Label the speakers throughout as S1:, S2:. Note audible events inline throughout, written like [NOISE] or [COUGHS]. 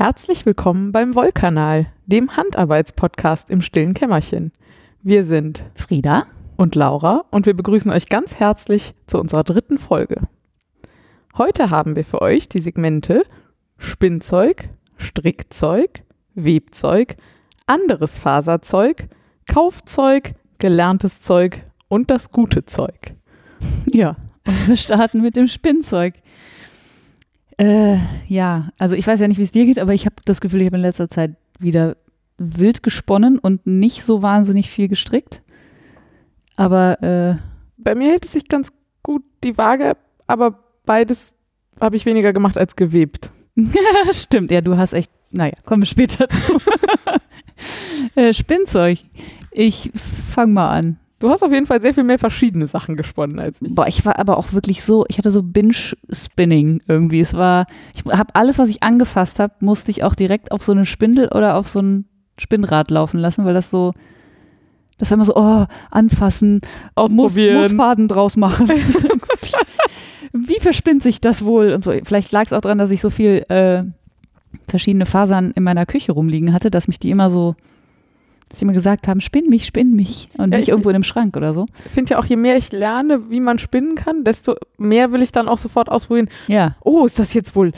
S1: Herzlich willkommen beim Wollkanal, dem Handarbeitspodcast im stillen Kämmerchen. Wir sind
S2: Frieda
S1: und Laura und wir begrüßen euch ganz herzlich zu unserer dritten Folge. Heute haben wir für euch die Segmente Spinnzeug, Strickzeug, Webzeug, anderes Faserzeug, Kaufzeug, gelerntes Zeug und das gute Zeug.
S2: Ja, und wir starten mit dem Spinnzeug. Äh, ja, also ich weiß ja nicht, wie es dir geht, aber ich habe das Gefühl, ich habe in letzter Zeit wieder wild gesponnen und nicht so wahnsinnig viel gestrickt. Aber äh,
S1: bei mir hält es sich ganz gut die Waage, aber beides habe ich weniger gemacht als gewebt. [LAUGHS]
S2: Stimmt, ja, du hast echt, naja, kommen wir später zu. [LAUGHS] äh, Spinnzeug. Ich fange mal an.
S1: Du hast auf jeden Fall sehr viel mehr verschiedene Sachen gesponnen als ich.
S2: Boah, ich war aber auch wirklich so, ich hatte so Binge-Spinning irgendwie. Es war, ich habe alles, was ich angefasst habe, musste ich auch direkt auf so eine Spindel oder auf so ein Spinnrad laufen lassen, weil das so, das war immer so, oh, anfassen,
S1: ausprobieren,
S2: muss, muss Faden draus machen. [LAUGHS] [LAUGHS] Wie verspinnt sich das wohl und so. Vielleicht lag es auch daran, dass ich so viel äh, verschiedene Fasern in meiner Küche rumliegen hatte, dass mich die immer so dass sie immer gesagt haben, spinn mich, spinn mich und ja, nicht irgendwo in einem Schrank oder so.
S1: Ich finde ja auch, je mehr ich lerne, wie man spinnen kann, desto mehr will ich dann auch sofort ausprobieren.
S2: Ja.
S1: Oh, ist das jetzt wohl,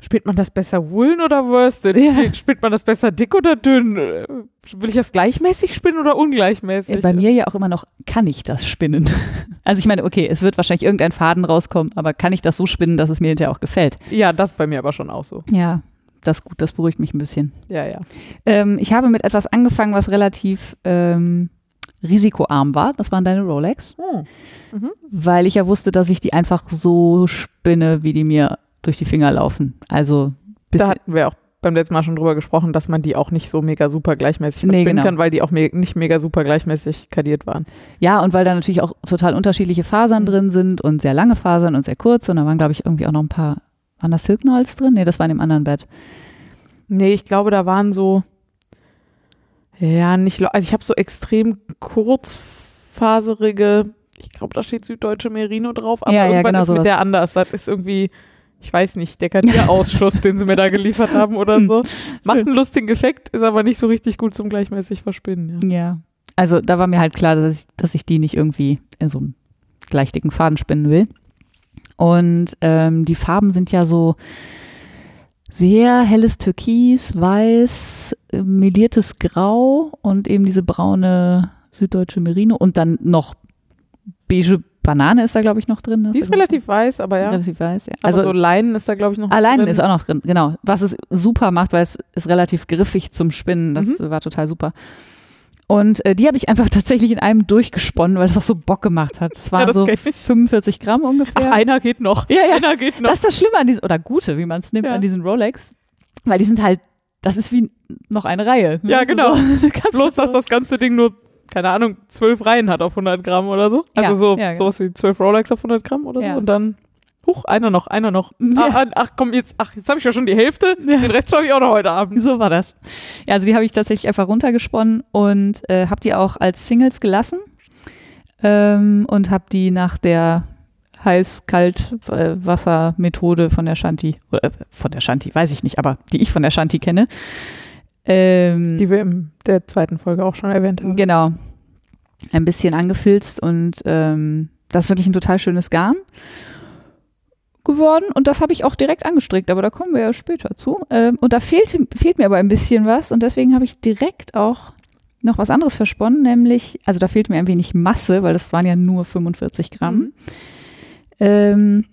S1: spinnt man das besser Woolen oder Worsted? Ja. [LAUGHS] Spinnt man das besser dick oder dünn? Will ich das gleichmäßig spinnen oder ungleichmäßig?
S2: Bei mir ja auch immer noch, kann ich das spinnen? [LAUGHS] Also ich meine, okay, es wird wahrscheinlich irgendein Faden rauskommen, aber kann ich das so spinnen, dass es mir hinterher auch gefällt?
S1: Ja, das bei mir aber schon auch so.
S2: Ja, das ist gut, das beruhigt mich ein bisschen.
S1: Ja, ja.
S2: Ähm, ich habe mit etwas angefangen, was relativ ähm, risikoarm war. Das waren deine Rolex.
S1: Oh. Mhm.
S2: Weil ich ja wusste, dass ich die einfach so spinne, wie die mir durch die Finger laufen. Also
S1: da hatten wir auch beim letzten Mal schon drüber gesprochen, dass man die auch nicht so mega super gleichmäßig verspinnen nee, genau. kann, weil die auch me nicht mega super gleichmäßig kadiert waren.
S2: Ja, und weil da natürlich auch total unterschiedliche Fasern mhm. drin sind und sehr lange Fasern und sehr kurze. Und da waren, glaube ich, irgendwie auch noch ein paar waren da Silkenholz drin? Nee, das war in dem anderen Bett.
S1: Nee, ich glaube, da waren so, ja, nicht, also ich habe so extrem kurzfaserige, ich glaube, da steht süddeutsche Merino drauf, aber
S2: ja,
S1: irgendwann
S2: ja, genau
S1: ist
S2: sowas.
S1: mit der anders. Das ist irgendwie, ich weiß nicht, der Kartierausschuss, den sie mir da geliefert haben oder so. [LAUGHS] Macht einen lustigen Effekt, ist aber nicht so richtig gut zum gleichmäßig Verspinnen.
S2: Ja, ja. also da war mir halt klar, dass ich, dass ich die nicht irgendwie in so einem gleich dicken Faden spinnen will. Und ähm, die Farben sind ja so sehr helles Türkis, weiß, meliertes Grau und eben diese braune süddeutsche Merino und dann noch beige Banane ist da, glaube ich, noch drin.
S1: Die ist relativ weiß, aber ja.
S2: Relativ weiß, ja.
S1: Also so Leinen ist da, glaube ich, noch
S2: ah, Leinen drin. ist auch noch drin, genau. Was es super macht, weil es ist relativ griffig zum Spinnen. Das mhm. war total super. Und äh, die habe ich einfach [LAUGHS] tatsächlich in einem durchgesponnen, weil das auch so Bock gemacht hat. Das [LAUGHS] waren ja, das so 45 Gramm ungefähr.
S1: Ach, einer geht noch.
S2: Ja, ja. Einer geht noch. Das ist das Schlimme an diesen, oder Gute, wie man es nimmt, ja. an diesen Rolex. Weil die sind halt, das ist wie noch eine Reihe.
S1: Ne? Ja, genau. [LAUGHS] So, Bloß, dass das ganze Ding nur, keine Ahnung, zwölf Reihen hat auf 100 Gramm oder so. Also ja, so ja, genau. sowas wie zwölf Rolex auf 100 Gramm oder so. Und dann Huch, einer noch, einer noch. Ja. Ach, ach, komm, jetzt, ach, jetzt habe ich ja schon die Hälfte. Ja. Den Rest habe ich auch noch heute Abend.
S2: So war das. Ja, also die habe ich tatsächlich einfach runtergesponnen und äh, habe die auch als Singles gelassen ähm, und habe die nach der Heiß-Kalt-Wasser-Methode von der Shanti, oder, äh, von der Shanti, weiß ich nicht, aber die ich von der Shanti kenne.
S1: Ähm, die wir in der zweiten Folge auch schon erwähnt haben.
S2: Genau. Ein bisschen angefilzt und ähm, das ist wirklich ein total schönes Garn geworden und das habe ich auch direkt angestrickt, aber da kommen wir ja später zu. Ähm, und da fehlt, fehlt mir aber ein bisschen was und deswegen habe ich direkt auch noch was anderes versponnen, nämlich, also da fehlt mir ein wenig Masse, weil das waren ja nur 45 Gramm. Mhm. Ähm,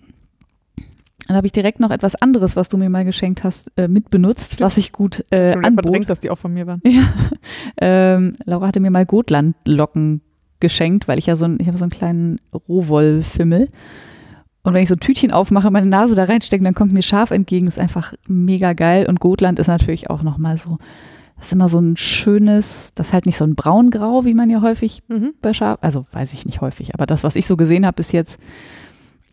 S2: dann habe ich direkt noch etwas anderes, was du mir mal geschenkt hast, äh, mitbenutzt, Stimmt. was ich gut äh, ich anbot.
S1: verdrängt, dass die auch von mir waren. [LAUGHS]
S2: Ja. Ähm, Laura hatte mir mal Gotlandlocken geschenkt, weil ich ja so, ein, ich habe so einen kleinen Rohwollfimmel. Und wenn ich so ein Tütchen aufmache, meine Nase da reinstecke, dann kommt mir Schaf entgegen. Ist einfach mega geil. Und Gotland ist natürlich auch nochmal so, das ist immer so ein schönes, das ist halt nicht so ein braungrau, wie man ja häufig mhm. bei Schaf, also weiß ich nicht häufig, aber das, was ich so gesehen habe bis jetzt,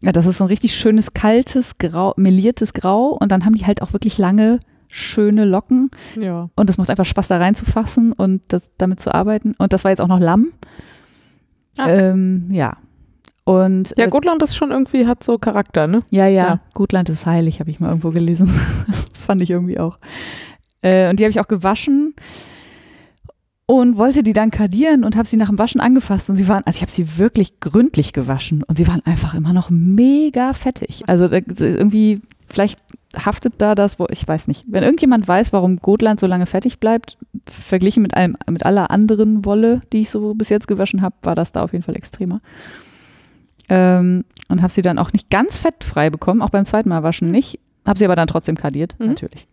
S2: ja, das ist so ein richtig schönes, kaltes, grau, meliertes Grau. Und dann haben die halt auch wirklich lange, schöne Locken.
S1: Ja.
S2: Und es macht einfach Spaß, da reinzufassen und das, damit zu arbeiten. Und das war jetzt auch noch Lamm. Ah. Ähm, ja, und,
S1: ja, äh, Gotland ist schon irgendwie, hat so Charakter, ne?
S2: Ja, ja, ja. Gotland ist heilig, habe ich mal irgendwo gelesen. das [LAUGHS] fand ich irgendwie auch. Äh, und die habe ich auch gewaschen und wollte die dann kadieren und habe sie nach dem Waschen angefasst und sie waren, also ich habe sie wirklich gründlich gewaschen und sie waren einfach immer noch mega fettig. Also da- irgendwie, vielleicht haftet da das, wo, ich weiß nicht. Wenn irgendjemand weiß, warum Gotland so lange fettig bleibt, verglichen mit allem, mit aller anderen Wolle, die ich so bis jetzt gewaschen habe, war das da auf jeden Fall extremer. Ähm, und habe sie dann auch nicht ganz fettfrei bekommen, auch beim zweiten Mal waschen nicht. Habe sie aber dann trotzdem kadiert,
S1: Mhm.
S2: natürlich.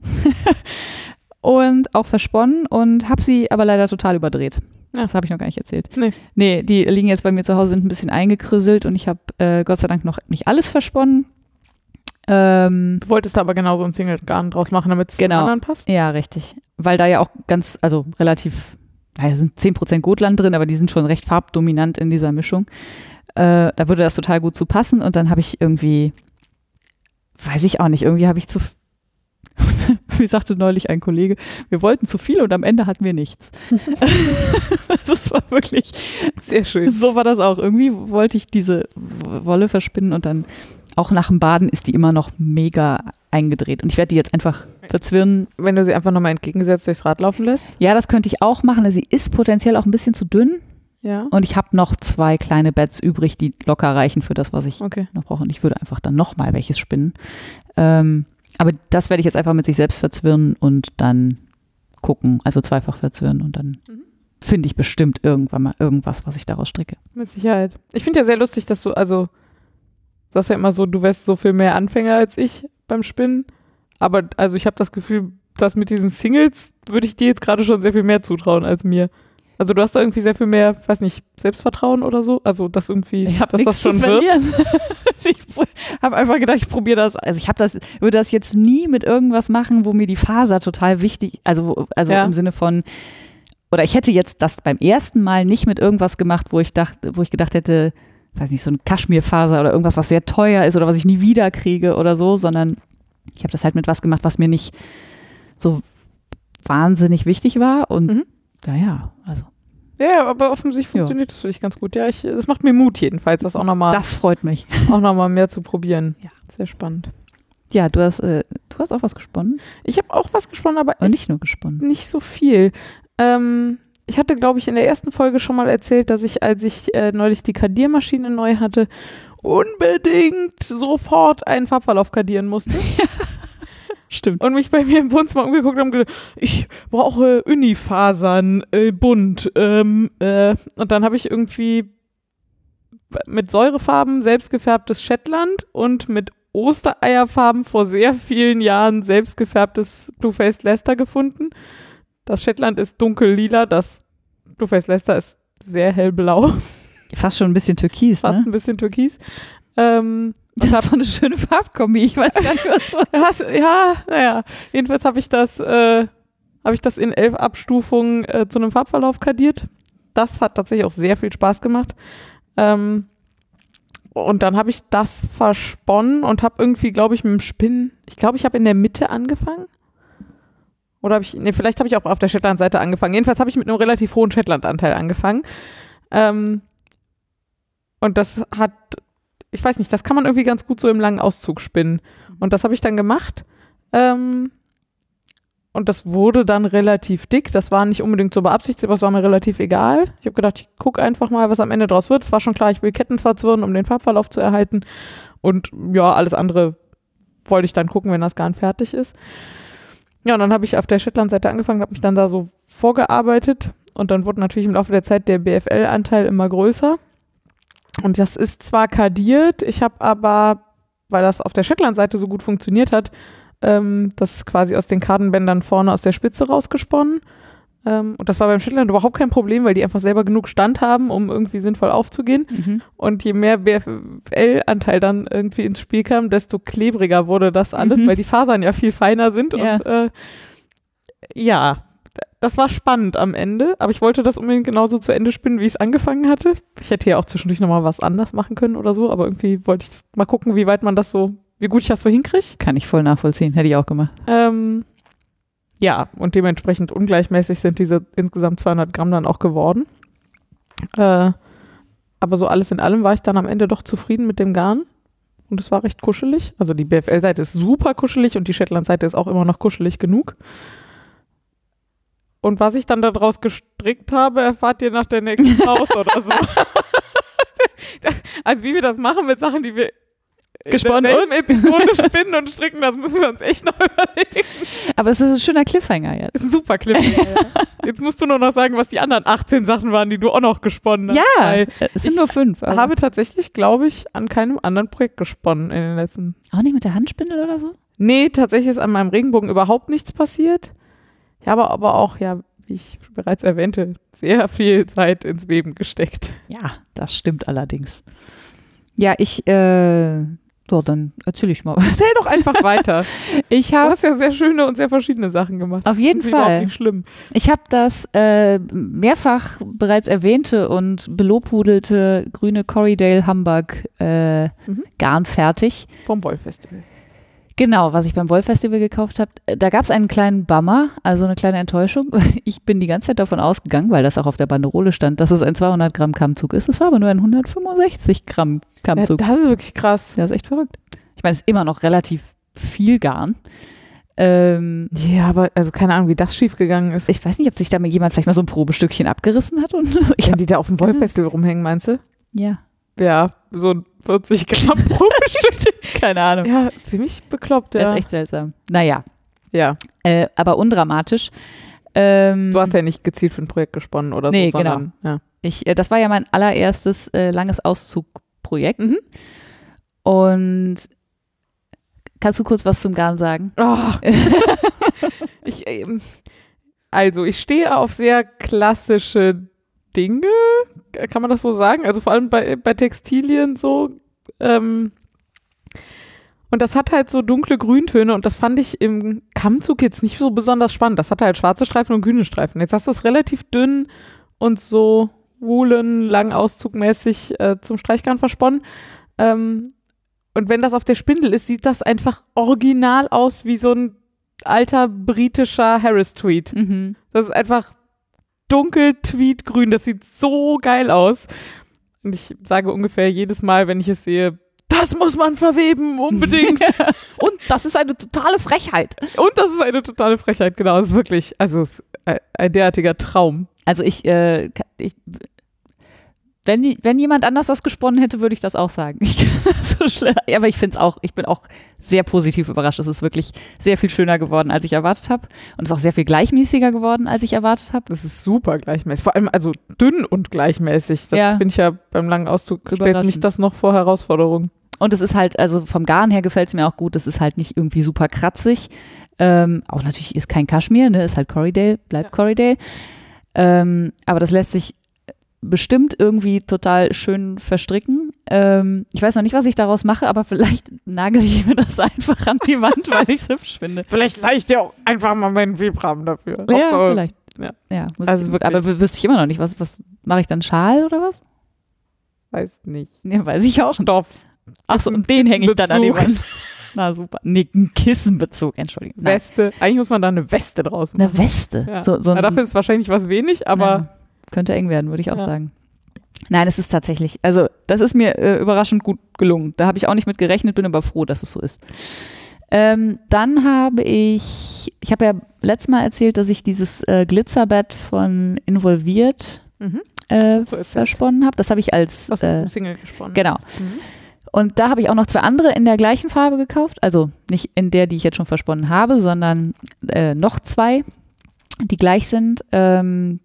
S2: [LAUGHS] und auch versponnen und habe sie aber leider total überdreht.
S1: Ja.
S2: Das habe ich noch gar nicht erzählt.
S1: Nee.
S2: Nee, die liegen jetzt bei mir zu Hause, sind ein bisschen eingekrisselt und ich habe äh, Gott sei Dank noch nicht alles versponnen. Ähm,
S1: Du wolltest da aber genauso ein Single-Garn draus machen, damit es
S2: Genau.
S1: anderen passt?
S2: ja, richtig. Weil da ja auch ganz, also relativ, naja, sind 10% Gotland drin, aber die sind schon recht farbdominant in dieser Mischung. Äh, da würde das total gut zu passen und dann habe ich irgendwie, weiß ich auch nicht, irgendwie habe ich zu, [LAUGHS] wie sagte neulich ein Kollege, wir wollten zu viel und am Ende hatten wir nichts. [LAUGHS] das war wirklich,
S1: Sehr schön.
S2: so war das auch. Irgendwie wollte ich diese Wolle verspinnen und dann auch nach dem Baden ist die immer noch mega eingedreht. Und ich werde die jetzt einfach verzwirnen.
S1: Wenn du sie einfach nochmal entgegengesetzt durchs Rad laufen lässt.
S2: Ja, das könnte ich auch machen. Sie ist potenziell auch ein bisschen zu dünn.
S1: Ja.
S2: Und ich habe noch zwei kleine Beds übrig, die locker reichen für das, was ich
S1: Okay.
S2: noch brauche. Und ich würde einfach dann nochmal welches spinnen. Ähm, aber das werde ich jetzt einfach mit sich selbst verzwirnen und dann gucken. Also zweifach verzwirnen und dann
S1: Mhm.
S2: finde ich bestimmt irgendwann mal irgendwas, was ich daraus stricke.
S1: Mit Sicherheit. Ich finde ja sehr lustig, dass du, also, du sagst ja immer so, du wärst so viel mehr Anfänger als ich beim Spinnen. Aber also ich habe das Gefühl, dass mit diesen Singles würde ich dir jetzt gerade schon sehr viel mehr zutrauen als mir. Also du hast da irgendwie sehr viel mehr, weiß nicht, Selbstvertrauen oder so. Also das irgendwie,
S2: Ich habe
S1: dass das schon
S2: zu
S1: wird.
S2: verlieren. [LAUGHS] ich habe einfach gedacht, ich probiere das. Also ich habe das, würde das jetzt nie mit irgendwas machen, wo mir die Faser total wichtig, also also
S1: Ja.
S2: im Sinne von oder ich hätte jetzt das beim ersten Mal nicht mit irgendwas gemacht, wo ich dachte, wo ich gedacht hätte, weiß nicht, so ein Kaschmirfaser oder irgendwas, was sehr teuer ist oder was ich nie wieder kriege oder so, sondern ich habe das halt mit was gemacht, was mir nicht so wahnsinnig wichtig war und
S1: Mhm.
S2: Naja, also
S1: Ja, aber offensichtlich
S2: Ja.
S1: funktioniert das für dich ganz gut. Ja, ich, das macht mir Mut jedenfalls, das auch nochmal
S2: das freut mich. [LAUGHS]
S1: auch noch mal mehr zu probieren.
S2: Ja.
S1: Sehr spannend.
S2: Ja, du hast, äh, du hast auch was gesponnen
S1: Ich habe auch was gesponnen, aber
S2: und nicht nur gesponnen.
S1: nicht so viel. Ähm, ich hatte, glaube ich, in der ersten Folge schon mal erzählt, dass ich, als ich äh, neulich die Kadiermaschine neu hatte, unbedingt sofort einen Farbverlauf kadieren musste [LAUGHS] [LAUGHS]
S2: Stimmt.
S1: und mich bei mir im Wohnzimmer umgeguckt habe und gedacht, ich brauche Unifasern, äh, bunt. Ähm, äh, und dann habe ich irgendwie mit Säurefarben selbstgefärbtes Shetland und mit Ostereierfarben vor sehr vielen Jahren selbstgefärbtes Blueface Leicester gefunden. Das Shetland ist dunkel-lila, das Blueface Leicester ist sehr hellblau,
S2: Fast schon ein bisschen türkis,
S1: fast
S2: ne?
S1: ein bisschen türkis. Ähm, und
S2: Das so eine schöne Farbkombi. Ich weiß gar nicht, was [LAUGHS]
S1: hast- ja, naja, jedenfalls habe ich das, äh, habe ich das in elf Abstufungen äh, zu einem Farbverlauf kadiert. Das hat tatsächlich auch sehr viel Spaß gemacht. Ähm, und dann habe ich das versponnen und habe irgendwie, glaube ich, mit dem Spinnen, ich glaube, ich habe in der Mitte angefangen. Oder habe ich, nee, vielleicht habe ich auch auf der Shetland-Seite angefangen. Jedenfalls habe ich mit einem relativ hohen Shetland-Anteil angefangen. Ähm, und das hat, ich weiß nicht, das kann man irgendwie ganz gut so im langen Auszug spinnen. Und das habe ich dann gemacht. Ähm, und das wurde dann relativ dick. Das war nicht unbedingt so beabsichtigt, aber es war mir relativ egal. Ich habe gedacht, ich gucke einfach mal, was am Ende draus wird. Es war schon klar, ich will Ketten verzwirren, um den Farbverlauf zu erhalten. Und ja, alles andere wollte ich dann gucken, wenn das Garn fertig ist. Ja, und dann habe ich auf der Shetland-Seite angefangen, habe mich dann da so vorgearbeitet. Und dann wurde natürlich im Laufe der Zeit der BFL-Anteil immer größer. Und das ist zwar kadiert, ich habe aber, weil das auf der Shetland-Seite so gut funktioniert hat, ähm, das quasi aus den Kartenbändern vorne aus der Spitze rausgesponnen. Ähm, und das war beim Shetland überhaupt kein Problem, weil die einfach selber genug Stand haben, um irgendwie sinnvoll aufzugehen.
S2: Mhm.
S1: Und je mehr BFL-Anteil dann irgendwie ins Spiel kam, desto klebriger wurde das alles,
S2: Mhm.
S1: weil die Fasern ja viel feiner sind.
S2: Ja.
S1: Und äh, ja, das war spannend am Ende, aber ich wollte das unbedingt genauso zu Ende spinnen, wie ich es angefangen hatte. Ich hätte ja auch zwischendurch nochmal was anders machen können oder so, aber irgendwie wollte ich mal gucken, wie weit man das so, wie gut ich das so hinkriege.
S2: Kann ich voll nachvollziehen. Hätte ich auch gemacht.
S1: Ähm, ja, und dementsprechend ungleichmäßig sind diese insgesamt 200 Gramm dann auch geworden. Äh, aber so alles in allem war ich dann am Ende doch zufrieden mit dem Garn. Und es war recht kuschelig. Also die BFL-Seite ist super kuschelig und die Shetland-Seite ist auch immer noch kuschelig genug. Und was ich dann daraus gestrickt habe, erfahrt ihr nach der nächsten [LAUGHS] Pause oder so. [LAUGHS] Also wie wir das machen mit Sachen, die wir
S2: Gesponnen
S1: in derselben Episode spinnen und stricken, das müssen wir uns echt noch [LAUGHS] überlegen.
S2: Aber es ist ein schöner Cliffhanger jetzt.
S1: Das ist ein super Clip. Jetzt musst du nur noch sagen, was die anderen 18 Sachen waren, die du auch noch gesponnen hast.
S2: Ja, es sind nur fünf.
S1: ich habe tatsächlich, glaube ich, an keinem anderen Projekt gesponnen in den letzten.
S2: auch nicht mit der Handspindel oder so?
S1: Nee, tatsächlich ist an meinem Regenbogen überhaupt nichts passiert. Ich habe aber auch, ja, wie ich bereits erwähnte, sehr viel Zeit ins Weben gesteckt.
S2: Ja, das stimmt allerdings. Ja, ich, äh, so, dann erzähle ich mal was.
S1: Erzähl doch einfach weiter. [LAUGHS]
S2: Ich
S1: Du
S2: habe
S1: hast ja sehr schöne und sehr verschiedene Sachen gemacht.
S2: auf jeden
S1: überhaupt
S2: Fall,
S1: nicht schlimm.
S2: ich habe das äh, mehrfach bereits erwähnte und belobhudelte grüne Corriedale Hamburg äh,
S1: Mhm.
S2: Garn fertig.
S1: Vom Wollfestival.
S2: Genau, was ich beim Wollfestival gekauft habe. Da gab es einen kleinen Bummer, also eine kleine Enttäuschung. [LAUGHS] Ich bin die ganze Zeit davon ausgegangen, weil das auch auf der Banderole stand, dass es ein 200 Gramm Kammzug ist. Es war aber nur ein 165 Gramm
S1: Ja,
S2: Kammzug.
S1: das ist wirklich krass.
S2: Das ist echt verrückt. Ich meine, es ist immer noch relativ viel Garn. Ähm,
S1: Ja, aber also keine Ahnung, wie das schiefgegangen ist.
S2: ich weiß nicht, ob sich da mal jemand vielleicht mal so ein Probestückchen abgerissen hat. Und [LAUGHS] ich
S1: Wenn
S2: hab,
S1: die da auf dem Wollfestival rumhängen, meinst du?
S2: ja,
S1: Ja, so ein 40 Gramm pro [LAUGHS] Stückchen.
S2: keine Ahnung.
S1: Ja, ziemlich bekloppt,
S2: Das
S1: ja.
S2: ist echt seltsam. Naja,
S1: ja,
S2: äh, aber undramatisch. Ähm,
S1: du hast ja nicht gezielt für ein Projekt gesponnen oder
S2: Nee,
S1: so, sondern, ja.
S2: ich, äh, das war ja mein allererstes äh, langes Auszugprojekt.
S1: Mhm.
S2: Und kannst du kurz was zum Garn sagen?
S1: Oh. [LAUGHS] ich, ähm, also, ich stehe auf sehr klassische Dinge, kann man das so sagen? Also vor allem bei, bei Textilien so. Ähm, und das hat halt so dunkle Grüntöne und das fand ich im Kammzug jetzt nicht so besonders spannend. Das hatte halt schwarze Streifen und grüne Streifen. Jetzt hast du es relativ dünn und so Woolen, lang auszugmäßig äh, zum Streichgarn versponnen. Ähm, und wenn das auf der Spindel ist, sieht das einfach original aus wie so ein alter britischer Harris-Tweet.
S2: Mhm.
S1: Das ist einfach dunkel tweetgrün. Das sieht so geil aus. Und ich sage ungefähr jedes Mal, wenn ich es sehe, das muss man verweben, unbedingt. [LAUGHS]
S2: Und das ist eine totale Frechheit.
S1: Und das ist eine totale Frechheit, genau. Es ist wirklich, also es ist ein, derartiger Traum.
S2: Also ich, äh, ich wenn, wenn jemand anders das gesponnen hätte, würde ich das auch sagen. [LAUGHS] Ich so schlimm. Aber ich finde es auch, ich bin auch sehr positiv überrascht. Es ist wirklich sehr viel schöner geworden, als ich erwartet habe. Und es ist auch sehr viel gleichmäßiger geworden, als ich erwartet habe.
S1: Das ist super gleichmäßig. Vor allem also dünn und gleichmäßig. Das
S2: Ja.
S1: finde ich ja beim langen Auszug stellt mich das noch vor Herausforderungen.
S2: Und es ist halt, also vom Garn her gefällt es mir auch gut. Es ist halt nicht irgendwie super kratzig. Ähm, auch natürlich ist kein Kaschmir, ne? Ist halt Corriedale, bleibt
S1: Ja.
S2: Corriedale. Ähm, aber das lässt sich bestimmt irgendwie total schön verstricken. Ähm, ich weiß noch nicht, was ich daraus mache, aber vielleicht nagel ich mir das [LAUGHS] einfach an die Wand, weil ich es hübsch finde.
S1: Vielleicht leih ich dir auch einfach mal meinen Webrahmen dafür.
S2: Ja,
S1: Hauptsache-
S2: vielleicht.
S1: ja.
S2: Ja,
S1: Also
S2: ich, aber wüsste ich immer noch nicht. Was, was mache ich dann? Schal oder was?
S1: Weiß nicht.
S2: Ja, weiß ich auch.
S1: Stoff.
S2: Achso, und den hänge ich dann an die. Wand. Na super. Nee, ein Kissenbezug, Entschuldigung. Nein.
S1: Weste. Eigentlich muss man da eine Weste draus machen.
S2: Eine Weste.
S1: Ja.
S2: So, so
S1: Na,
S2: ein,
S1: dafür ist wahrscheinlich was wenig, aber
S2: Ja, könnte eng werden, würde ich auch
S1: Ja.
S2: sagen. Nein, es ist tatsächlich, also das ist mir äh, überraschend gut gelungen. Da habe ich auch nicht mit gerechnet, bin aber froh, dass es so ist. Ähm, dann habe ich, ich habe ja letztes Mal erzählt, dass ich dieses äh, Glitzerbett von Involviert
S1: mhm.
S2: äh, versponnen habe. Das habe ich als,
S1: was äh, Single gesponnen.
S2: genau.
S1: Mhm.
S2: Und da habe ich auch noch zwei andere in der gleichen Farbe gekauft. Also nicht in der, die ich jetzt schon versponnen habe, sondern äh, noch zwei, die gleich sind. Ähm,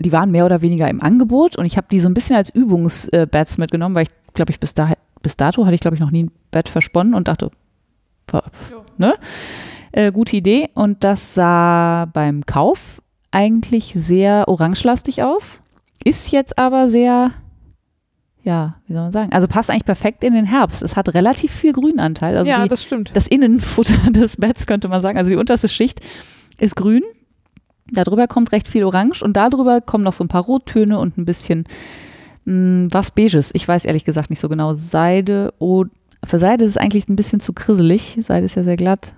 S2: die waren mehr oder weniger im Angebot und ich habe die so ein bisschen als Übungsbats mitgenommen, weil ich glaube ich bis, da, bis dato hatte ich glaube ich noch nie ein Bett versponnen und dachte, ne? Äh, gute Idee. Und das sah beim Kauf eigentlich sehr orangelastig aus, ist jetzt aber sehr ja, wie soll man sagen? Also passt eigentlich perfekt in den Herbst. Es hat relativ viel Grünanteil. Also
S1: ja,
S2: die,
S1: das stimmt.
S2: das Innenfutter [LAUGHS] des Betts könnte man sagen. Also die unterste Schicht ist grün. Darüber kommt recht viel Orange und darüber kommen noch so ein paar Rottöne und ein bisschen mh, was Beiges. Ich weiß ehrlich gesagt nicht so genau. Seide, oh, für Seide ist es eigentlich ein bisschen zu krisselig. Seide ist ja sehr glatt.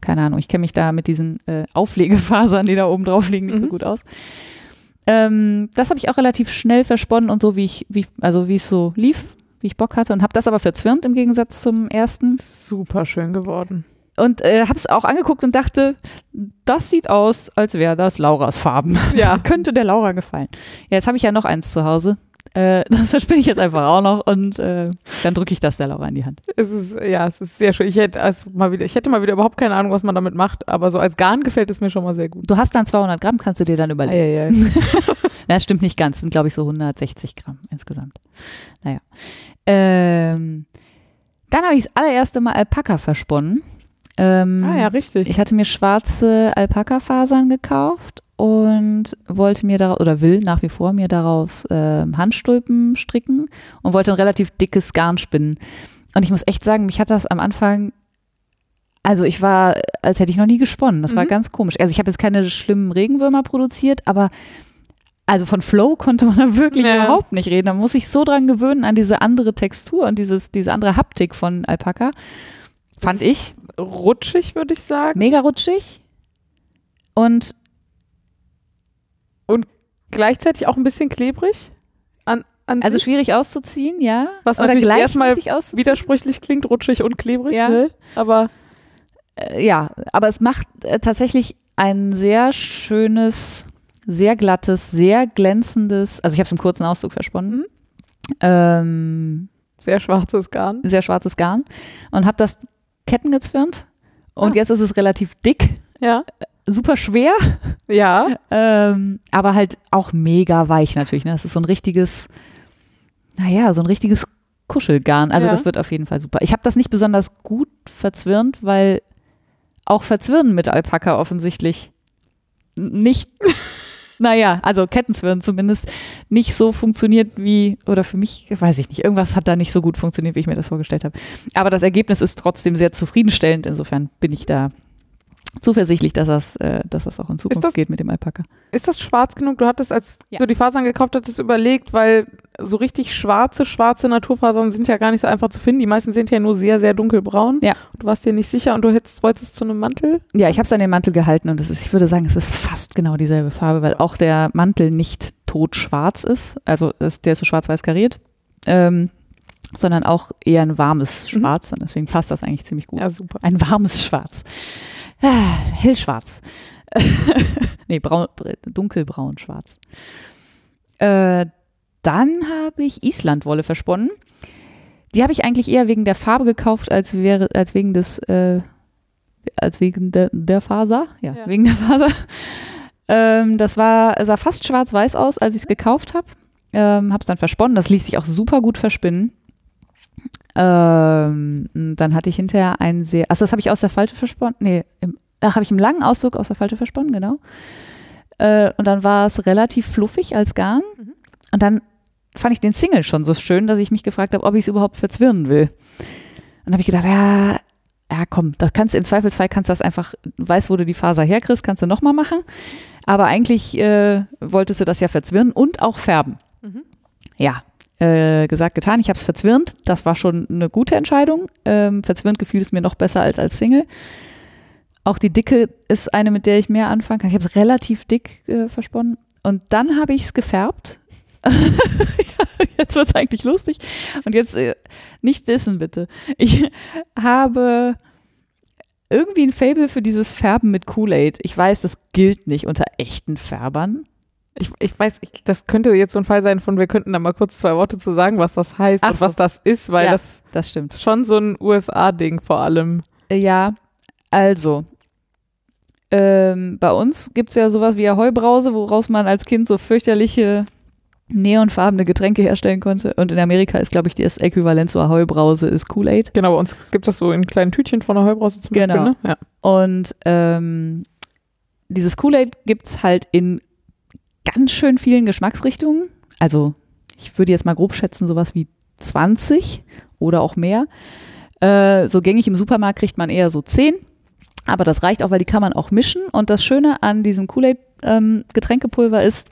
S2: Keine Ahnung, ich kenne mich da mit diesen äh, Auflegefasern, die da oben drauf liegen, nicht so
S1: Mhm.
S2: gut aus. Ähm, das habe ich auch relativ schnell versponnen und so, wie ich, wie, also wie es so lief, wie ich Bock hatte und habe das aber verzwirnt im Gegensatz zum ersten.
S1: Super schön geworden.
S2: Und äh, habe es auch angeguckt und dachte, das sieht aus, als wäre das Lauras Farben.
S1: Ja. [LAUGHS]
S2: Könnte der Laura gefallen. Ja, jetzt habe ich ja noch eins zu Hause. Äh, [LAUGHS] das verspinne ich jetzt einfach auch noch und äh, dann drücke ich das der Laura in die Hand.
S1: Es ist, ja, es ist sehr schön. Ich hätte, also mal wieder, ich hätte mal wieder überhaupt keine Ahnung, was man damit macht, aber so als Garn gefällt es mir schon mal sehr gut.
S2: Du hast dann 200 Gramm, kannst du dir dann überlegen.
S1: Eieiei.
S2: Ja, [LAUGHS] stimmt nicht ganz, sind glaube ich so 160 Gramm insgesamt. Naja. Ähm, dann habe ich das allererste Mal Alpaka versponnen. Ähm,
S1: Ah ja, richtig.
S2: Ich hatte mir schwarze Alpaka-Fasern gekauft und wollte mir daraus, oder will nach wie vor mir daraus ähm, Handstulpen stricken und wollte ein relativ dickes Garn spinnen. Und ich muss echt sagen, mich hat das am Anfang, also ich war, als hätte ich noch nie gesponnen. Das war
S1: Mhm.
S2: ganz komisch. Also ich habe jetzt keine schlimmen Regenwürmer produziert, aber also von Flow konnte man da wirklich
S1: Ja.
S2: überhaupt nicht reden. Da muss ich so dran gewöhnen an diese andere Textur und dieses, diese andere Haptik von Alpaka. Fand
S1: Das-
S2: ich
S1: Rutschig, würde ich sagen.
S2: mega rutschig. Und
S1: Gleichzeitig auch ein bisschen klebrig. An, an
S2: also
S1: sich.
S2: schwierig auszuziehen, ja.
S1: Was
S2: Oder
S1: natürlich erstmal widersprüchlich klingt, rutschig und klebrig.
S2: Ja.
S1: Ne? Aber
S2: Äh, ja, aber es macht äh, tatsächlich ein sehr schönes, sehr glattes, sehr glänzendes, also ich habe es im kurzen Auszug versponnen,
S1: Mhm.
S2: ähm,
S1: sehr schwarzes Garn.
S2: sehr schwarzes Garn und habe das Ketten gezwirnt und
S1: Ah.
S2: jetzt ist es relativ dick,
S1: Ja.
S2: super schwer,
S1: Ja.
S2: ähm, aber halt auch mega weich natürlich. Ne? Es ist so ein richtiges, naja, so ein richtiges Kuschelgarn. Also
S1: Ja.
S2: das wird auf jeden Fall super. Ich habe das nicht besonders gut verzwirnt, weil auch Verzwirnen mit Alpaka offensichtlich nicht, [LAUGHS] naja, also Kettenzwirnen zumindest nicht so funktioniert wie, oder für mich, weiß ich nicht, irgendwas hat da nicht so gut funktioniert, wie ich mir das vorgestellt habe. Aber das Ergebnis ist trotzdem sehr zufriedenstellend. Insofern bin ich da zuversichtlich, dass das, äh, dass das auch in Zukunft
S1: das-
S2: geht mit dem Alpaka.
S1: Ist das schwarz genug? Du hattest, als
S2: Ja.
S1: du die Fasern gekauft hattest, überlegt, weil so richtig schwarze, schwarze Naturfasern sind ja gar nicht so einfach zu finden. Die meisten sind ja nur sehr, sehr dunkelbraun.
S2: Ja.
S1: Du warst dir nicht sicher und du hättest, wolltest es zu einem Mantel?
S2: Ja, ich habe es an den Mantel gehalten und es ist, ich würde sagen, es ist fast genau dieselbe Farbe, weil auch der Mantel nicht totschwarz ist. Also es, der ist so schwarz-weiß kariert, ähm, sondern auch eher ein warmes
S1: Mhm.
S2: Schwarz. Und deswegen passt das eigentlich ziemlich gut.
S1: Ja, super.
S2: Ein warmes Schwarz. Ah, hellschwarz. [LAUGHS] nee, braun, dunkelbraun schwarz. Äh, dann habe ich Islandwolle versponnen. Die habe ich eigentlich eher wegen der Farbe gekauft, als, wäre, als wegen des, äh, als wegen der, der Faser. Ja,
S1: Ja.
S2: wegen der Faser. Ähm, das war, sah fast schwarz-weiß aus, als ich es gekauft habe. Ähm, habe es dann versponnen. Das ließ sich auch super gut verspinnen. Ähm, dann hatte ich hinterher ein sehr, also das habe ich aus der Falte versponnen. Nee, im, ach, habe ich im langen Auszug aus der Falte versponnen, genau. Äh, und dann war es relativ fluffig als Garn.
S1: Mhm.
S2: Und dann fand ich den Single schon so schön, dass ich mich gefragt habe, ob ich es überhaupt verzwirnen will. Und habe ich gedacht, ja, ja, komm, das kannst du im Zweifelsfall kannst du das einfach, du weißt, wo du die Faser herkriegst, kannst du nochmal machen. Aber eigentlich äh, wolltest du das ja verzwirnen und auch färben.
S1: Mhm.
S2: Ja, äh, gesagt, getan. Ich habe es verzwirnt. Das war schon eine gute Entscheidung. Ähm, verzwirnt gefiel es mir noch besser als als Single. Auch die Dicke ist eine, mit der ich mehr anfangen kann. Ich habe es relativ dick äh, versponnen. Und dann habe ich es gefärbt. [LAUGHS] jetzt wird es eigentlich lustig. Und jetzt äh, nicht wissen, bitte. Ich habe irgendwie ein Fable für dieses Färben mit Kool-Aid. Ich weiß, das gilt nicht unter echten Färbern.
S1: Ich, ich weiß, ich, das könnte jetzt so ein Fall sein von, wir könnten da mal kurz zwei Worte zu sagen, was das heißt
S2: Ach
S1: und
S2: so.
S1: was das ist, weil
S2: Ja.
S1: das
S2: Das stimmt.
S1: ist schon so ein USA-Ding vor allem.
S2: Äh, Ja, also. Ähm, bei uns gibt es ja sowas wie Ahoi-Brause, woraus man als Kind so fürchterliche neonfarbene Getränke herstellen konnte. Und in Amerika ist, glaube ich, das Äquivalent zu Ahoi-Brause ist Kool-Aid.
S1: Genau, bei uns gibt es das so in kleinen Tütchen von der Heubrause zum
S2: Genau.
S1: Beispiel. Ne? Ja.
S2: Und ähm, dieses Kool-Aid gibt es halt in ganz schön vielen Geschmacksrichtungen. Also ich würde jetzt mal grob schätzen, sowas wie 20 oder auch mehr. Äh, so gängig im Supermarkt kriegt man eher so 10. Aber das reicht auch, weil die kann man auch mischen. Und das Schöne an diesem Kool-Aid-Getränkepulver ist,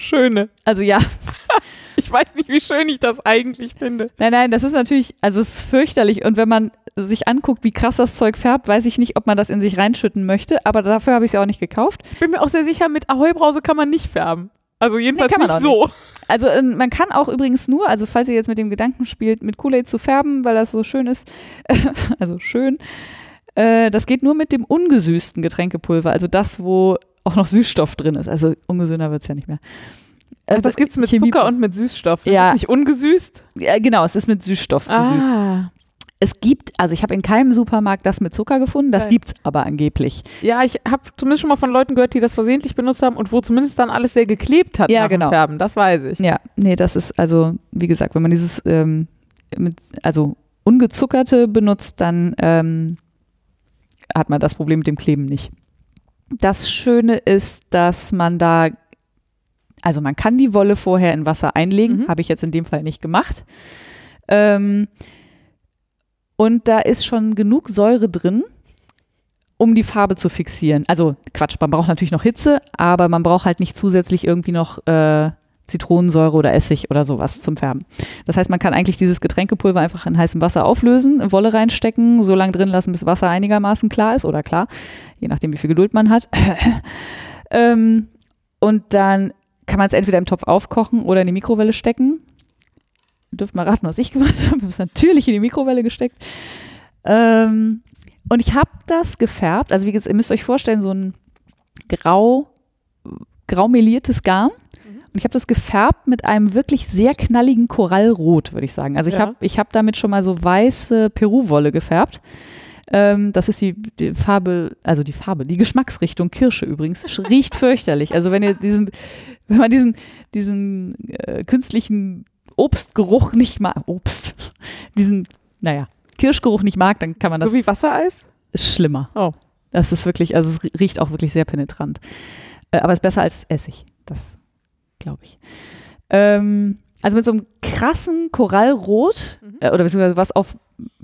S1: Schöne.
S2: also ja, [LAUGHS]
S1: Ich weiß nicht, wie schön ich das eigentlich finde.
S2: nein, nein, das ist natürlich, also es ist fürchterlich. Und wenn man sich anguckt, wie krass das Zeug färbt, weiß ich nicht, ob man das in sich reinschütten möchte. Aber dafür habe ich es ja auch nicht gekauft.
S1: Ich bin mir auch sehr sicher, mit Ahoi-Brause kann man nicht färben. Also jedenfalls
S2: kann man
S1: nicht so.
S2: Also äh, man kann auch übrigens nur, also falls ihr jetzt mit dem Gedanken spielt, mit Kool-Aid zu färben, weil das so schön ist, [LAUGHS] also schön, Äh, das geht nur mit dem ungesüßten Getränkepulver, also das, wo auch noch Süßstoff drin ist. Also ungesünder wird es ja nicht mehr.
S1: Ach, das gibt es mit
S2: Chemie-
S1: Zucker und mit Süßstoff.
S2: Ja.
S1: Das ist nicht ungesüßt.
S2: Ja, genau, es ist mit Süßstoff gesüßt.
S1: Ah.
S2: Es gibt, also ich habe in keinem Supermarkt das mit Zucker gefunden, das
S1: Geil.
S2: gibt's aber angeblich.
S1: Ja, ich habe zumindest schon mal von Leuten gehört, die das versehentlich benutzt haben und wo zumindest dann alles sehr geklebt hat
S2: Ja,
S1: nach dem
S2: genau.
S1: Färben. Das weiß ich.
S2: Ja, nee, das ist also, wie gesagt, wenn man dieses, ähm, mit, also ungezuckerte benutzt, dann ähm, hat man das Problem mit dem Kleben nicht. Das Schöne ist, dass man da, also man kann die Wolle vorher in Wasser einlegen,
S1: Mhm.
S2: habe ich jetzt in dem Fall nicht gemacht. Ähm, und da ist schon genug Säure drin, um die Farbe zu fixieren. Also Quatsch, man braucht natürlich noch Hitze, aber man braucht halt nicht zusätzlich irgendwie noch äh, Zitronensäure oder Essig oder sowas zum Färben. Das heißt, man kann eigentlich dieses Getränkepulver einfach in heißem Wasser auflösen, Wolle reinstecken, so lange drin lassen, bis Wasser einigermaßen klar ist oder klar, je nachdem, wie viel Geduld man hat. [CLEARS THROAT] ähm, und dann kann man es entweder im Topf aufkochen oder in die Mikrowelle stecken. Ihr dürft mal raten, was ich gemacht [LAUGHS] habe. Ich habe es natürlich in die Mikrowelle gesteckt. Ähm, und ich habe das gefärbt. Also wie gesagt, ihr müsst euch vorstellen, so ein grau, grau meliertes Garn. Und ich habe das gefärbt mit einem wirklich sehr knalligen Korallrot, würde ich sagen. Also ich
S1: Ja.
S2: habe ich hab damit schon mal so weiße Peru-Wolle gefärbt. Ähm, das ist die, die Farbe, also die Farbe, die Geschmacksrichtung Kirsche übrigens. Riecht fürchterlich. Also wenn ihr diesen, wenn man diesen, diesen äh, künstlichen Obstgeruch nicht mag, Obst, diesen, naja, Kirschgeruch nicht mag, dann kann man das
S1: So wie Wassereis?
S2: ist schlimmer.
S1: Oh.
S2: Das ist wirklich, also es riecht auch wirklich sehr penetrant. Äh, aber ist besser als Essig. Das glaube ich. Ähm, also mit so einem krassen Korallrot,
S1: Mhm.
S2: äh, oder beziehungsweise was auf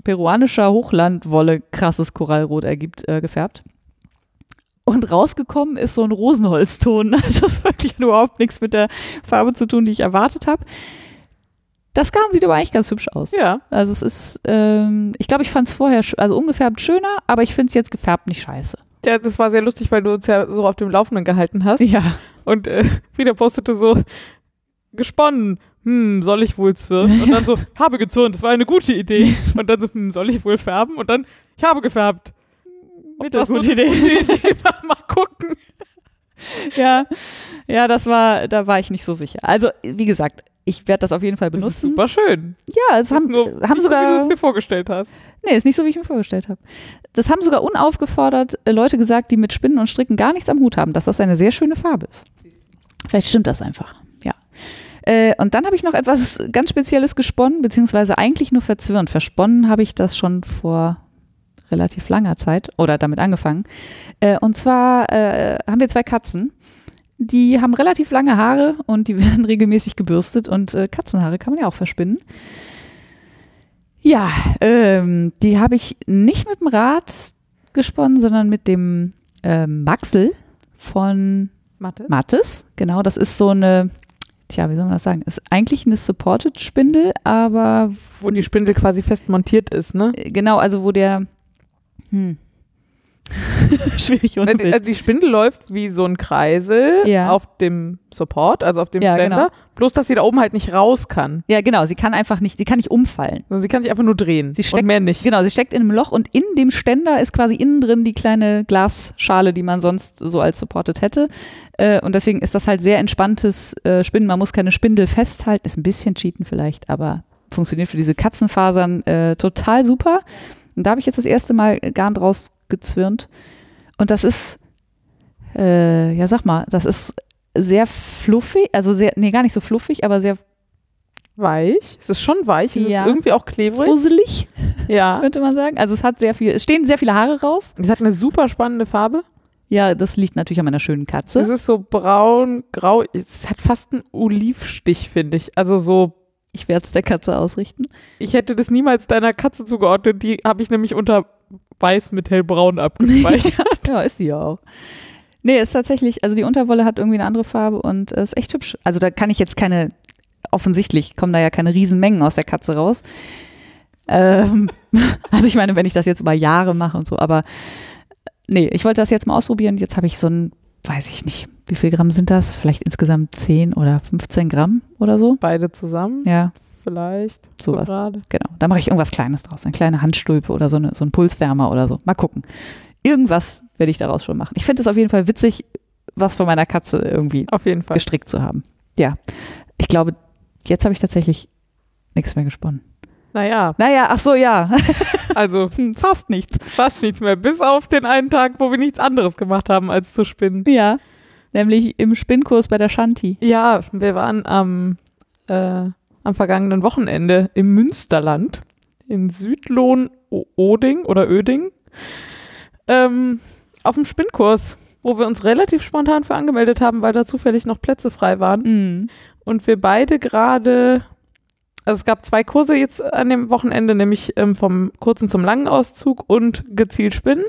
S2: peruanischer Hochlandwolle krasses Korallrot ergibt, äh, gefärbt. Und rausgekommen ist so ein Rosenholzton. [LAUGHS] Also das wirklich überhaupt nichts mit der Farbe zu tun, die ich erwartet habe. Das Garn sieht aber eigentlich ganz hübsch aus.
S1: Ja.
S2: Also es ist, ähm, ich glaube, ich fand es vorher, also ungefärbt schöner, aber ich finde es jetzt gefärbt nicht scheiße.
S1: Ja, das war sehr lustig, weil du uns ja so auf dem Laufenden gehalten hast.
S2: Ja.
S1: Und äh, [LAUGHS] Frieda postete so, gesponnen, hm, soll ich wohl zwirnen? Und dann so, [LAUGHS] habe gezürnt, das war eine gute Idee. Und dann so, hm, soll ich wohl färben? Und dann, ich habe gefärbt.
S2: Mit
S1: das
S2: gute
S1: eine
S2: Idee.
S1: gute Idee [LAUGHS] mal gucken.
S2: Ja, ja, das war, da war ich nicht so sicher. Also, wie gesagt, ich werde das auf jeden Fall
S1: Das ist
S2: benutzen.
S1: super schön.
S2: Ja, es haben,
S1: nur
S2: haben
S1: nicht so, wie du
S2: sogar,
S1: es dir vorgestellt hast.
S2: nee, ist nicht so, wie ich mir vorgestellt habe. Das haben sogar unaufgefordert äh, Leute gesagt, die mit Spinnen und Stricken gar nichts am Hut haben, dass das eine sehr schöne Farbe ist. Vielleicht stimmt das einfach, ja. Äh, und dann habe ich noch etwas ganz Spezielles gesponnen, beziehungsweise eigentlich nur verzwirnt. Versponnen habe ich das schon vor relativ langer Zeit oder damit angefangen. Äh, und zwar äh, haben wir zwei Katzen. Die haben relativ lange Haare und die [LAUGHS] werden regelmäßig gebürstet und äh, Katzenhaare kann man ja auch verspinnen. Ja, ähm, die habe ich nicht mit dem Rad gesponnen, sondern mit dem ähm, Maxel von
S1: Mathe?
S2: Mattes. Genau, das ist so eine, tja, wie soll man das sagen? Ist eigentlich eine Supported Spindel, aber
S1: Wo die Spindel quasi fest montiert ist, ne?
S2: äh, genau, also wo der hm. [LAUGHS] schwierig und
S1: Also die Spindel läuft wie so ein Kreisel
S2: Ja.
S1: auf dem Support, also auf dem
S2: Ja,
S1: Ständer.
S2: genau.
S1: Bloß, dass sie da oben halt nicht raus kann.
S2: Ja, genau, sie kann einfach nicht, sie kann nicht umfallen.
S1: Sondern sie kann sich einfach nur drehen.
S2: Sie steckt-
S1: und mehr nicht.
S2: Genau, sie steckt in einem Loch und in dem Ständer ist quasi innen drin die kleine Glasschale, die man sonst so als supported hätte. Äh, und deswegen ist das halt sehr entspanntes äh, Spinnen. Man muss keine Spindel festhalten, ist ein bisschen cheaten vielleicht, aber funktioniert für diese Katzenfasern äh, total super. Und da habe ich jetzt das erste Mal Garn draus gezwirnt. Und das ist, äh, ja sag mal, das ist sehr fluffig, also sehr, nee, gar nicht so fluffig, aber sehr
S1: Weich. Es ist schon weich. Es
S2: Ja.
S1: ist irgendwie auch klebrig.
S2: fusselig,
S1: Ja. [LAUGHS]
S2: könnte man sagen. Also es hat sehr viel, es stehen sehr viele Haare raus.
S1: Es hat eine super spannende Farbe.
S2: Ja, das liegt natürlich an meiner schönen
S1: Es
S2: Katze.
S1: ist so braun, grau. Es hat fast einen Olivstich, finde ich. Also so,
S2: Ich werde es der Katze ausrichten.
S1: ich hätte das niemals deiner Katze zugeordnet. Die habe ich nämlich unter weiß mit hellbraun [LAUGHS] abgespeichert.
S2: Ja, ist die ja auch. Nee, ist tatsächlich, also die Unterwolle hat irgendwie eine andere Farbe und äh, ist echt hübsch. Also da kann ich jetzt keine, offensichtlich kommen da ja keine Riesenmengen aus der Katze raus. Ähm, [LAUGHS] also ich meine, wenn ich das jetzt über Jahre mache und so, aber nee, ich wollte das jetzt mal ausprobieren. Jetzt habe ich so ein, weiß ich nicht, wie viel Gramm sind das? Vielleicht insgesamt 10 oder 15 Gramm oder so.
S1: Beide zusammen.
S2: Ja,
S1: vielleicht.
S2: Sowas.
S1: So gerade.
S2: Genau. Da mache ich irgendwas Kleines draus. Eine kleine Handstulpe oder so, eine, so ein Pulswärmer oder so. Mal gucken. Irgendwas werde ich daraus schon machen. Ich finde es auf jeden Fall witzig, was von meiner Katze irgendwie
S1: Auf jeden Fall.
S2: gestrickt zu haben. Ja. Ich glaube, jetzt habe ich tatsächlich nichts mehr gesponnen.
S1: Naja,
S2: Naja, ach so, ja. [LAUGHS]
S1: also [LAUGHS]
S2: Hm, Fast nichts.
S1: fast nichts mehr. Bis auf den einen Tag, wo wir nichts anderes gemacht haben, als zu spinnen.
S2: Ja. Nämlich im Spinnkurs bei der Shanti.
S1: Ja, wir waren am, äh, am vergangenen Wochenende im Münsterland in Südlohn-Oding oder Öding ähm, auf dem Spinnkurs, wo wir uns relativ spontan für angemeldet haben, weil da zufällig noch Plätze frei waren.
S2: Mhm.
S1: Und wir beide gerade, also es gab zwei Kurse jetzt an dem Wochenende, nämlich ähm, vom kurzen zum langen Auszug und gezielt Spinnen.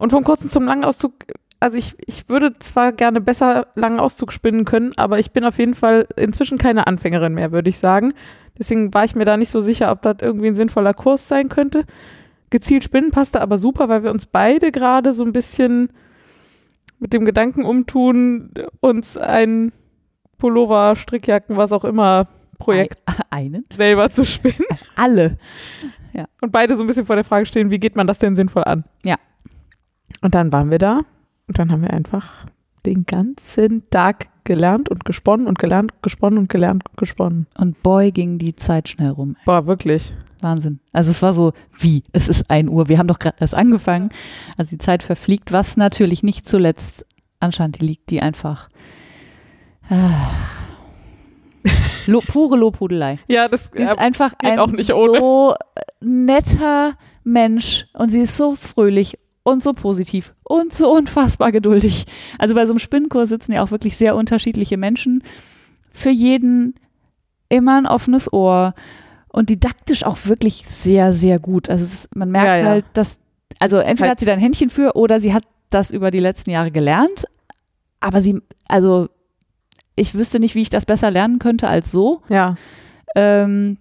S1: Und vom kurzen zum langen Auszug, also ich, ich würde zwar gerne besser langen Auszug spinnen können, aber ich bin auf jeden Fall inzwischen keine Anfängerin mehr, würde ich sagen. Deswegen war ich mir da nicht so sicher, ob das irgendwie ein sinnvoller Kurs sein könnte. Gezielt Spinnen passte aber super, weil wir uns beide gerade so ein bisschen mit dem Gedanken umtun, uns ein Pullover, Strickjacken, was auch immer Projekt [LAUGHS]
S2: Einen?
S1: selber zu spinnen. [LAUGHS]
S2: Alle.
S1: Und beide so ein bisschen vor der Frage stehen, wie geht man das denn sinnvoll an?
S2: Ja.
S1: Und dann waren wir da und dann haben wir einfach den ganzen Tag gelernt und gesponnen und gelernt, gesponnen und gelernt und gesponnen.
S2: Und boy, ging die Zeit schnell rum.
S1: Boah, wirklich.
S2: Wahnsinn. Also es war so, wie, es ist 1 Uhr, wir haben doch gerade erst angefangen. Also die Zeit verfliegt, was natürlich nicht zuletzt an Shanti liegt, die einfach ah, Lo, pure Lobhudelei. [LAUGHS]
S1: Ja, das
S2: Sie ist einfach ein so netter Mensch und sie ist so fröhlich und so positiv und so [LAUGHS] unfassbar geduldig. Also bei so einem Spinnkurs sitzen ja auch wirklich sehr unterschiedliche Menschen. Für jeden immer ein offenes Ohr und didaktisch auch wirklich sehr, sehr gut. Also ist, man merkt
S1: Ja, ja.
S2: halt, dass, also entweder hat sie da ein Händchen für oder sie hat das über die letzten Jahre gelernt. Aber sie, also ich wüsste nicht, wie ich das besser lernen könnte als so
S1: ja.
S2: ähm,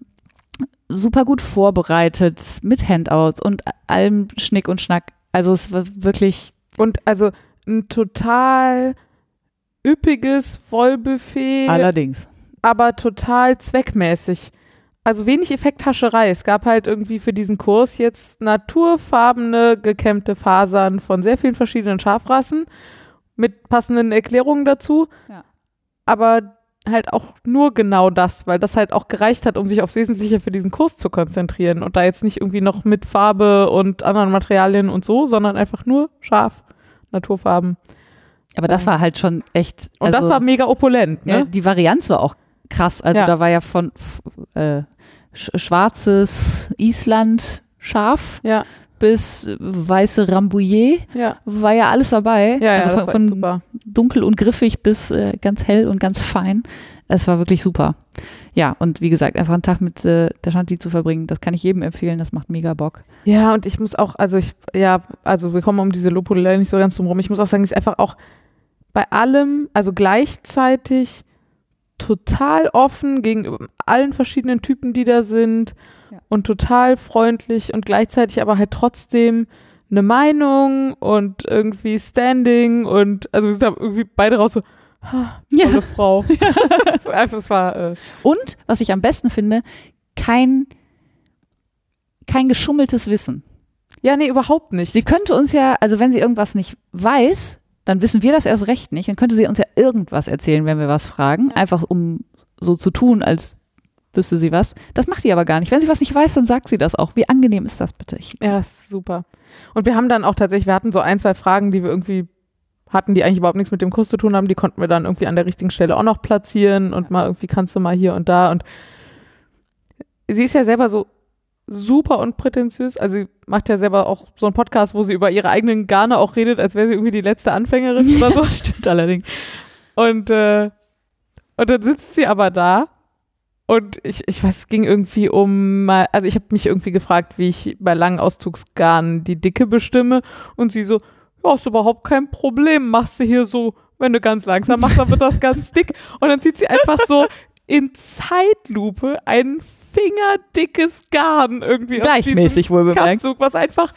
S2: super gut vorbereitet mit Handouts und allem Schnick und Schnack. Also es war wirklich,
S1: Und also ein total üppiges Vollbuffet,
S2: allerdings.
S1: aber total zweckmäßig. Also wenig Effekthascherei. Es gab halt irgendwie für diesen Kurs jetzt naturfarbene gekämmte Fasern von sehr vielen verschiedenen Schafrassen mit passenden Erklärungen dazu.
S2: Ja.
S1: Aber halt auch nur genau das, weil das halt auch gereicht hat, um sich aufs Wesentliche für diesen Kurs zu konzentrieren und da jetzt nicht irgendwie noch mit Farbe und anderen Materialien und so, sondern einfach nur scharf, Naturfarben.
S2: Aber das war halt schon echt.
S1: Und
S2: also,
S1: das war mega opulent, ne?
S2: ja, die Varianz war auch krass. Also
S1: Ja.
S2: da war ja von äh, sch schwarzes Island Schaf
S1: Ja,
S2: bis weiße Rambouillet
S1: ja.
S2: war ja alles dabei.
S1: Ja, ja,
S2: also von, von
S1: super.
S2: dunkel und griffig bis äh, ganz hell und ganz fein. Es war wirklich super. Ja, und wie gesagt, einfach einen Tag mit äh, der Shanti zu verbringen, das kann ich jedem empfehlen, das macht mega Bock.
S1: Ja, und ich muss auch, also ich, ja, also wir kommen um diese Lobhudelei nicht so ganz drum rum. Ich muss auch sagen, sie ist einfach auch bei allem, also gleichzeitig total offen gegenüber allen verschiedenen Typen, die da sind. Und total freundlich und gleichzeitig aber halt trotzdem eine Meinung und irgendwie Standing und also wir sind irgendwie beide raus so, ha, tolle
S2: Ja.
S1: Frau. [LAUGHS] [LAUGHS] Einfach, es war, äh,
S2: Und, was ich am besten finde, kein, kein geschummeltes Wissen.
S1: ja, nee, überhaupt nicht.
S2: Sie könnte uns ja, also wenn sie irgendwas nicht weiß, dann wissen wir das erst recht nicht. Dann könnte sie uns ja irgendwas erzählen, wenn wir was fragen. Einfach um so zu tun, als wüsste sie was. Das macht die aber gar nicht. Wenn sie was nicht weiß, dann sagt sie das auch. Wie angenehm ist das bitte? Ich,
S1: Ja, ist super. Und wir haben dann auch tatsächlich, wir hatten so ein, zwei Fragen, die wir irgendwie hatten, die eigentlich überhaupt nichts mit dem Kurs zu tun haben, die konnten wir dann irgendwie an der richtigen Stelle auch noch platzieren und mal irgendwie kannst du mal hier und da und sie ist ja selber so super unprätentiös, also sie macht ja selber auch so einen Podcast, wo sie über ihre eigenen Garne auch redet, als wäre sie irgendwie die letzte Anfängerin oder [LAUGHS] so.
S2: stimmt allerdings.
S1: Und, äh, und dann sitzt sie aber da und ich, ich weiß, es ging irgendwie um, mal- also ich habe mich irgendwie gefragt, wie ich bei langen Auszugsgarnen die Dicke bestimme und sie so, ja, ist überhaupt kein Problem, machst du hier so, wenn du ganz langsam machst, dann wird das ganz [LAUGHS] dick und dann zieht sie einfach so in Zeitlupe ein fingerdickes Garn irgendwie
S2: Gleichmäßig wohl bemerkt.
S1: Was einfach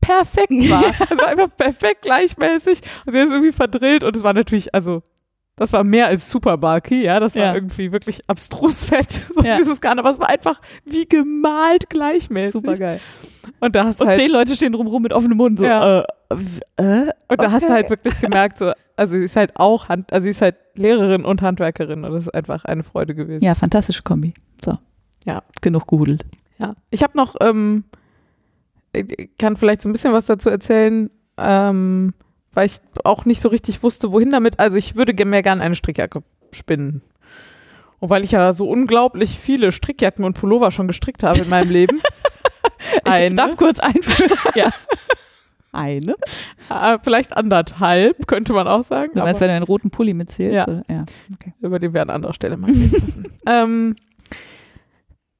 S1: perfekt war. [LAUGHS] Also einfach perfekt gleichmäßig. Und sie ist irgendwie verdrillt und es war natürlich, also das war mehr als super bulky, ja, das war
S2: Ja.
S1: irgendwie wirklich abstrus [LAUGHS] fett, so
S2: Ja.
S1: dieses Garn, aber es war einfach wie gemalt gleichmäßig.
S2: Super geil.
S1: Und da hast du
S2: Und
S1: halt,
S2: zehn Leute stehen drumherum mit offenem Mund. So,
S1: Ja.
S2: äh, äh,
S1: und da hast du
S2: okay.
S1: halt wirklich gemerkt, so, also sie ist halt auch Hand, also sie ist halt Lehrerin und Handwerkerin und das ist einfach eine Freude gewesen.
S2: Ja, fantastische Kombi. So.
S1: Ja.
S2: Genug gehudelt.
S1: Ja. Ich habe noch, ähm, ich kann vielleicht so ein bisschen was dazu erzählen, ähm, weil ich auch nicht so richtig wusste, wohin damit. Also ich würde mir gerne eine Strickjacke spinnen. Und weil ich ja so unglaublich viele Strickjacken und Pullover schon gestrickt habe in meinem Leben. [LAUGHS]
S2: Ich darf
S1: eine,
S2: kurz einführen. [LAUGHS] ja. Eine?
S1: äh, vielleicht anderthalb, könnte man auch sagen.
S2: Du meinst,
S1: aber-
S2: wenn du einen roten Pulli mitzählst?
S1: Ja.
S2: oder? ja.
S1: über den wir an anderer Stelle mal reden müssen. [LAUGHS] ähm,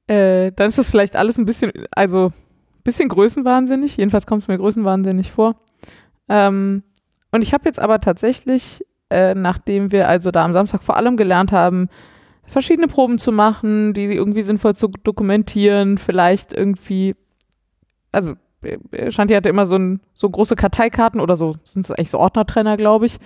S1: äh, dann ist das vielleicht alles ein bisschen, also ein bisschen größenwahnsinnig. Jedenfalls kommt es mir größenwahnsinnig vor. Ähm, und ich habe jetzt aber tatsächlich, äh, nachdem wir also da am Samstag vor allem gelernt haben, verschiedene Proben zu machen, die irgendwie sinnvoll zu dokumentieren, vielleicht irgendwie, also äh, Shanti hatte immer so, ein, so große Karteikarten oder so, sind es eigentlich so Ordnertrenner, glaube ich.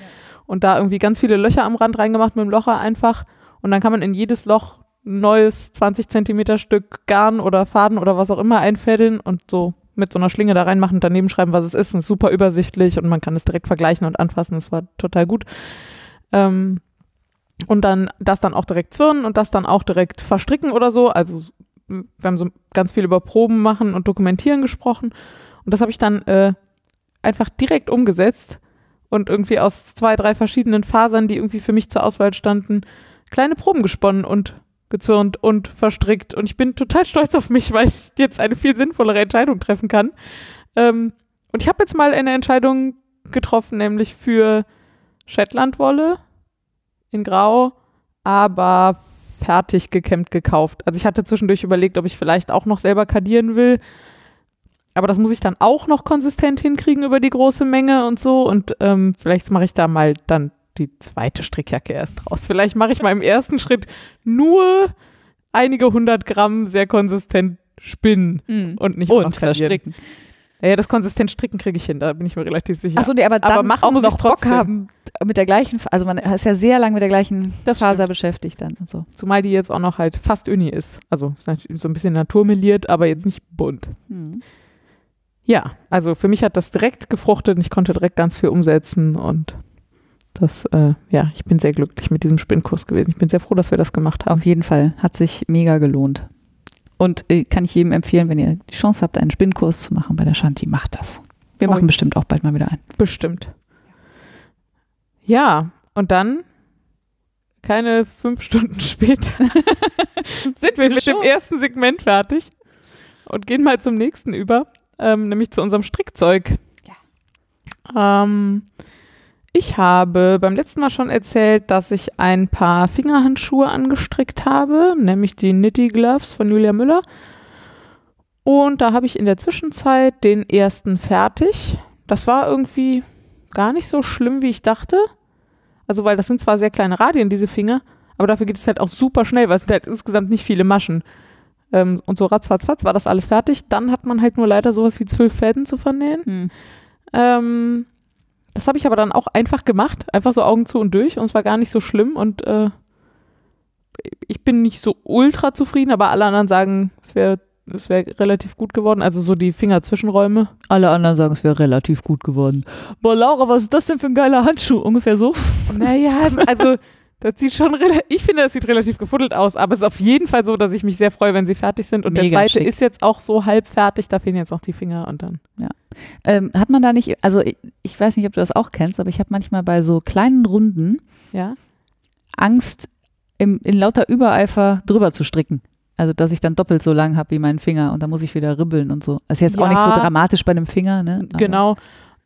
S1: Und da irgendwie ganz viele Löcher am Rand reingemacht mit dem Locher einfach. Und dann kann man in jedes Loch ein neues 20 Zentimeter Stück Garn oder Faden oder was auch immer einfädeln und so mit so einer Schlinge da reinmachen und daneben schreiben, was es ist. Und ist super übersichtlich und man kann es direkt vergleichen und anfassen. Das war total gut. Ähm, und dann das dann auch direkt zwirnen und das dann auch direkt verstricken oder so. Also wir haben so ganz viel über Proben machen und dokumentieren gesprochen. Und das habe ich dann äh, einfach direkt umgesetzt und irgendwie aus zwei, drei verschiedenen Fasern, die irgendwie für mich zur Auswahl standen, kleine Proben gesponnen und gezwirnt und verstrickt. Und ich bin total stolz auf mich, weil ich jetzt eine viel sinnvollere Entscheidung treffen kann. Ähm, und ich habe jetzt mal eine Entscheidung getroffen, nämlich für Shetlandwolle in Grau, aber fertig gekämmt gekauft. Also ich hatte zwischendurch überlegt, ob ich vielleicht auch noch selber kadieren will. Aber das muss ich dann auch noch konsistent hinkriegen über die große Menge und so. Und ähm, vielleicht mache ich da mal dann die zweite Strickjacke erst raus. Vielleicht mache ich mal im ersten Schritt nur einige hundert Gramm sehr konsistent spinnen und nicht
S2: Und verstricken.
S1: Ja, das konsistent stricken kriege ich hin, da bin ich mir relativ sicher.
S2: Achso, nee, aber dann
S1: Aber machen
S2: auch
S1: muss
S2: noch
S1: ich
S2: Bock haben mit der gleichen, also man ist ja sehr lang mit der gleichen
S1: Das
S2: Faser beschäftigt dann und so.
S1: Zumal die jetzt auch noch halt fast Uni ist. Also so ein bisschen naturmeliert, aber jetzt nicht bunt.
S2: Hm.
S1: Ja, also für mich hat das direkt gefruchtet und ich konnte direkt ganz viel umsetzen und das, äh, ja, ich bin sehr glücklich mit diesem Spinnkurs gewesen. Ich bin sehr froh, dass wir das gemacht haben.
S2: Auf jeden Fall. Hat sich mega gelohnt. Und äh, kann ich jedem empfehlen, wenn ihr die Chance habt, einen Spinnkurs zu machen bei der Shanti, macht das. Wir
S1: Oh.
S2: machen bestimmt auch bald mal wieder einen.
S1: Bestimmt. Ja, und dann, keine fünf Stunden [LAUGHS] später, [LAUGHS] sind wir mit dem ersten Segment fertig und gehen mal zum nächsten über, ähm, nämlich zu unserem Strickzeug. Ähm, ich habe beim letzten Mal schon erzählt, dass ich ein paar Fingerhandschuhe angestrickt habe, nämlich die Nitty Gloves von Julia Müller. Und da habe ich in der Zwischenzeit den ersten fertig. Das war irgendwie gar nicht so schlimm, wie ich dachte. Also, weil das sind zwar sehr kleine Radien, diese Finger, aber dafür geht es halt auch super schnell, weil es sind halt insgesamt nicht viele Maschen. Ähm, und so ratzfatz war das alles fertig. Dann hat man halt nur leider sowas wie zwölf Fäden zu vernähen. Ähm, das habe ich aber dann auch einfach gemacht, einfach so Augen zu und durch und es war gar nicht so schlimm und äh, ich bin nicht so ultra zufrieden, aber alle anderen sagen, es wäre es wäre relativ gut geworden, also so die Fingerzwischenräume.
S2: Alle anderen sagen, es wäre relativ gut geworden. Boah, Laura, was ist das denn für ein geiler Handschuh? Ungefähr so.
S1: Naja, also das sieht schon, ich finde, das sieht relativ gefuddelt aus, aber es ist auf jeden Fall so, dass ich mich sehr freue, wenn sie fertig sind und der
S2: Mega
S1: zweite
S2: schick.
S1: ist jetzt auch so halb fertig, da fehlen jetzt noch die Finger und dann.
S2: Ähm, hat man da nicht, also ich, ich weiß nicht, ob du das auch kennst, aber ich habe manchmal bei so kleinen Runden
S1: Ja.
S2: Angst, im, in lauter Übereifer drüber zu stricken. Also, dass ich dann doppelt so lang habe wie mein Finger und dann muss ich wieder ribbeln und so. Das ist jetzt auch nicht so
S1: Ja.
S2: dramatisch bei einem Finger, ne? Aber-
S1: Genau.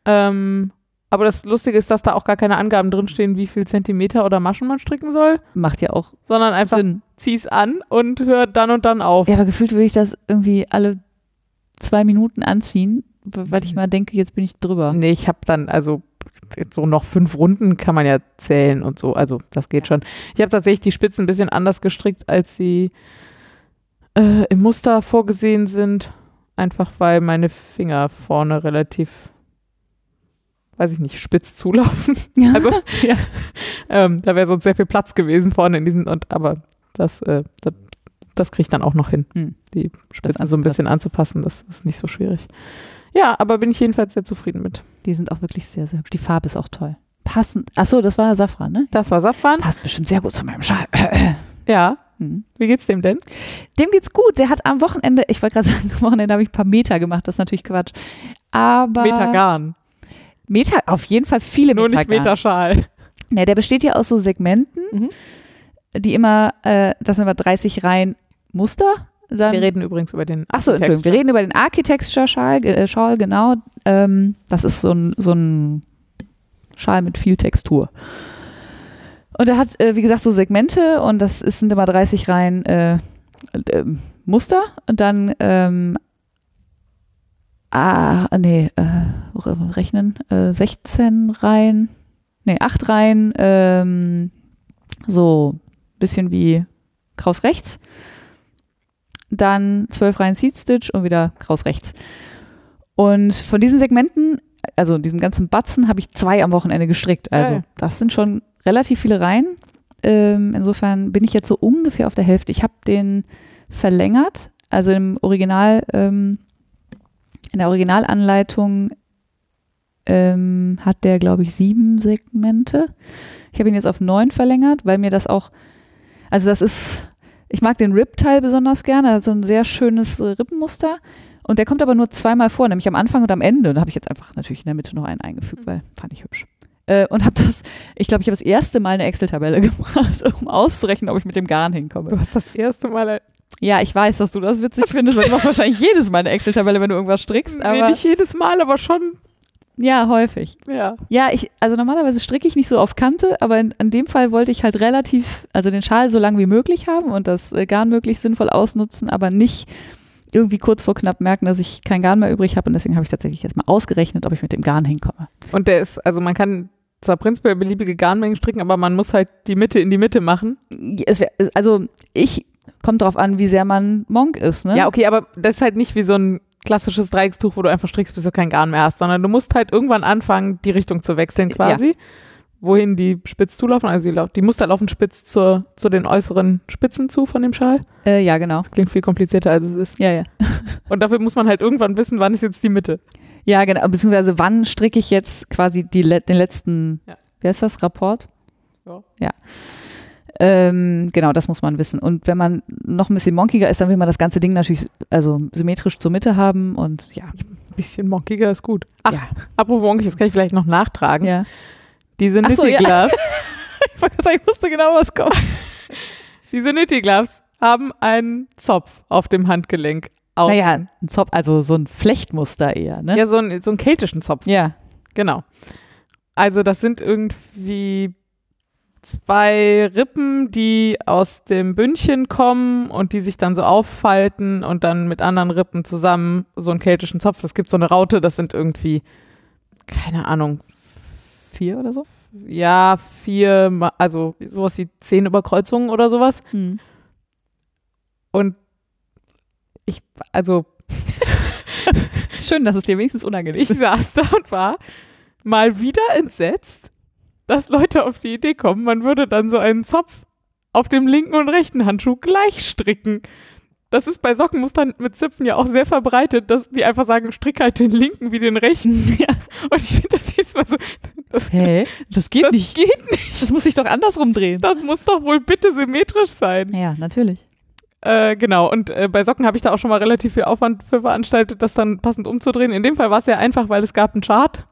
S1: Ähm, aber das Lustige ist, dass da auch gar keine Angaben drinstehen, wie viel Zentimeter oder Maschen man stricken soll,
S2: Macht ja auch
S1: sondern einfach
S2: Sinn.
S1: zieh's an und hör dann und dann auf.
S2: Ja, aber gefühlt will ich das irgendwie alle zwei Minuten anziehen, weil ich mal denke, jetzt bin ich drüber.
S1: Nee, ich habe dann, also so noch fünf Runden kann man ja zählen und so, also das geht schon. Ich habe tatsächlich die Spitzen ein bisschen anders gestrickt, als sie äh, im Muster vorgesehen sind, einfach weil meine Finger vorne relativ weiß ich nicht, spitz zulaufen. [LAUGHS] Also,
S2: Ja.
S1: Ähm, da wäre sonst sehr viel Platz gewesen vorne in diesen, und aber das, äh, das, das kriegt dann auch noch hin,
S2: Hm.
S1: die Spitzen so ein bisschen anzupassen. Das ist nicht so schwierig. Ja, aber bin ich jedenfalls sehr zufrieden mit.
S2: Die sind auch wirklich sehr, sehr hübsch. Die Farbe ist auch toll. Passend. Achso, das war Safran, ne?
S1: Das war Safran.
S2: Passt bestimmt sehr gut zu meinem Schal. [CLEARS THROAT]
S1: Ja.
S2: Hm.
S1: Wie geht's dem denn?
S2: Dem geht's gut. Der hat am Wochenende, ich wollte gerade sagen, am Wochenende habe ich ein paar Meter gemacht. Das ist natürlich Quatsch. Aber.
S1: Metagarn.
S2: Meter, auf jeden Fall viele
S1: Nur
S2: Meter.
S1: nicht Metaschal.
S2: Ja, der besteht ja aus so Segmenten,
S1: Mhm.
S2: die immer, äh, das sind immer 30 Reihen Muster. Dann,
S1: Wir reden übrigens über den
S2: Achso, Entschuldigung, wir reden über den Architecture-Schal, äh, Schal, genau. Ähm, das ist so ein, so ein Schal mit viel Textur. Und er hat, äh, wie gesagt, so Segmente und das ist, sind immer 30 Reihen äh, äh, Muster und dann ähm, ah, nee, äh, rechnen, äh, 16 Reihen, nee, 8 Reihen, ähm, so bisschen wie Kraus rechts dann zwölf Reihen Seed Stitch und wieder Kraus rechts. Und von diesen Segmenten, also diesem ganzen Batzen, habe ich zwei am Wochenende gestrickt. Also das sind schon relativ viele Reihen. Ähm, insofern bin ich jetzt so ungefähr auf der Hälfte. Ich habe den verlängert. Also im Original, ähm, in der Originalanleitung ähm, hat der, glaube ich, sieben Segmente. Ich habe ihn jetzt auf neun verlängert, weil mir das auch, also das ist, ich mag den Rip-Teil besonders gerne, er hat so ein sehr schönes Rippenmuster. Und der kommt aber nur zweimal vor, nämlich am Anfang und am Ende. Und da habe ich jetzt einfach natürlich in der Mitte noch einen eingefügt, weil fand ich hübsch. Äh, und habe das, ich glaube, ich habe das erste Mal eine Excel-Tabelle [LAUGHS] gemacht, um auszurechnen, ob ich mit dem Garn hinkomme.
S1: Du hast das erste Mal,
S2: Ja, ich weiß, dass du das witzig findest, du machst wahrscheinlich jedes Mal eine Excel-Tabelle, wenn du irgendwas strickst.
S1: nee,
S2: Aber
S1: nicht jedes Mal, aber schon,
S2: ja, häufig.
S1: ja.
S2: Ja, ich, also normalerweise stricke ich nicht so auf Kante, aber in, in dem Fall wollte ich halt relativ, also den Schal so lang wie möglich haben und das äh, Garn möglichst sinnvoll ausnutzen, aber nicht irgendwie kurz vor knapp merken, dass ich kein Garn mehr übrig habe und deswegen habe ich tatsächlich jetzt mal ausgerechnet, ob ich mit dem Garn hinkomme.
S1: Und der ist, also man kann zwar prinzipiell beliebige Garnmengen stricken, aber man muss halt die Mitte in die Mitte machen.
S2: Es wär, also ich, kommt drauf an, wie sehr man Monk ist, ne?
S1: Ja, okay, aber das ist halt nicht wie so ein klassisches Dreieckstuch, wo du einfach strickst, bis du kein Garn mehr hast, sondern du musst halt irgendwann anfangen, die Richtung zu wechseln quasi. Wohin die spitz zulaufen, also die, die Muster laufen spitz zur, zu den äußeren Spitzen zu von dem Schal.
S2: Äh, ja, genau.
S1: Klingt viel komplizierter, als es ist.
S2: Ja, ja. [LAUGHS]
S1: Und dafür muss man halt irgendwann wissen, wann ist jetzt die Mitte.
S2: Ja, genau. Beziehungsweise wann stricke ich jetzt quasi die, den letzten,
S1: Ja.
S2: wie heißt das, Rapport?
S1: Ja.
S2: Ja. Ähm, genau, das muss man wissen. Und wenn man noch ein bisschen monkiger ist, dann will man das ganze Ding natürlich also symmetrisch zur Mitte haben und ja.
S1: Ein bisschen monkiger ist gut. Ach,
S2: ja.
S1: apropos monkig, das kann ich vielleicht noch nachtragen.
S2: ja.
S1: Diese
S2: Ach so, ja.
S1: Gloves, [LAUGHS]
S2: Ich, wusste genau, was kommt.
S1: diese Knitty Gloves haben einen Zopf auf dem Handgelenk. Außen.
S2: Naja, ein Zopf, also so ein Flechtmuster eher, ne?
S1: Ja, so, ein, so einen keltischen Zopf.
S2: Ja.
S1: Genau. Also das sind irgendwie zwei Rippen, die aus dem Bündchen kommen und die sich dann so auffalten und dann mit anderen Rippen zusammen so einen keltischen Zopf. Es gibt so eine Raute, das sind irgendwie, keine Ahnung,
S2: Vier oder so?
S1: ja, vier, also sowas wie zehn Überkreuzungen oder sowas.
S2: Hm.
S1: Und ich, also [LAUGHS]
S2: schön, dass es dir wenigstens [LAUGHS] unangenehm
S1: ich
S2: ist.
S1: saß da und war mal wieder entsetzt, dass Leute auf die Idee kommen, man würde dann so einen Zopf auf dem linken und rechten Handschuh gleich stricken. Das ist bei Sockenmustern mit Zipfen ja auch sehr verbreitet, dass die einfach sagen, strick halt den linken wie den rechten. [LAUGHS]
S2: Ja.
S1: Und ich finde das jetzt mal so, das,
S2: Hä? Das geht
S1: das
S2: nicht.
S1: geht nicht.
S2: Das muss sich doch andersrum drehen.
S1: Das muss doch wohl bitte symmetrisch sein.
S2: Ja, natürlich.
S1: Äh, genau, und äh, bei Socken habe ich da auch schon mal relativ viel Aufwand für veranstaltet, das dann passend umzudrehen. In dem Fall war es sehr einfach, weil es gab einen Chart.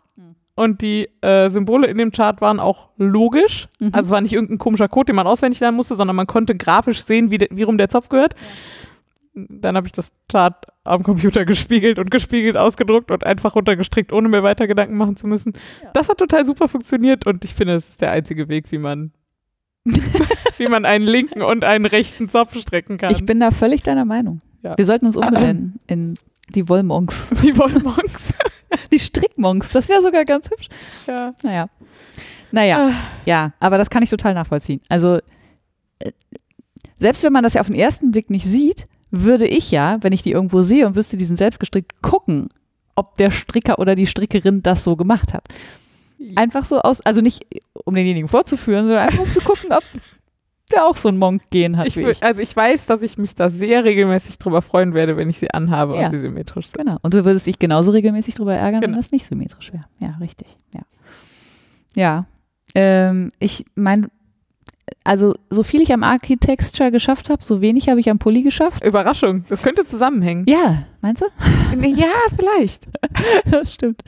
S1: Und die äh, Symbole in dem Chart waren auch logisch.
S2: Mhm.
S1: Also es war nicht irgendein komischer Code, den man auswendig lernen musste, sondern man konnte grafisch sehen, wie, de, wie rum der Zopf gehört. Dann habe ich das Chart am Computer [LAUGHS] gespiegelt und gespiegelt ausgedruckt und einfach runtergestrickt, ohne mir weiter Gedanken machen zu müssen.
S2: Ja.
S1: Das hat total super funktioniert und ich finde, es ist der einzige Weg, wie man [LAUGHS] wie man einen linken und einen rechten Zopf strecken kann.
S2: Ich bin da völlig deiner Meinung.
S1: Ja.
S2: Wir sollten uns umbenennen [CLEARS THROAT] in die Wollmonks. [LAUGHS]
S1: die Wollmonks. [LAUGHS]
S2: Die Strickmonks, das wäre sogar ganz hübsch.
S1: ja.
S2: Naja. Naja,
S1: Ah.
S2: ja, aber das kann ich total nachvollziehen. Also, äh, selbst wenn man das ja auf den ersten Blick nicht sieht, würde ich ja, wenn ich die irgendwo sehe und wüsste, die sind selbst gestrickt, gucken, ob der Stricker oder die Strickerin das so gemacht hat. Einfach so aus, also nicht um denjenigen vorzuführen, sondern einfach um zu gucken, ob der auch so ein Monk-Gen hat
S1: Ich, wür-
S2: ich.
S1: also ich weiß, dass ich mich da sehr regelmäßig drüber freuen werde, wenn ich sie anhabe
S2: Ja.
S1: und sie symmetrisch sind.
S2: Genau. Und du würdest dich genauso regelmäßig drüber ärgern, wenn
S1: Genau.
S2: das nicht symmetrisch wäre. Ja, richtig. Ja. Ja. Ähm, ich meine, also so viel ich am Architecture geschafft habe, so wenig habe ich am Pulli geschafft.
S1: Überraschung, das könnte zusammenhängen.
S2: Ja, meinst du?
S1: Ja, vielleicht. [LAUGHS]
S2: das stimmt.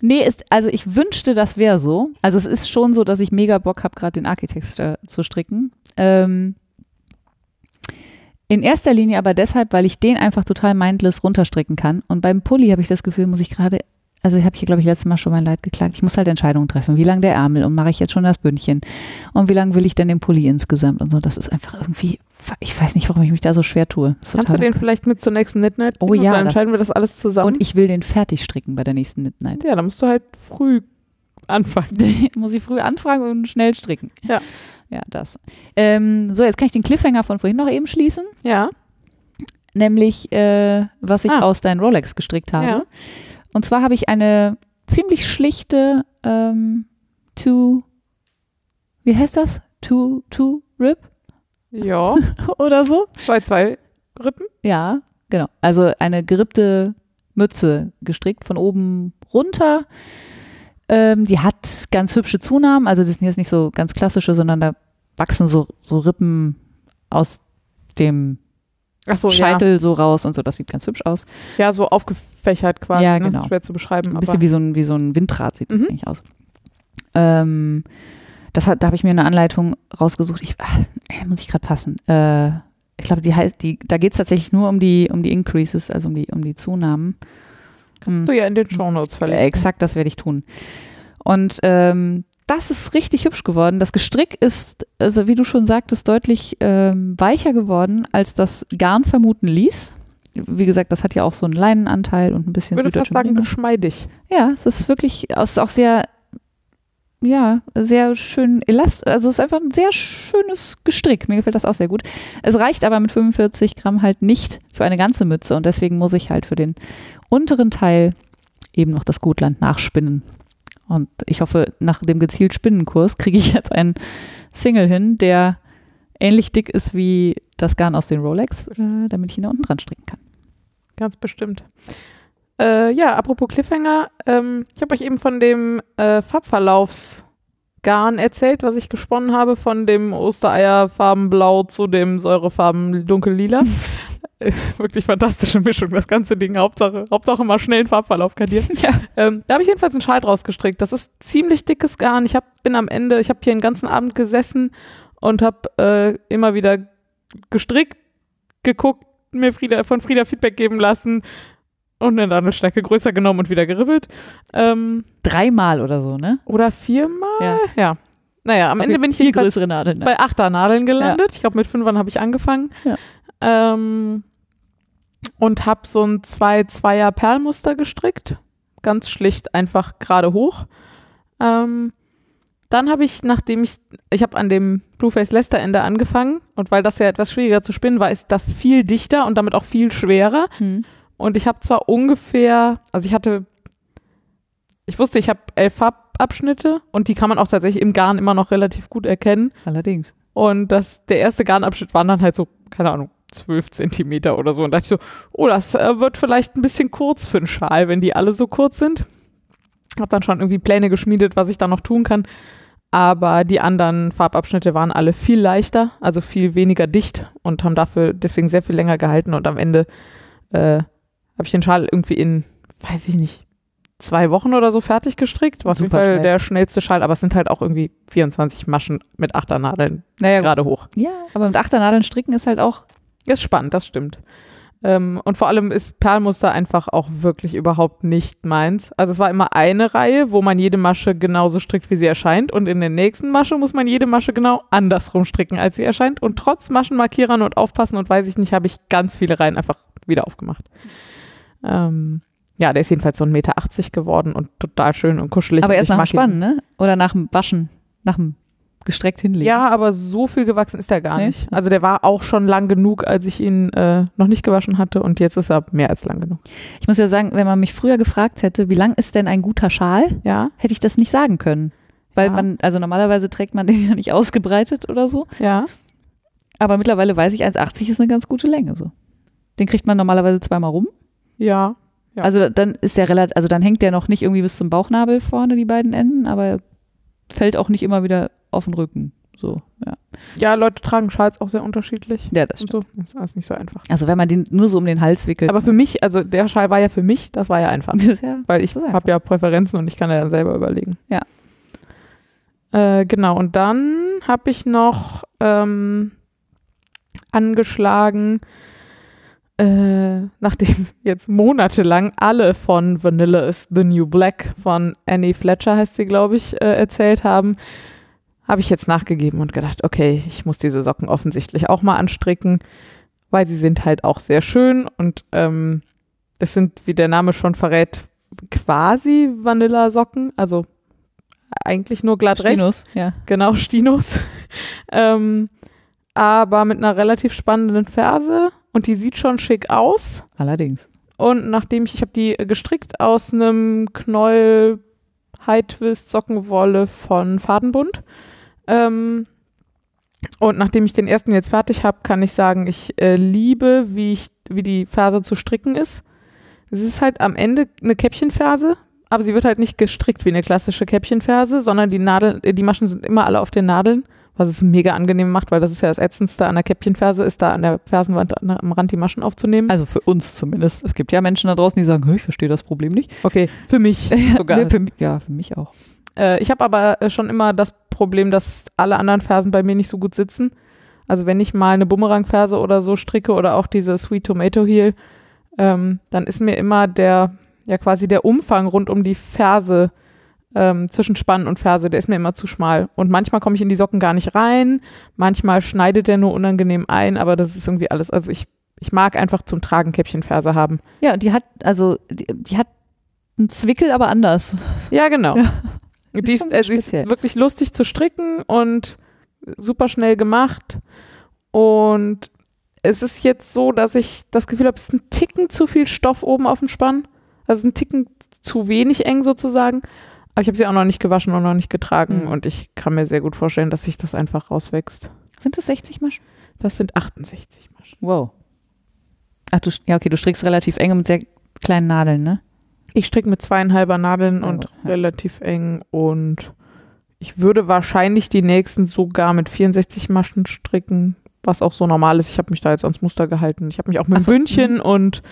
S2: Nee, ist, also ich wünschte, das wäre so. Also es ist schon so, dass ich mega Bock habe, gerade den Architecture zu stricken. Ähm, in erster Linie aber deshalb, weil ich den einfach total mindless runterstricken kann. Und beim Pulli habe ich das Gefühl, muss ich gerade, also habe ich hier, glaube ich, letztes Mal schon mein Leid geklagt. Ich muss halt Entscheidungen treffen. Wie lang der Ärmel und mache ich jetzt schon das Bündchen? Und wie lang will ich denn den Pulli insgesamt? Und so, das ist einfach irgendwie, ich weiß nicht, warum ich mich da so schwer tue.
S1: Kannst du den vielleicht mit zur nächsten Knit Night
S2: Oh ja,
S1: Dann entscheiden wir das alles zusammen.
S2: und ich will den fertig stricken bei der nächsten Knit Night.
S1: ja, dann musst du halt früh anfangen. [LAUGHS]
S2: muss ich früh anfragen und schnell stricken.
S1: Ja.
S2: Ja, das. Ähm, so, jetzt kann ich den Cliffhanger von vorhin noch eben schließen,
S1: Ja,
S2: nämlich äh, was ich
S1: Ah.
S2: aus deinen Rolex gestrickt habe.
S1: Ja.
S2: Und zwar habe ich eine ziemlich schlichte ähm, Two, wie heißt das? Two, Two Rip
S1: ja. [LAUGHS]
S2: oder so?
S1: Zwei, zwei Rippen.
S2: Ja, genau. Also eine gerippte Mütze gestrickt von oben runter. Ähm, die hat ganz hübsche Zunahmen, also das sind jetzt nicht so ganz klassische, sondern da wachsen so, so Rippen aus dem
S1: ja.
S2: Scheitel so raus und so. Das sieht ganz hübsch aus.
S1: ja, so aufgefächert quasi.
S2: Ja,
S1: ne?
S2: Genau.
S1: ist schwer zu beschreiben.
S2: Ein bisschen wie so ein, wie so ein Windrad sieht das
S1: Mhm.
S2: eigentlich aus. Ähm, das hat, da habe ich mir eine Anleitung rausgesucht. Ich, ach, äh, muss ich gerade passen. Äh, ich glaube, die heißt, die, da geht es tatsächlich nur um die, um die Increases, also um die, um die Zunahmen. Hm.
S1: du ja in den Shownotes verlinken.
S2: Äh, Exakt, das werde ich tun. Und ähm, das ist richtig hübsch geworden. Das Gestrick ist, also wie du schon sagtest, deutlich ähm, weicher geworden, als das Garn vermuten ließ. Wie gesagt, das hat ja auch so einen Leinenanteil und ein bisschen
S1: Ich würde fast sagen, geschmeidig.
S2: Ja, es ist wirklich, es ist auch sehr, ja, sehr schön elastisch. Also es ist einfach ein sehr schönes Gestrick. Mir gefällt das auch sehr gut. Es reicht aber mit 45 Gramm halt nicht für eine ganze Mütze und deswegen muss ich halt für den unteren Teil eben noch das Gutland nachspinnen. Und ich hoffe, nach dem gezielt Spinnenkurs kriege ich jetzt einen Single hin, der ähnlich dick ist wie das Garn aus den Rolex, äh, damit ich ihn da unten dran stricken kann.
S1: Ganz bestimmt. Äh, ja, apropos Cliffhanger, ähm, ich habe euch eben von dem äh, Farbverlaufsgarn erzählt, was ich gesponnen habe, von dem Ostereierfarbenblau zu dem Säurefarben dunkellila. [LAUGHS] [LAUGHS] Wirklich fantastische Mischung, das ganze Ding. Hauptsache, Hauptsache mal schnell einen Farbverlauf kadieren. [LAUGHS]
S2: Ja.
S1: Ähm, da habe ich jedenfalls einen Schal draus gestrickt. Das ist ziemlich dickes Garn. Ich hab, bin am Ende, ich habe hier den ganzen Abend gesessen und habe äh, immer wieder gestrickt, geguckt, mir Frieda, von Frieda Feedback geben lassen und eine Nadelstärke größer genommen und wieder geribbelt. Ähm,
S2: Dreimal oder so, ne?
S1: oder viermal?
S2: Ja.
S1: Ja. Naja, am Ende
S2: Okay,
S1: bin ich
S2: viel größere Nadeln.
S1: bei Achternadeln gelandet. Ich glaube, mit Fünfern habe ich angefangen.
S2: Ja.
S1: Ähm, und habe so ein zwei Zweier Perlmuster gestrickt. Ganz schlicht, einfach gerade hoch. Ähm, dann habe ich, nachdem ich, ich habe an dem Blueface Lester Ende angefangen und weil das ja etwas schwieriger zu spinnen war, ist das viel dichter und damit auch viel schwerer.
S2: Hm.
S1: Und ich habe zwar ungefähr, also ich hatte, ich wusste, ich habe elf Farbabschnitte und die kann man auch tatsächlich im Garn immer noch relativ gut erkennen.
S2: Allerdings.
S1: Und das, der erste Garnabschnitt waren dann halt so, keine Ahnung, 12 Zentimeter oder so. Und da dachte ich so, oh, das äh, wird vielleicht ein bisschen kurz für einen Schal, wenn die alle so kurz sind. Hab dann schon irgendwie Pläne geschmiedet, was ich da noch tun kann. Aber die anderen Farbabschnitte waren alle viel leichter, also viel weniger dicht und haben dafür deswegen sehr viel länger gehalten. Und am Ende äh, habe ich den Schal irgendwie in, weiß ich nicht, zwei Wochen oder so fertig gestrickt. War auf jeden
S2: Super
S1: Fall
S2: schnell.
S1: der schnellste Schal, aber es sind halt auch irgendwie 24 Maschen mit Achternadeln
S2: Naja,
S1: gerade hoch.
S2: Ja, aber mit Achternadeln stricken ist halt auch.
S1: Ist spannend, das stimmt. Ähm, und vor allem ist Perlmuster einfach auch wirklich überhaupt nicht meins. Also es war immer eine Reihe, wo man jede Masche genauso strickt, wie sie erscheint. Und in der nächsten Masche muss man jede Masche genau andersrum stricken, als sie erscheint. Und trotz Maschenmarkierern und Aufpassen und weiß ich nicht, habe ich ganz viele Reihen einfach wieder aufgemacht. Ähm, ja, der ist jedenfalls so 1,80 Meter geworden und total schön und kuschelig.
S2: aber erst nach dem. Spannen, ne? Oder nach dem Waschen, nach dem gestreckt hinlegen.
S1: Ja, aber so viel gewachsen ist er gar
S2: Nee?
S1: nicht. Also der war auch schon lang genug, als ich ihn äh, noch nicht gewaschen hatte und jetzt ist er mehr als lang genug.
S2: Ich muss ja sagen, wenn man mich früher gefragt hätte, wie lang ist denn ein guter Schal,
S1: Ja,
S2: hätte ich das nicht sagen können. Weil
S1: Ja.
S2: man, also normalerweise trägt man den [LAUGHS] ja nicht ausgebreitet oder so.
S1: ja.
S2: Aber mittlerweile weiß ich, 1,80 ist eine ganz gute Länge so. Den kriegt man normalerweise zweimal rum.
S1: Ja, Ja.
S2: Also dann ist der relativ, also dann hängt der noch nicht irgendwie bis zum Bauchnabel vorne, die beiden Enden, aber fällt auch nicht immer wieder auf den Rücken. So, ja.
S1: ja, Leute tragen Schals auch sehr unterschiedlich.
S2: Ja, das
S1: so. Das ist alles nicht so einfach.
S2: Also wenn man den nur so um den Hals wickelt.
S1: Aber für mich, also der Schal war ja für mich, das war ja einfach. [LAUGHS]
S2: ja,
S1: Weil ich habe ja Präferenzen und ich kann ja dann selber überlegen.
S2: Ja.
S1: Äh, genau, und dann habe ich noch ähm, angeschlagen, äh, nachdem [LAUGHS] jetzt monatelang alle von Vanilla is the New Black von Annie Fletcher, heißt sie, glaube ich, äh, erzählt haben, habe ich jetzt nachgegeben und gedacht, okay, ich muss diese Socken offensichtlich auch mal anstricken, weil sie sind halt auch sehr schön und ähm, das sind, wie der Name schon verrät, quasi Vanilla-Socken, also eigentlich nur glatt recht.
S2: Stinus, ja.
S1: Genau, Stinos. [LAUGHS] ähm, aber mit einer relativ spannenden Ferse und die sieht schon schick aus.
S2: Allerdings.
S1: Und nachdem ich, ich habe die gestrickt aus einem Knäuel High Twist Sockenwolle von Fadenbund. Ähm, und nachdem ich den ersten jetzt fertig habe, kann ich sagen, ich äh, liebe, wie, ich, wie die Ferse zu stricken ist. Es ist halt am Ende eine Käppchenferse, aber sie wird halt nicht gestrickt wie eine klassische Käppchenferse, sondern die Nadeln, äh, die Maschen sind immer alle auf den Nadeln, was es mega angenehm macht, weil das ist ja das Ätzendste an der Käppchenferse, ist da an der Fersenwand an, am Rand die Maschen aufzunehmen.
S2: Also für uns zumindest. Es gibt ja Menschen da draußen, die sagen, "Hä, ich verstehe das Problem nicht.
S1: Okay, für mich [LAUGHS] sogar.
S2: Nee, für mich, ja, für mich auch.
S1: Äh, ich habe aber äh, schon immer das Problem, dass alle anderen Fersen bei mir nicht so gut sitzen. Also wenn ich mal eine Bumerangferse oder so stricke oder auch diese Sweet Tomato Heel, ähm, dann ist mir immer der, ja quasi der Umfang rund um die Ferse ähm, zwischen Spann und Ferse, der ist mir immer zu schmal. Und manchmal komme ich in die Socken gar nicht rein, manchmal schneidet der nur unangenehm ein, aber das ist irgendwie alles. Also ich, ich mag einfach zum Tragen Käppchenferse haben.
S2: Ja, und die hat, also, die, die hat einen Zwickel, aber anders.
S1: Ja, genau.
S2: Ja.
S1: Die ist, äh, ist wirklich lustig zu stricken und super schnell gemacht. Und es ist jetzt so, dass ich das Gefühl habe, es ist ein Ticken zu viel Stoff oben auf dem Spann. Also ein Ticken zu wenig eng sozusagen. Aber ich habe sie auch noch nicht gewaschen und noch nicht getragen.
S2: Mhm.
S1: Und ich kann mir sehr gut vorstellen, dass sich das einfach rauswächst.
S2: Sind das 60 Maschen?
S1: Das sind 68 Maschen.
S2: Wow. Ach, du, ja, okay, du strickst relativ eng und mit sehr kleinen Nadeln, ne?
S1: Ich stricke mit zweieinhalber Nadeln
S2: Ja,
S1: und
S2: ja.
S1: relativ eng und ich würde wahrscheinlich die nächsten sogar mit 64 Maschen stricken, was auch so normal ist. Ich habe mich da jetzt ans Muster gehalten. Ich habe mich auch mit
S2: so, mhm.
S1: Bündchen und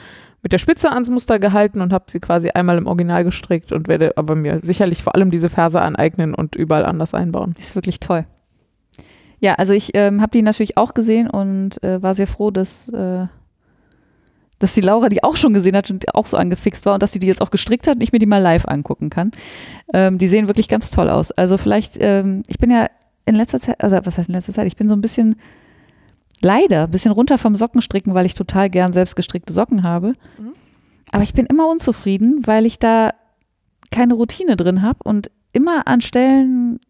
S1: mit der Spitze ans Muster gehalten und habe sie quasi einmal im Original gestrickt und werde aber mir sicherlich vor allem diese Ferse aneignen und überall anders einbauen.
S2: Die ist wirklich toll. Ja, also ich ähm, habe die natürlich auch gesehen und äh, war sehr froh, dass, äh, dass die Laura die auch schon gesehen hat und auch so angefixt war und dass sie die jetzt auch gestrickt hat und ich mir die mal live angucken kann. Ähm, die sehen wirklich ganz toll aus. Also vielleicht, ähm, ich bin ja in letzter Zeit, also was heißt in letzter Zeit, ich bin so ein bisschen leider ein bisschen runter vom Sockenstricken, weil ich total gern selbst gestrickte Socken habe.
S1: Mhm.
S2: Aber ich bin immer unzufrieden, weil ich da keine Routine drin habe und immer an Stellen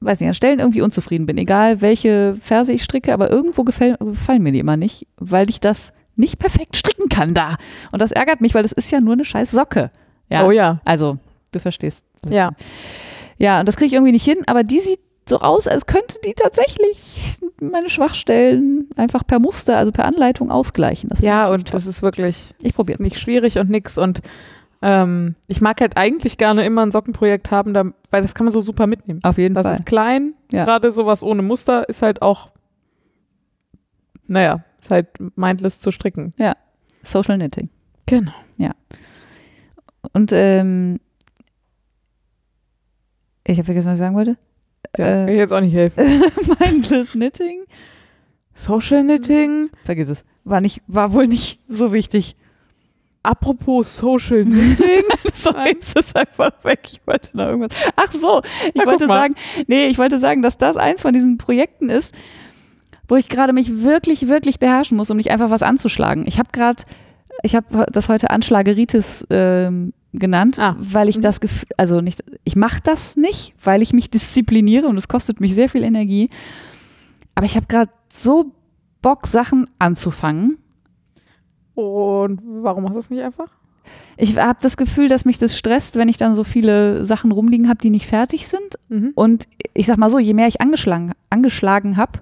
S2: weiß nicht, an Stellen irgendwie unzufrieden bin. Egal, welche Verse ich stricke, aber irgendwo gefällt, gefallen mir die immer nicht, weil ich das nicht perfekt stricken kann da. Und das ärgert mich, weil das ist ja nur eine scheiß Socke. Ja,
S1: Oh ja.
S2: also, du verstehst.
S1: Ja.
S2: Ja, und das kriege ich irgendwie nicht hin, aber die sieht so aus, als könnte die tatsächlich meine Schwachstellen einfach per Muster, also per Anleitung ausgleichen. Das
S1: Ja, und das ist wirklich
S2: Ich probier's.
S1: nicht schwierig und nix. Und ähm, ich mag halt eigentlich gerne immer ein Sockenprojekt haben, da, weil das kann man so super mitnehmen.
S2: auf jeden
S1: Das
S2: Fall.
S1: ist klein,
S2: Ja.
S1: gerade sowas ohne Muster ist halt auch, naja, ist halt mindless zu stricken.
S2: Social Knitting.
S1: Genau.
S2: Und ähm, ich habe vergessen, was ich sagen wollte.
S1: Ja,
S2: Äh.
S1: kann ich jetzt auch nicht helfen. [LAUGHS]
S2: Mindless Knitting.
S1: Social Knitting.
S2: Vergiss es. War nicht, war wohl nicht so wichtig.
S1: Apropos Social [LAUGHS] Knitting. [LAUGHS]
S2: Sorry, jetzt ist einfach weg. Ich wollte noch irgendwas. Ach so, ich
S1: Na,
S2: wollte sagen, nee, ich wollte sagen, dass das eins von diesen Projekten ist, wo ich gerade mich wirklich, wirklich beherrschen muss, um nicht einfach was anzuschlagen. Ich habe gerade, ich habe das heute Anschlageritis ähm, genannt,
S1: Ah.
S2: weil ich
S1: Mhm.
S2: das Gefühl, also nicht, ich mache das nicht, weil ich mich diszipliniere und es kostet mich sehr viel Energie. Aber ich habe gerade so Bock, Sachen anzufangen.
S1: Und warum machst du das nicht einfach?
S2: Ich habe das Gefühl, dass mich das stresst, wenn ich dann so viele Sachen rumliegen habe, die nicht fertig sind.
S1: Mhm.
S2: Und ich sag mal so, je mehr ich angeschlagen, angeschlagen habe,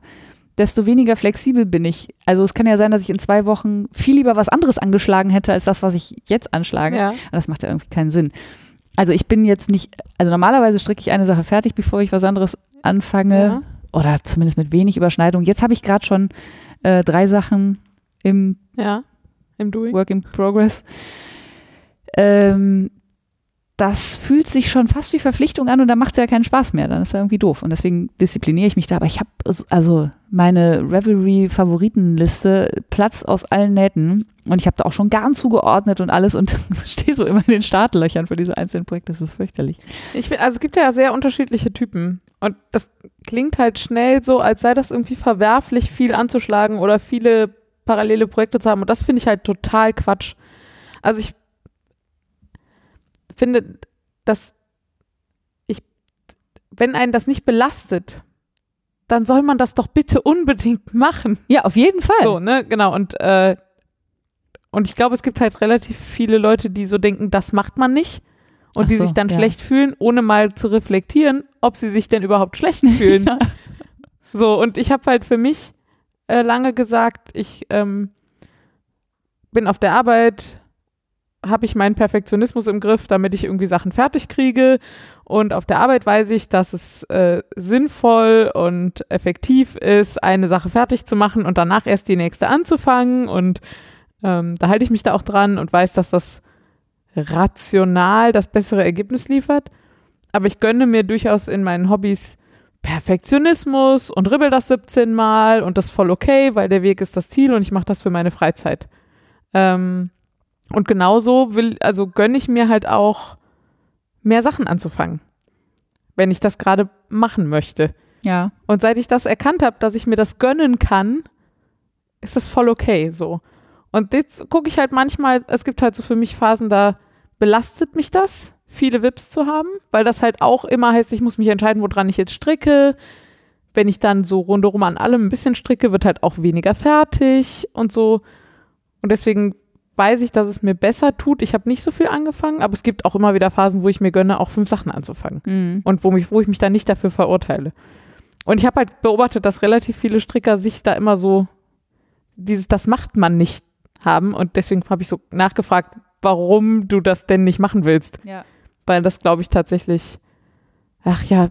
S2: desto weniger flexibel bin ich. Also es kann ja sein, dass ich in zwei Wochen viel lieber was anderes angeschlagen hätte, als das, was ich jetzt anschlage.
S1: Ja.
S2: Aber das macht ja irgendwie keinen Sinn. Also ich bin jetzt nicht, also normalerweise stricke ich eine Sache fertig, bevor ich was anderes anfange.
S1: Ja.
S2: Oder zumindest mit wenig Überschneidung. Jetzt habe ich gerade schon äh, drei Sachen im
S1: Ja. Im Doing.
S2: Work in Progress. Ähm, das fühlt sich schon fast wie Verpflichtung an und dann macht es ja keinen Spaß mehr. Dann ist ja irgendwie doof. Und deswegen diszipliniere ich mich da. Aber ich habe also meine Revelry-Favoritenliste platzt aus allen Nähten. Und ich habe da auch schon Garn zugeordnet und alles und [LAUGHS] stehe so immer in den Startlöchern für diese einzelnen Projekte. Das ist fürchterlich.
S1: Ich finde, also es gibt ja sehr unterschiedliche Typen. Und das klingt halt schnell so, als sei das irgendwie verwerflich, viel anzuschlagen oder viele parallele Projekte zu haben. Und das finde ich halt total Quatsch. Also ich finde, dass ich, wenn einen das nicht belastet, dann soll man das doch bitte unbedingt [LAUGHS] machen.
S2: Ja, auf jeden Fall.
S1: So, ne, genau. Und, äh, und ich glaube, es gibt halt relativ viele Leute, die so denken, das macht man nicht. Und
S2: Ach
S1: die
S2: so,
S1: sich dann
S2: ja.
S1: schlecht fühlen, ohne mal zu reflektieren, ob sie sich denn überhaupt schlecht [LAUGHS] fühlen.
S2: Ja.
S1: So, und ich habe halt für mich äh, lange gesagt, ich ähm, bin auf der Arbeit, habe ich meinen Perfektionismus im Griff, damit ich irgendwie Sachen fertig kriege. Und auf der Arbeit weiß ich, dass es äh, sinnvoll und effektiv ist, eine Sache fertig zu machen und danach erst die nächste anzufangen. Und ähm, da halte ich mich da auch dran und weiß, dass das rational das bessere Ergebnis liefert. Aber ich gönne mir durchaus in meinen Hobbys Perfektionismus und ribbel das 17 Mal und das ist voll okay, weil der Weg ist das Ziel und ich mache das für meine Freizeit. Ähm, und genauso will, also gönne ich mir halt auch mehr Sachen anzufangen, wenn ich das gerade machen möchte.
S2: ja.
S1: Und seit ich das erkannt habe, dass ich mir das gönnen kann, ist das voll okay so. Und jetzt gucke ich halt manchmal, es gibt halt so für mich Phasen, da belastet mich das, viele Vips zu haben, weil das halt auch immer heißt, ich muss mich entscheiden, woran ich jetzt stricke. Wenn ich dann so rundherum an allem ein bisschen stricke, wird halt auch weniger fertig und so. Und deswegen weiß ich, dass es mir besser tut. Ich habe nicht so viel angefangen, aber es gibt auch immer wieder Phasen, wo ich mir gönne, auch fünf Sachen anzufangen
S2: Mhm.
S1: und wo, mich, wo ich mich dann nicht dafür verurteile. Und ich habe halt beobachtet, dass relativ viele Stricker sich da immer so dieses, das macht man nicht haben. Und deswegen habe ich so nachgefragt, warum du das denn nicht machen willst.
S2: Ja.
S1: Weil das glaube ich tatsächlich, ach ja,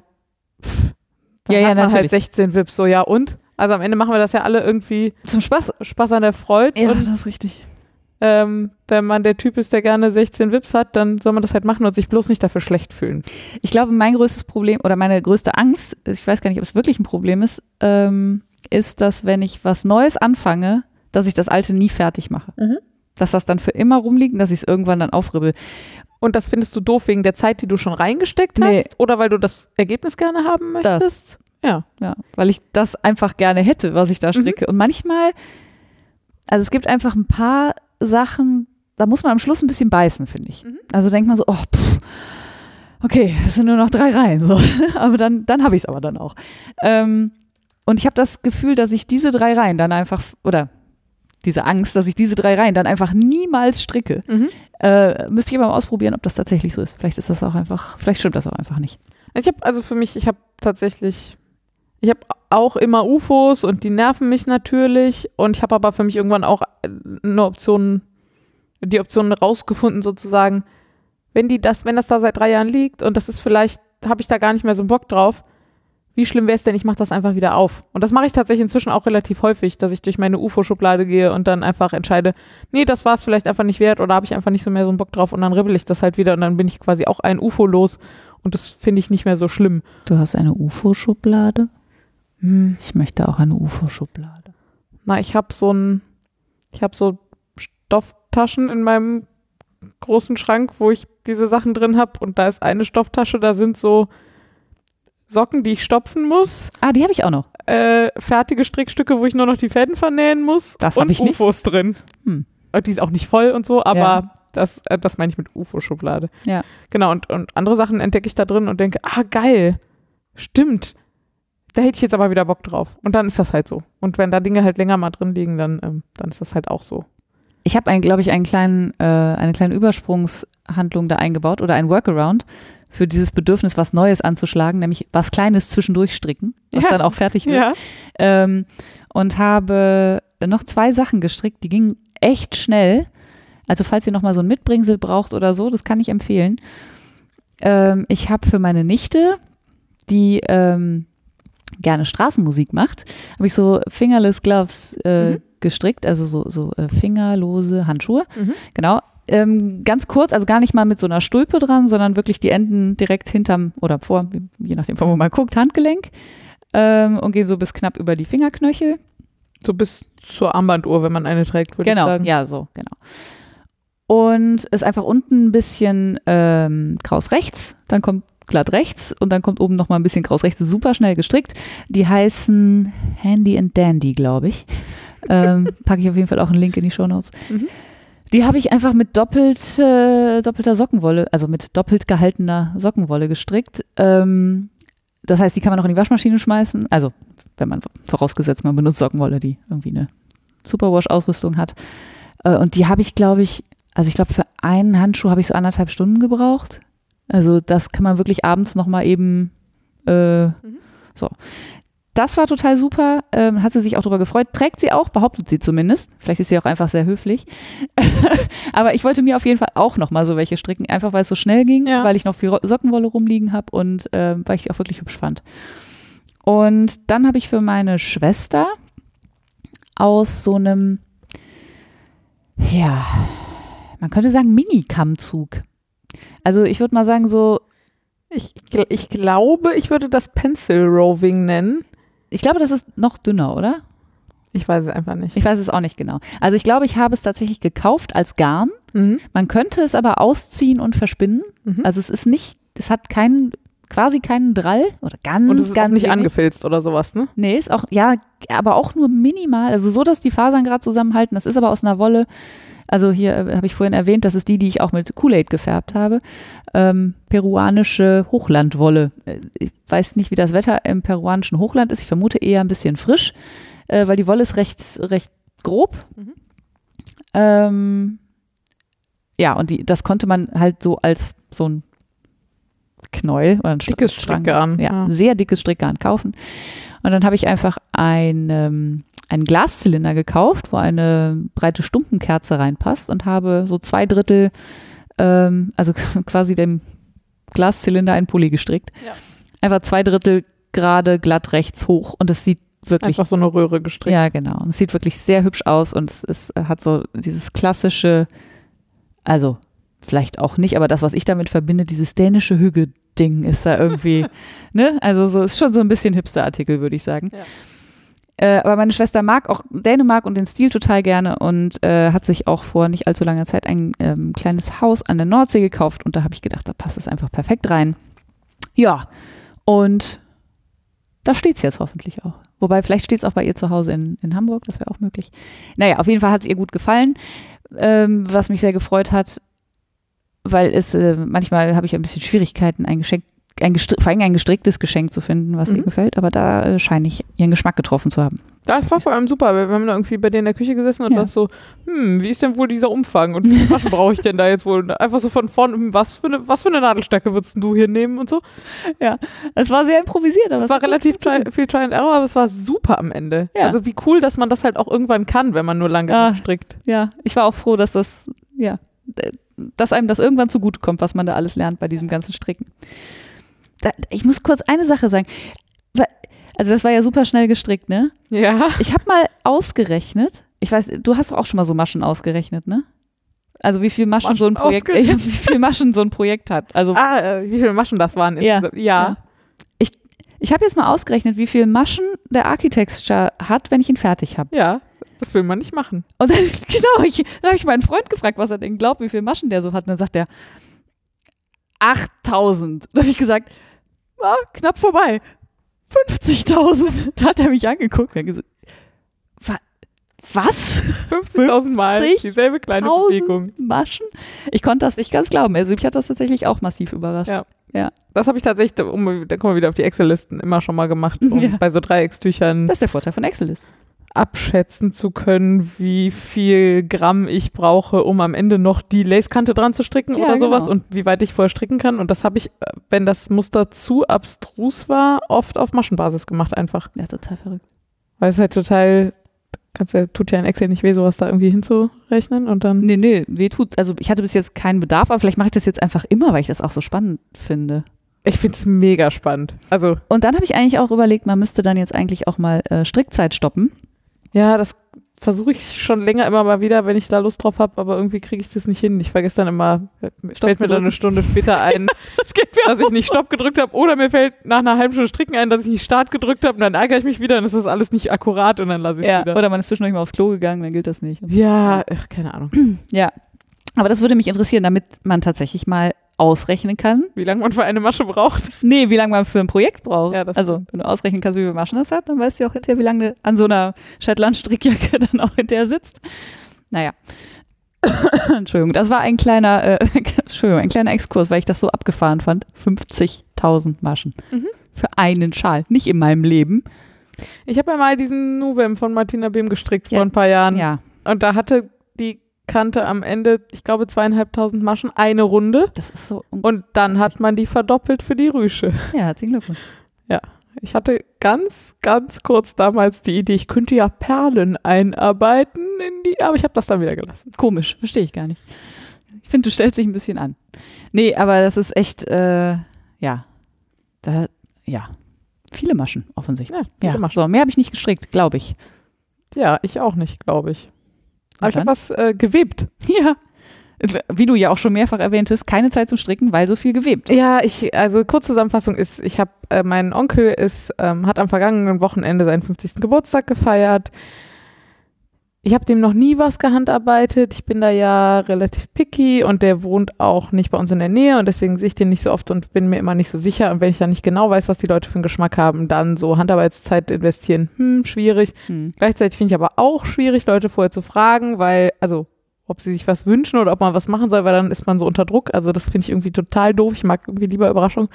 S1: pff, dann
S2: Ja, ja,
S1: hat man halt
S2: natürlich.
S1: 16 Vips, so ja und? Also am Ende machen wir das ja alle irgendwie
S2: Zum Spaß.
S1: Spaß an der Freude.
S2: Ja, das ist richtig.
S1: Ähm, wenn man der Typ ist, der gerne 16 Vips hat, dann soll man das halt machen und sich bloß nicht dafür schlecht fühlen.
S2: Ich glaube, mein größtes Problem oder meine größte Angst, ich weiß gar nicht, ob es wirklich ein Problem ist, ähm, ist, dass wenn ich was Neues anfange, dass ich das Alte nie fertig mache.
S1: Mhm.
S2: Dass das dann für immer rumliegt und dass ich es irgendwann dann aufribbel.
S1: Und das findest du doof wegen der Zeit, die du schon reingesteckt hast?
S2: Nee.
S1: Oder weil du das Ergebnis gerne haben möchtest? Ja.
S2: Ja, weil ich das einfach gerne hätte, was ich da stricke. Und manchmal, also es gibt einfach ein paar Sachen, da muss man am Schluss ein bisschen beißen, finde ich.
S1: Mhm.
S2: Also denkt man so, oh, pff, okay, es sind nur noch drei Reihen. So. [LAUGHS] aber dann, dann habe ich es aber dann auch. Ähm, und ich habe das Gefühl, dass ich diese drei Reihen dann einfach, oder diese Angst, dass ich diese drei Reihen dann einfach niemals stricke.
S1: Mhm.
S2: Äh, müsste ich aber mal ausprobieren, ob das tatsächlich so ist. Vielleicht ist das auch einfach, vielleicht stimmt das auch einfach nicht.
S1: Ich habe also für mich, ich habe tatsächlich, ich habe auch immer UFOs und die nerven mich natürlich. Und ich habe aber für mich irgendwann auch eine Option, die Option rausgefunden sozusagen, wenn die das, wenn das da seit drei Jahren liegt und das ist vielleicht, habe ich da gar nicht mehr so einen Bock drauf, wie schlimm wäre es denn, ich mache das einfach wieder auf. Und das mache ich tatsächlich inzwischen auch relativ häufig, dass ich durch meine UFO-Schublade gehe und dann einfach entscheide, nee, das war es vielleicht einfach nicht wert oder habe ich einfach nicht so mehr so einen Bock drauf und dann ribbel ich das halt wieder und dann bin ich quasi auch ein UFO los und das finde ich nicht mehr so schlimm.
S2: Du hast eine UFO-Schublade?
S1: Hm.
S2: Ich möchte auch eine UFO-Schublade.
S1: Na, ich habe so ein, ich habe so Stofftaschen in meinem großen Schrank, wo ich diese Sachen drin habe und da ist eine Stofftasche, da sind so Socken, die ich stopfen muss,
S2: Ah, die habe ich auch noch.
S1: äh, fertige Strickstücke, wo ich nur noch die Fäden vernähen muss
S2: Das
S1: und
S2: hab ich nicht.
S1: UFOs drin.
S2: Hm.
S1: Und Die ist auch nicht voll und so, aber
S2: Ja.
S1: das, äh, das meine ich mit UFO-Schublade.
S2: Ja.
S1: Genau, und, und andere Sachen entdecke ich da drin und denke, ah, geil, stimmt. Da hätte ich jetzt aber wieder Bock drauf. Und dann ist das halt so. Und wenn da Dinge halt länger mal drin liegen, dann, ähm, dann ist das halt auch so.
S2: Ich habe, glaube ich, einen kleinen, äh, eine kleine Übersprungshandlung da eingebaut oder ein Workaround für dieses Bedürfnis, was Neues anzuschlagen, nämlich was Kleines zwischendurch stricken, was
S1: Ja.
S2: dann auch fertig wird.
S1: Ja.
S2: Ähm, und habe noch zwei Sachen gestrickt, die gingen echt schnell. Also falls ihr noch mal so ein Mitbringsel braucht oder so, das kann ich empfehlen. Ähm, ich habe für meine Nichte, die ähm, gerne Straßenmusik macht, habe ich so Fingerless Gloves äh,
S1: Mhm.
S2: gestrickt, also so, so äh, fingerlose Handschuhe.
S1: Mhm.
S2: Genau. Ähm, ganz kurz, also gar nicht mal mit so einer Stulpe dran, sondern wirklich die Enden direkt hinterm oder vor, je nachdem, von wo man guckt, Handgelenk ähm, und gehen so bis knapp über die Fingerknöchel.
S1: So bis zur Armbanduhr, wenn man eine trägt, würde ich
S2: Genau,
S1: sagen.
S2: ja, so, genau. Und ist einfach unten ein bisschen ähm, kraus rechts, dann kommt glatt rechts und dann kommt oben noch mal ein bisschen kraus rechts, super schnell gestrickt. Die heißen Handy and Dandy, glaube ich. ähm, [LAUGHS] packe ich auf jeden Fall auch einen Link in die Shownotes.
S1: Mhm.
S2: Die habe ich einfach mit doppelt, äh, doppelter Sockenwolle, also mit doppelt gehaltener Sockenwolle gestrickt. Ähm, das heißt, die kann man auch in die Waschmaschine schmeißen. Also, wenn man vorausgesetzt, man benutzt Sockenwolle, die irgendwie eine Superwash-Ausrüstung hat. Äh, und die habe ich, glaube ich, also ich glaube, für einen Handschuh habe ich so anderthalb Stunden gebraucht. Also, das kann man wirklich abends nochmal eben äh, so. Das war total super. Ähm, hat sie sich auch darüber gefreut. Trägt sie auch, behauptet sie zumindest. Vielleicht ist sie auch einfach sehr höflich. [LAUGHS] Aber ich wollte mir auf jeden Fall auch nochmal so welche stricken, einfach weil es so schnell ging,
S1: Ja.
S2: weil ich noch viel Sockenwolle rumliegen habe und ähm, weil ich die auch wirklich hübsch fand. Und dann habe ich für meine Schwester aus so einem, ja, man könnte sagen Mini-Kammzug. Also ich würde mal sagen so
S1: Ich, ich glaube, ich würde das Pencil Roving nennen.
S2: Ich glaube, das ist noch dünner, oder?
S1: Ich weiß es einfach nicht.
S2: Ich weiß es auch nicht genau. Also ich glaube, ich habe es tatsächlich gekauft als Garn.
S1: Mhm.
S2: Man könnte es aber ausziehen und verspinnen.
S1: Mhm.
S2: Also es ist nicht, es hat keinen, quasi keinen Drall oder ganz,
S1: Und es ist
S2: ganz
S1: auch nicht
S2: wenig.
S1: angefilzt oder sowas, ne?
S2: Nee, ist auch, ja, aber auch nur minimal. Also so, dass die Fasern gerade zusammenhalten. Das ist aber aus einer Wolle. Also hier äh, habe ich vorhin erwähnt, das ist die, die ich auch mit Kool-Aid gefärbt habe. Ähm, peruanische Hochlandwolle. Äh, Ich weiß nicht, wie das Wetter im peruanischen Hochland ist. Ich vermute eher ein bisschen frisch, äh, weil die Wolle ist recht, recht grob.
S1: Mhm.
S2: Ähm, ja, und die, das konnte man halt so als so ein Knäuel oder ein
S1: Dickes
S2: Strang-
S1: Strickgarn,
S2: Ja,
S1: ja.
S2: sehr dickes Strickgarn kaufen. Und dann habe ich einfach ein, ähm, einen Glaszylinder gekauft, wo eine breite Stumpenkerze reinpasst und habe so zwei Drittel, ähm, also [LAUGHS] quasi dem Glaszylinder einen Pulli gestrickt.
S1: Ja.
S2: Einfach zwei Drittel gerade glatt rechts hoch und es sieht wirklich
S1: Einfach so eine Röhre gestrickt.
S2: ja, genau. Und es sieht wirklich sehr hübsch aus und es ist, hat so dieses klassische, also vielleicht auch nicht, aber das, was ich damit verbinde, dieses dänische Hügge-Ding ist da irgendwie, [LAUGHS] ne? Also so ist schon so ein bisschen Hipster-Artikel, würde ich sagen.
S1: Ja.
S2: Äh, aber meine Schwester mag auch Dänemark und den Stil total gerne und äh, hat sich auch vor nicht allzu langer Zeit ein ähm, kleines Haus an der Nordsee gekauft und da habe ich gedacht, da passt es einfach perfekt rein. Ja, und da steht es jetzt hoffentlich auch. Wobei, vielleicht steht es auch bei ihr zu Hause in, in Hamburg, das wäre auch möglich. Naja, auf jeden Fall hat es ihr gut gefallen, ähm, was mich sehr gefreut hat, weil es äh, manchmal habe ich ein bisschen Schwierigkeiten, ein Geschenk, ein vor allem ein gestricktes Geschenk zu finden, was ihr
S1: Mhm.
S2: gefällt, aber da äh, scheine ich ihren Geschmack getroffen zu haben.
S1: Das war vor allem super, weil wir haben da irgendwie bei dir in der Küche gesessen und
S2: Ja.
S1: das so, hm, wie ist denn wohl dieser Umfang und wie viele Maschen [LAUGHS] brauche ich denn da jetzt wohl? Einfach so von vorn, hm, was für eine, was für eine Nadelstärke würdest du hier nehmen und so?
S2: Es war sehr improvisiert, aber
S1: Es war relativ try, viel Try and Error, aber es war super am Ende.
S2: Ja.
S1: Also wie cool, dass man das halt auch irgendwann kann, wenn man nur lange
S2: Ah.
S1: strickt.
S2: Ja, ich war auch froh, dass das, ja, dass einem das irgendwann zugutekommt, was man da alles lernt bei diesem ganzen Stricken. Da, ich muss kurz eine Sache sagen. Also das war ja super schnell gestrickt, ne?
S1: Ja.
S2: Ich habe mal ausgerechnet, ich weiß, du hast auch schon mal so Maschen ausgerechnet, ne? Also wie viel Maschen,
S1: Maschen
S2: so ein Projekt, [LAUGHS] äh, wie viel Maschen so ein Projekt hat. Also
S1: Ah, äh, wie viele Maschen das waren?
S2: Ja.
S1: ja.
S2: Ich, ich habe jetzt mal ausgerechnet, wie viel Maschen der Architecture hat, wenn ich ihn fertig habe.
S1: Ja. Das will man nicht machen.
S2: Und dann, [LAUGHS] genau, ich, dann habe ich meinen Freund gefragt, was er denn glaubt, wie viel Maschen der so hat. Und dann sagt er, 8000. Da habe ich gesagt, ah, knapp vorbei. 50.000. [LAUGHS] Da hat er mich angeguckt und gesagt, "Wa- Was?
S1: 50.000 Mal dieselbe kleine
S2: 50.000
S1: Bewegung.
S2: Maschen? Ich konnte das nicht ganz glauben. Also mich hat das tatsächlich auch massiv überrascht.
S1: Ja.
S2: Ja.
S1: Das habe ich tatsächlich, um, da kommen wir wieder auf die Excel-Listen, immer schon mal gemacht, um [LAUGHS]
S2: Ja.
S1: bei so Dreieckstüchern
S2: Das ist der Vorteil von Excel-Listen.
S1: Abschätzen zu können, wie viel Gramm ich brauche, um am Ende noch die Lacekante dran zu stricken
S2: Ja,
S1: oder sowas
S2: genau.
S1: und wie weit ich vorher stricken kann. Und das habe ich, äh, wenn das Muster zu abstrus war, oft auf Maschenbasis gemacht einfach.
S2: Ja, total verrückt.
S1: Weil es halt total, kannst ja, tut ja in Excel nicht weh, sowas da irgendwie hinzurechnen und dann.
S2: Nee, nee, weh tut. Also ich hatte bis jetzt keinen Bedarf, aber vielleicht mache ich das jetzt einfach immer, weil ich das auch so spannend finde.
S1: Ich finde es mega spannend. Also,
S2: Und dann habe ich eigentlich auch überlegt, man müsste dann jetzt eigentlich auch mal äh, Strickzeit stoppen.
S1: Ja, das versuche ich schon länger immer mal wieder, wenn ich da Lust drauf habe, aber irgendwie kriege ich das nicht hin. Ich vergesse dann immer, fällt mir dann eine Stunde später ein, [LAUGHS]
S2: Das geht mir
S1: dass ich nicht Stopp gedrückt habe oder mir fällt nach einer halben Stunde Stricken ein, dass ich nicht Start gedrückt habe und dann ärgere ich mich wieder und das ist alles nicht akkurat und dann lasse ich
S2: Ja,
S1: wieder.
S2: oder man ist zwischendurch mal aufs Klo gegangen, dann gilt das nicht.
S1: Ja, ach, keine Ahnung.
S2: Ja. Aber das würde mich interessieren, damit man tatsächlich mal ausrechnen kann.
S1: Wie lange man für eine Masche braucht.
S2: Nee, wie lange man für ein Projekt braucht.
S1: Ja,
S2: also, wenn du ausrechnen kannst, wie viele Maschen das hat, dann weißt du auch hinterher, wie lange an so einer Shetland-Strickjacke [LAUGHS] dann auch hinterher sitzt. Naja. [COUGHS] Entschuldigung, das war ein kleiner, äh, [LAUGHS] Entschuldigung, ein kleiner Exkurs, weil ich das so abgefahren fand. 50.000 Maschen.
S1: Mhm.
S2: Für einen Schal. Nicht in meinem Leben.
S1: Ich habe ja mal diesen Nuvem von Martina Behm gestrickt
S2: Ja.
S1: vor ein paar Jahren.
S2: Ja,
S1: Und da hatte die Kante am Ende, ich glaube, zweieinhalbtausend Maschen, eine Runde.
S2: das ist so. un-
S1: Und dann hat man die verdoppelt für die Rüsche.
S2: Ja, herzlichen Glückwunsch.
S1: Ich hatte ganz, ganz kurz damals die Idee, ich könnte ja Perlen einarbeiten in die, aber ich habe das dann wieder gelassen.
S2: Komisch, verstehe ich gar nicht. Ich finde, du stellst dich ein bisschen an. Nee, aber das ist echt, äh, ja. Da, ja. Viele Maschen, offensichtlich.
S1: Ja, viele
S2: Ja,
S1: Maschen.
S2: so, mehr habe ich nicht gestrickt, glaube ich.
S1: Ja, ich auch nicht, glaube ich.
S2: Na
S1: ich habe was äh, gewebt. [LAUGHS]
S2: Ja. Wie du ja auch schon mehrfach erwähntest, keine Zeit zum Stricken, weil so viel gewebt.
S1: Ja, ich, also Kurzzusammenfassung ist, ich habe, äh, mein Onkel ist, ähm, hat am vergangenen Wochenende seinen 50. Geburtstag gefeiert. Ich habe dem noch nie was gehandarbeitet. Ich bin da ja relativ picky und der wohnt auch nicht bei uns in der Nähe und deswegen sehe ich den nicht so oft und bin mir immer nicht so sicher. Und wenn ich dann nicht genau weiß, was die Leute für einen Geschmack haben, dann so Handarbeitszeit investieren, hm, schwierig.
S2: Hm.
S1: Gleichzeitig finde ich aber auch schwierig, Leute vorher zu fragen, weil, also, ob sie sich was wünschen oder ob man was machen soll, weil dann ist man so unter Druck. Also, das finde ich irgendwie total doof. Ich mag irgendwie lieber Überraschung.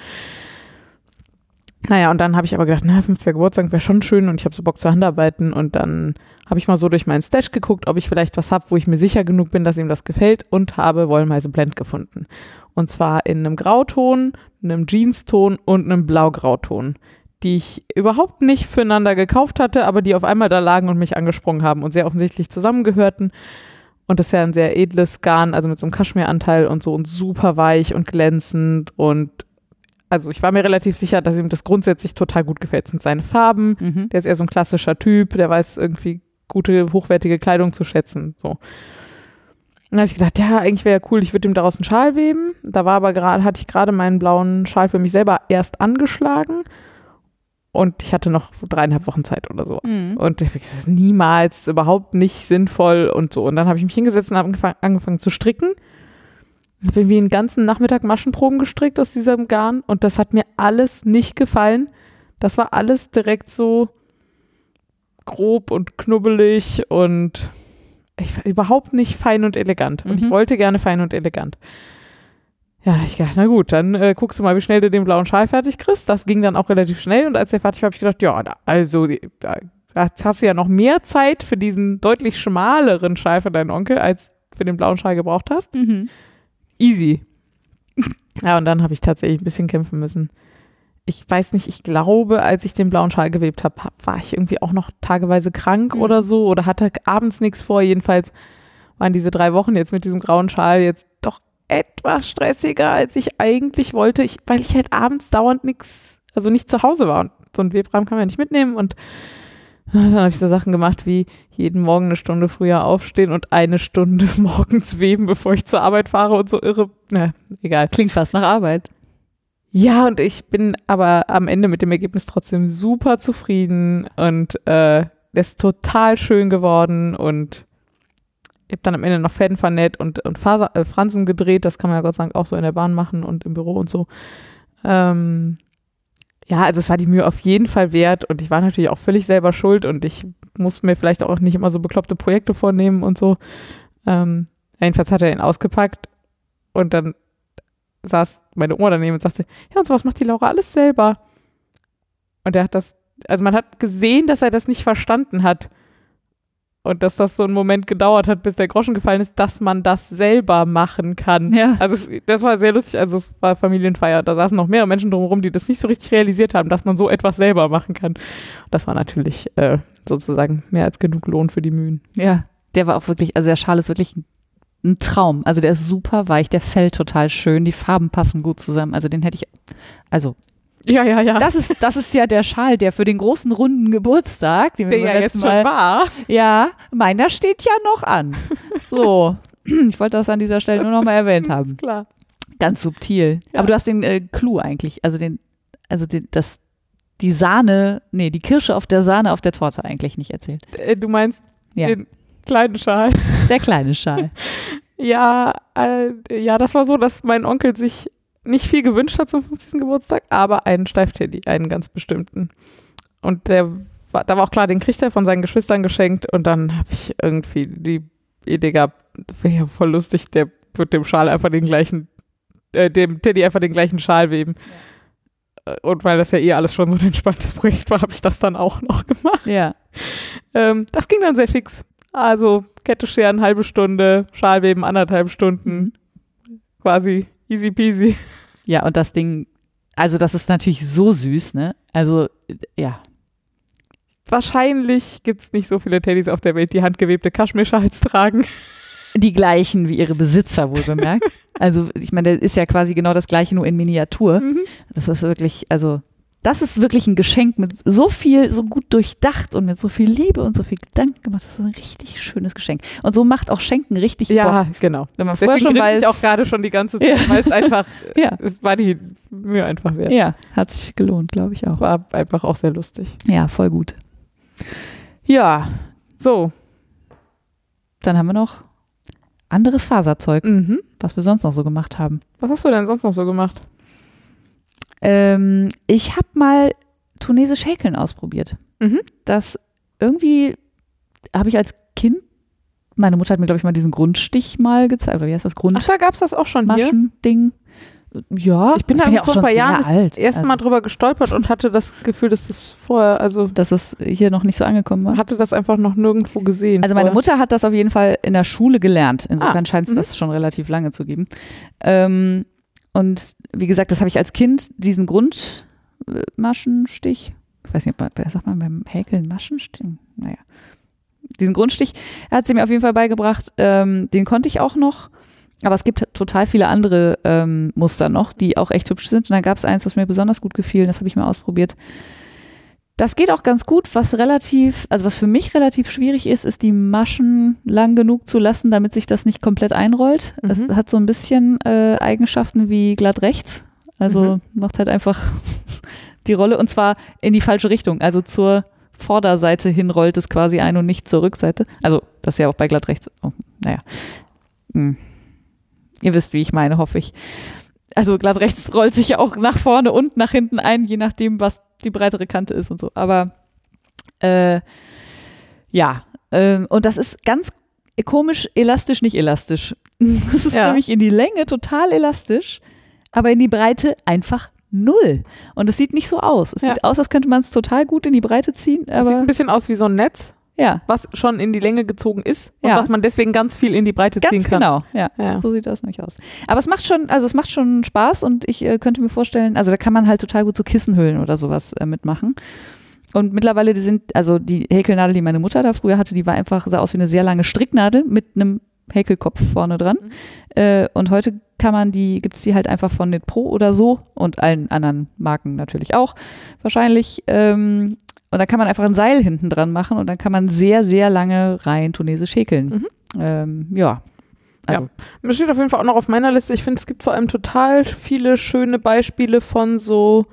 S1: Naja, und dann habe ich aber gedacht, na, 50. Geburtstag wäre schon schön und ich habe so Bock zu Handarbeiten und dann habe ich mal so durch meinen Stash geguckt, ob ich vielleicht was habe, wo ich mir sicher genug bin, dass ihm das gefällt und habe Wollmeise Blend gefunden. Und zwar in einem Grauton, einem Jeanston und einem Blaugrauton, die ich überhaupt nicht füreinander gekauft hatte, aber die auf einmal da lagen und mich angesprungen haben und sehr offensichtlich zusammengehörten. Und das ist ja ein sehr edles Garn, also mit so einem Kaschmiranteil und so und super weich und glänzend und also ich war mir relativ sicher, dass ihm das grundsätzlich total gut gefällt. Es sind seine Farben,
S2: Mhm.
S1: der ist eher so ein klassischer Typ, der weiß irgendwie gute, hochwertige Kleidung zu schätzen. So. Dann habe ich gedacht, ja, eigentlich wäre ja cool, ich würde ihm daraus einen Schal weben. Da war aber gerade, hatte ich gerade meinen blauen Schal für mich selber erst angeschlagen und ich hatte noch dreieinhalb Wochen Zeit oder so.
S2: Mhm.
S1: Und ich das ist niemals überhaupt nicht sinnvoll und so. Und dann habe ich mich hingesetzt und habe angefangen, angefangen zu stricken. Habe irgendwie einen ganzen Nachmittag Maschenproben gestrickt aus diesem Garn und das hat mir alles nicht gefallen. Das war alles direkt so grob und knubbelig und ich, war überhaupt nicht fein und elegant. Und ich
S2: Mhm.
S1: wollte gerne fein und elegant. Ja, ich gedacht, na gut, dann äh, guckst du mal, wie schnell du den blauen Schal fertig kriegst. Das ging dann auch relativ schnell und als der fertig war, habe ich gedacht, ja, also da jetzt hast du ja noch mehr Zeit für diesen deutlich schmaleren Schal für deinen Onkel, als für den blauen Schal gebraucht hast.
S2: Mhm.
S1: Easy. [LAUGHS] Ja, und dann habe ich tatsächlich ein bisschen kämpfen müssen. Ich weiß nicht, ich glaube, als ich den blauen Schal gewebt habe, war ich irgendwie auch noch tageweise krank
S2: Mhm.
S1: oder so oder hatte abends nichts vor. Jedenfalls waren diese drei Wochen jetzt mit diesem grauen Schal jetzt doch etwas stressiger, als ich eigentlich wollte, ich, weil ich halt abends dauernd nichts, also nicht zu Hause war. Und so ein Webrahmen kann man ja nicht mitnehmen und dann habe ich so Sachen gemacht wie jeden Morgen eine Stunde früher aufstehen und eine Stunde [LAUGHS] morgens weben, bevor ich zur Arbeit fahre und so irre. Na, egal.
S2: Klingt fast nach Arbeit.
S1: Ja, und ich bin aber am Ende mit dem Ergebnis trotzdem super zufrieden und äh, ist total schön geworden und ich habe dann am Ende noch Fäden vernäht und, und Faser, äh, Fransen gedreht. Das kann man ja Gott sei Dank auch so in der Bahn machen und im Büro und so. Ähm, ja, also es war die Mühe auf jeden Fall wert und ich war natürlich auch völlig selber schuld und ich muss mir vielleicht auch nicht immer so bekloppte Projekte vornehmen und so. Ähm, jedenfalls hat er ihn ausgepackt und dann saß meine Oma daneben und sagte, ja, und so was macht die Laura alles selber. Und er hat das, also man hat gesehen, dass er das nicht verstanden hat. Und dass das so einen Moment gedauert hat, bis der Groschen gefallen ist, dass man das selber machen kann.
S2: Ja.
S1: Also es, das war sehr lustig. Also es war Familienfeier. Da saßen noch mehrere Menschen drumherum, die das nicht so richtig realisiert haben, dass man so etwas selber machen kann. Das war natürlich äh, sozusagen mehr als genug Lohn für die Mühen.
S2: Ja, der war auch wirklich, also der Schal ist wirklich ein, ein Traum. Also der ist super weich, der fällt total schön, die Farben passen gut zusammen. Also den hätte ich, also
S1: Ja, ja, ja.
S2: das ist, das ist ja der Schal, der für den großen runden Geburtstag, den wir
S1: der
S2: beim
S1: ja jetzt schon
S2: Mal,
S1: war.
S2: ja, meiner steht ja noch an. So, ich wollte das an dieser Stelle nur noch mal erwähnt haben.
S1: Ist klar.
S2: Ganz subtil.
S1: Ja.
S2: Aber du hast den äh, Clou eigentlich, also den, also den, das, die Sahne, nee, die Kirsche auf der Sahne auf der Torte eigentlich nicht erzählt.
S1: Äh, Du meinst
S2: Ja.
S1: den kleinen Schal.
S2: Der kleine Schal. [LAUGHS]
S1: Ja, äh, ja, das war so, dass mein Onkel sich nicht viel gewünscht hat zum 50. Geburtstag, aber einen Steifteddy, einen ganz bestimmten. Und der war, da war auch klar, den kriegt er von seinen Geschwistern geschenkt und dann habe ich irgendwie die Idee gehabt, wäre ja voll lustig, der wird dem Schal einfach den gleichen, äh, dem Teddy einfach den gleichen Schal weben. Äh, Und weil das ja eh alles schon so ein entspanntes Projekt war, habe ich das dann auch noch gemacht.
S2: Ja.
S1: Ähm, das ging dann sehr fix. Also Kette scheren, halbe Stunde, Schalweben, anderthalb Stunden. Quasi easy peasy.
S2: Ja, und das Ding, also das ist natürlich so süß, ne? Also, äh, ja.
S1: Wahrscheinlich gibt es nicht so viele Teddys auf der Welt, die handgewebte Kaschmirschals [LAUGHS] tragen.
S2: Die gleichen wie ihre Besitzer, wohl bemerkt. [LAUGHS] also, ich meine, der ist ja quasi genau das gleiche, nur in Miniatur.
S1: Mhm.
S2: Das ist wirklich, also, das ist wirklich ein Geschenk mit so viel, so gut durchdacht und mit so viel Liebe und so viel Gedanken gemacht. Das ist ein richtig schönes Geschenk. Und so macht auch Schenken richtig
S1: Ja,
S2: Bock.
S1: genau.
S2: Wenn man vorher
S1: Deswegen
S2: schon weiß,
S1: ich auch gerade schon die ganze [LAUGHS] Zeit,
S2: Ja.
S1: weil es einfach,
S2: ja,
S1: es war die Mühe einfach wert.
S2: ja, hat sich gelohnt, glaube ich auch.
S1: War einfach auch sehr lustig.
S2: Ja, voll gut. Ja,
S1: So.
S2: dann haben wir noch anderes Faserzeug,
S1: Mhm.
S2: was wir sonst noch so gemacht haben.
S1: Was hast du denn sonst noch so gemacht?
S2: Ähm, ich habe mal tunesisch Häkeln ausprobiert.
S1: Mhm.
S2: Das irgendwie habe ich als Kind, meine Mutter hat mir, glaube ich, mal diesen Grundstich mal gezeigt. Oder wie heißt das?
S1: Ach, da gab es das auch schon hier.
S2: Grundmaschen-Ding. Ja,
S1: Ich bin da
S2: ja
S1: vor ein paar Jahren das
S2: alt.
S1: erste Mal drüber gestolpert und hatte das Gefühl, dass das vorher, also
S2: dass es hier noch nicht so angekommen war.
S1: hatte das einfach noch nirgendwo gesehen.
S2: Also meine
S1: vorher.
S2: Mutter hat das auf jeden Fall in der Schule gelernt. Insofern
S1: Ah,
S2: scheint es
S1: mhm.
S2: das schon relativ lange zu geben. Ähm, und wie gesagt, das habe ich als Kind, diesen Grundmaschenstich, ich weiß nicht, ob man- sagt man beim Häkeln Maschenstich? Naja. Diesen Grundstich hat sie mir auf jeden Fall beigebracht. Ähm, den konnte ich auch noch. Aber es gibt total viele andere ähm, Muster noch, die auch echt hübsch sind. Und da gab es eins, was mir besonders gut gefiel. Das habe ich mal ausprobiert. Das geht auch ganz gut. Was relativ, also was für mich relativ schwierig ist, ist die Maschen lang genug zu lassen, damit sich das nicht komplett einrollt.
S1: Mhm.
S2: Es hat so ein bisschen äh, Eigenschaften wie glatt rechts. Also
S1: Mhm.
S2: macht halt einfach [LAUGHS] die Rolle und zwar in die falsche Richtung. Also zur Vorderseite hin rollt es quasi ein und nicht zur Rückseite. Also das ist ja auch bei glatt rechts. Oh, naja. Hm. Ihr wisst, wie ich meine, hoffe ich. Also glatt rechts rollt sich ja auch nach vorne und nach hinten ein, je nachdem, was die breitere Kante ist und so. Aber äh, ja, ähm, und das ist ganz komisch elastisch, nicht elastisch. [LAUGHS] Das ist
S1: Ja.
S2: nämlich in die Länge total elastisch, aber in die Breite einfach null. Und es sieht nicht so aus. Es
S1: Ja.
S2: sieht aus, als könnte man es total gut in die Breite ziehen,
S1: Das sieht
S2: aber
S1: ein bisschen aus wie so ein Netz,
S2: ja,
S1: was schon in die Länge gezogen ist und
S2: Ja.
S1: was man deswegen ganz viel in die Breite ziehen
S2: ganz
S1: kann.
S2: genau. Ja.
S1: Ja.
S2: So sieht das nämlich aus. Aber es macht schon, also es macht schon Spaß und ich äh, könnte mir vorstellen, also da kann man halt total gut so Kissenhüllen oder sowas äh, mitmachen. Und mittlerweile, die sind, also die Häkelnadel, die meine Mutter da früher hatte, die war einfach, sah aus wie eine sehr lange Stricknadel mit einem Häkelkopf vorne dran.
S1: Mhm.
S2: Äh, und heute kann man die, gibt es die halt einfach von Knit Pro oder so und allen anderen Marken natürlich auch wahrscheinlich. Ähm, und da kann man einfach ein Seil hinten dran machen und dann kann man sehr, sehr lange rein tunesisch häkeln.
S1: Mhm.
S2: Ähm, ja. Also,
S1: Das steht auf jeden Fall auch noch auf meiner Liste. Ich finde, es gibt vor allem total viele schöne Beispiele von so,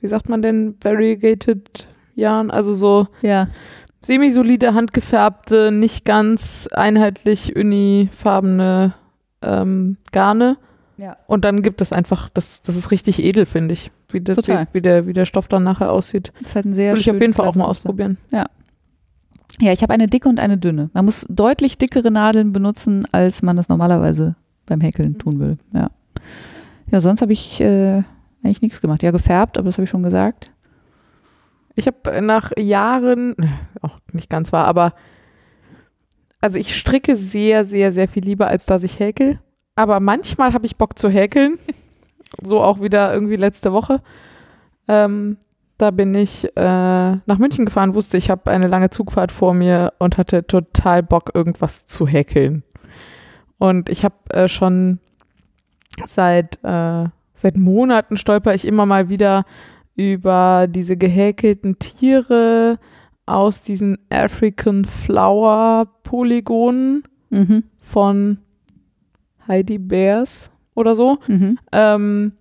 S1: wie sagt man denn, variegated Jahren, also so
S2: ja.
S1: semi-solide, handgefärbte, nicht ganz einheitlich unifarbene ähm, Garne.
S2: Ja.
S1: Und dann gibt es einfach, das, das ist richtig edel, finde ich, wie, das,
S2: Total.
S1: wie, wie, der, wie der Stoff dann nachher aussieht.
S2: Das ist halt ein sehr
S1: Will ich auf jeden Fall auch mal ausprobieren.
S2: Ja, ich habe eine dicke und eine dünne. Man muss deutlich dickere Nadeln benutzen, als man das normalerweise beim Häkeln tun würde. Ja, ja sonst habe ich äh, eigentlich nichts gemacht. Ja, gefärbt, aber das habe ich schon gesagt.
S1: Ich habe nach Jahren, auch nicht ganz wahr, aber also ich stricke sehr, sehr, sehr viel lieber, als dass ich häkel. Aber manchmal habe ich Bock zu häkeln. [LAUGHS] so auch wieder irgendwie letzte Woche. Ähm, da bin ich äh, nach München gefahren, wusste, ich habe eine lange Zugfahrt vor mir und hatte total Bock, irgendwas zu häkeln. Und ich habe äh, schon seit, äh, seit Monaten stolper ich immer mal wieder über diese gehäkelten Tiere aus diesen African Flower Polygonen
S2: Mhm.
S1: von Heidi Bears oder so.
S2: Mhm.
S1: Ähm,